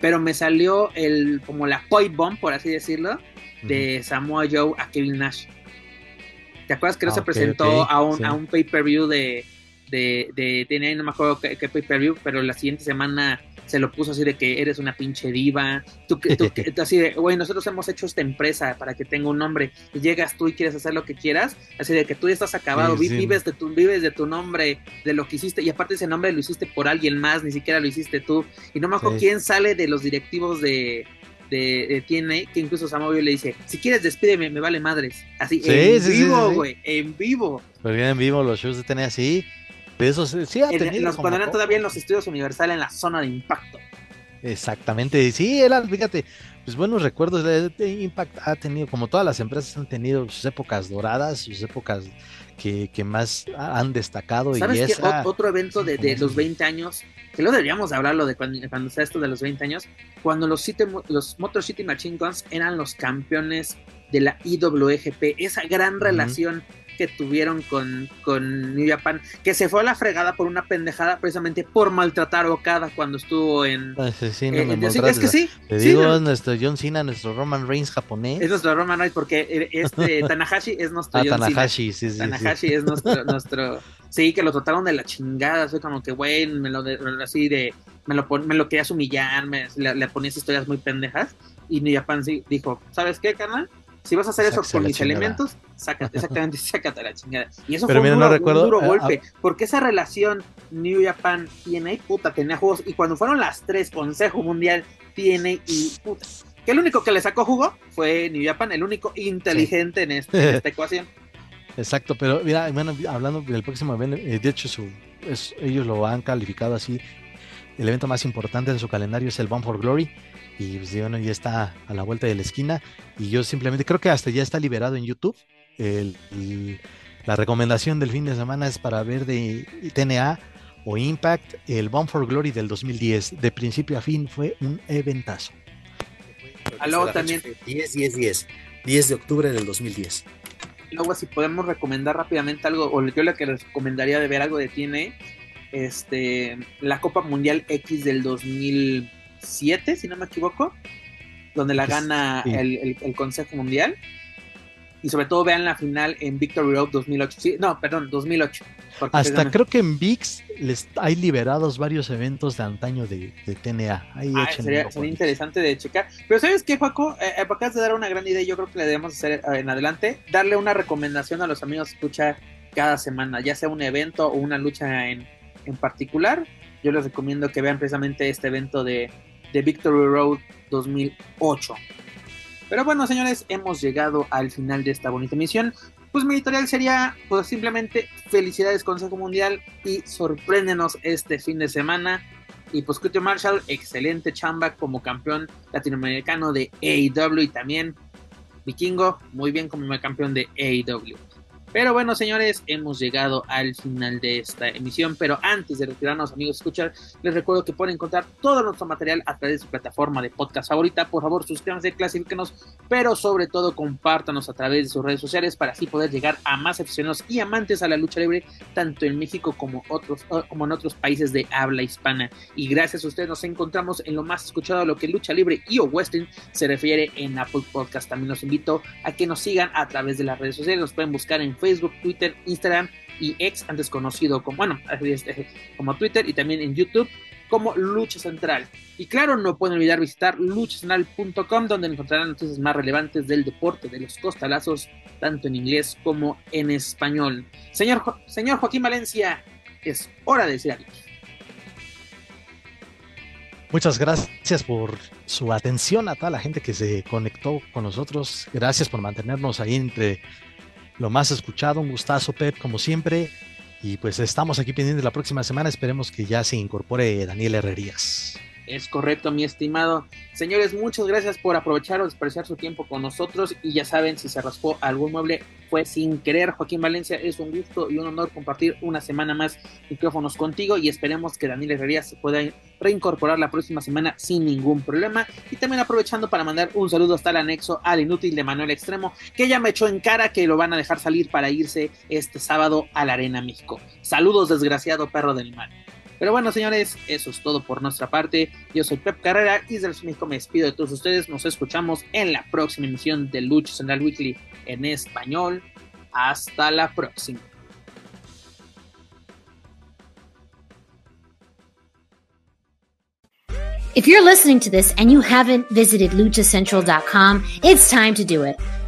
pero me salió el, como la point bomb, por así decirlo, de Samoa Joe a Kevin Nash. ¿Te acuerdas que no ah, se presentó a un, a un pay-per-view de, de, de, no me acuerdo qué, qué pay-per-view, pero la siguiente semana se lo puso así de que eres una pinche diva, tú, tú, *laughs* así de, güey, nosotros hemos hecho esta empresa para que tenga un nombre, y llegas tú y quieres hacer lo que quieras, así de que tú ya estás acabado, vives de tu, vives de tu nombre, de lo que hiciste, y aparte ese nombre lo hiciste por alguien más, ni siquiera lo hiciste tú, y no me acuerdo quién sale de los directivos de, de, TNA, que incluso Samoa le dice, si quieres despídeme, me vale madres, así, en vivo, güey, en vivo. Pero bien en vivo los shows de TNA así, de eso sí ha tenido. cuando eran todavía en los estudios Universal en la zona de impacto. Exactamente, sí, eran, fíjate, pues buenos recuerdos. De, Impact ha tenido, como todas las empresas, han tenido sus épocas doradas, sus épocas que, más han destacado. ¿Sabes y Otro evento de, los 20 años, que lo deberíamos hablarlo de cuando, cuando sea esto de los 20 años, cuando los, los Motor City Machine Guns eran los campeones de la IWGP, esa gran relación que tuvieron con, con New Japan, que se fue a la fregada por una pendejada precisamente por maltratar a Okada cuando estuvo en... sí, es que sí. Te digo, nuestro John Cena, nuestro Roman Reigns japonés. Es nuestro Roman Reigns porque este *laughs* Tanahashi es nuestro ah, Tanahashi, sí, sí. Tanahashi es nuestro, nuestro... Sí, que lo trataron de la chingada, fue como que, güey, me lo de, así de... Me lo, me lo querías humillar, me, le, le ponías historias muy pendejas y New Japan sí dijo, ¿sabes qué, carnal? Si vas a hacer eso con mis elementos, sácate, exactamente, *laughs* sácate la chingada. Y eso Pero fue mira, un no duro, recuerdo, un duro eh, golpe, porque esa relación New Japan TNA, puta, tenía juegos, y cuando fueron las tres, Consejo Mundial, TNA y puta, que el único que le sacó jugo fue New Japan, el único inteligente en, este- en esta *laughs* ecuación. Exacto, pero mira, bueno, hablando del próximo evento, eh, de hecho su, es- ellos lo han calificado así, el evento más importante en su calendario es el Bound for Glory, y pues, bueno, ya está a la vuelta de la esquina, y yo simplemente creo que hasta ya está liberado en YouTube, el- el- la recomendación del fin de semana es para ver de TNA o Impact, el Bound for Glory del 2010, de principio a fin fue un eventazo. Fecha también- fue 10, 10, 10. 10 de octubre del 2010. Luego, si podemos recomendar rápidamente algo, o yo lo que les recomendaría de ver algo de TNA, este, la Copa Mundial X del 2007, si no me equivoco, donde la gana sí. el, el- el Consejo Mundial. Y sobre todo vean la final en Victory Road 2008. Sí, no, perdón, 2008. porque Hasta creo que en VIX les hay liberados varios eventos de antaño de, de TNA. Ahí Ah, sería, sería interesante de checar. Pero ¿sabes qué, Juaco? Eh, eh, acabas de dar una gran idea y yo creo que le debemos hacer eh, en adelante. Darle una recomendación a los amigos que escucha cada semana, ya sea un evento o una lucha en, en particular. Yo les recomiendo que vean precisamente este evento de, de Victory Road 2008. Pero bueno, señores, hemos llegado al final de esta bonita emisión. Pues mi editorial sería, pues simplemente felicidades Consejo Mundial y sorpréndenos este fin de semana. Y pues Cutie Marshall, excelente chamba como campeón latinoamericano de AEW y también Vikingo, muy bien como campeón de AEW. Pero bueno, señores, hemos llegado al final de esta emisión. Pero antes de retirarnos, amigos, escuchar, les recuerdo que pueden encontrar todo nuestro material a través de su plataforma de podcast favorita. Por favor, suscríbanse, clasifíquenos, pero sobre todo compártanos a través de sus redes sociales para así poder llegar a más aficionados y amantes a la lucha libre, tanto en México como, otros, como en otros países de habla hispana. Y gracias a ustedes nos encontramos en lo más escuchado a lo que lucha libre y o western se refiere en Apple Podcast. También los invito a que nos sigan a través de las redes sociales. Nos pueden buscar en Twitter, Instagram y ex, antes conocido como, bueno, este, como Twitter y también en YouTube como Lucha Central. Y claro, no pueden olvidar visitar luchacentral.com donde encontrarán noticias más relevantes del deporte, de los costalazos, tanto en inglés como en español. Señor, señor Joaquín Valencia, es hora de decir adiós. Muchas gracias por su atención a toda la gente que se conectó con nosotros. Gracias por mantenernos ahí entre lo más escuchado. Un gustazo, Pep, como siempre. Y pues estamos aquí pendientes la próxima semana. Esperemos que ya se incorpore Daniel Herrerías. Es correcto, mi estimado. Señores, muchas gracias por aprovechar o despreciar su tiempo con nosotros. Y ya saben, si se raspó algún mueble, fue sin querer. Joaquín Valencia, es un gusto y un honor compartir una semana más micrófonos contigo. Y esperemos que Daniel Herrería se pueda reincorporar la próxima semana sin ningún problema. Y también aprovechando para mandar un saludo hasta el anexo al inútil de Manuel Extremo, que ya me echó en cara que lo van a dejar salir para irse este sábado a la Arena México. Saludos, desgraciado perro del mal. Pero bueno, señores, eso es todo por nuestra parte. Yo soy Pep Carrera y desde el México me despido de todos ustedes. Nos escuchamos en la próxima emisión de Lucha Central Weekly en español. Hasta la próxima. If you're listening to this and you haven't visited luchacentral.com, it's time to do it.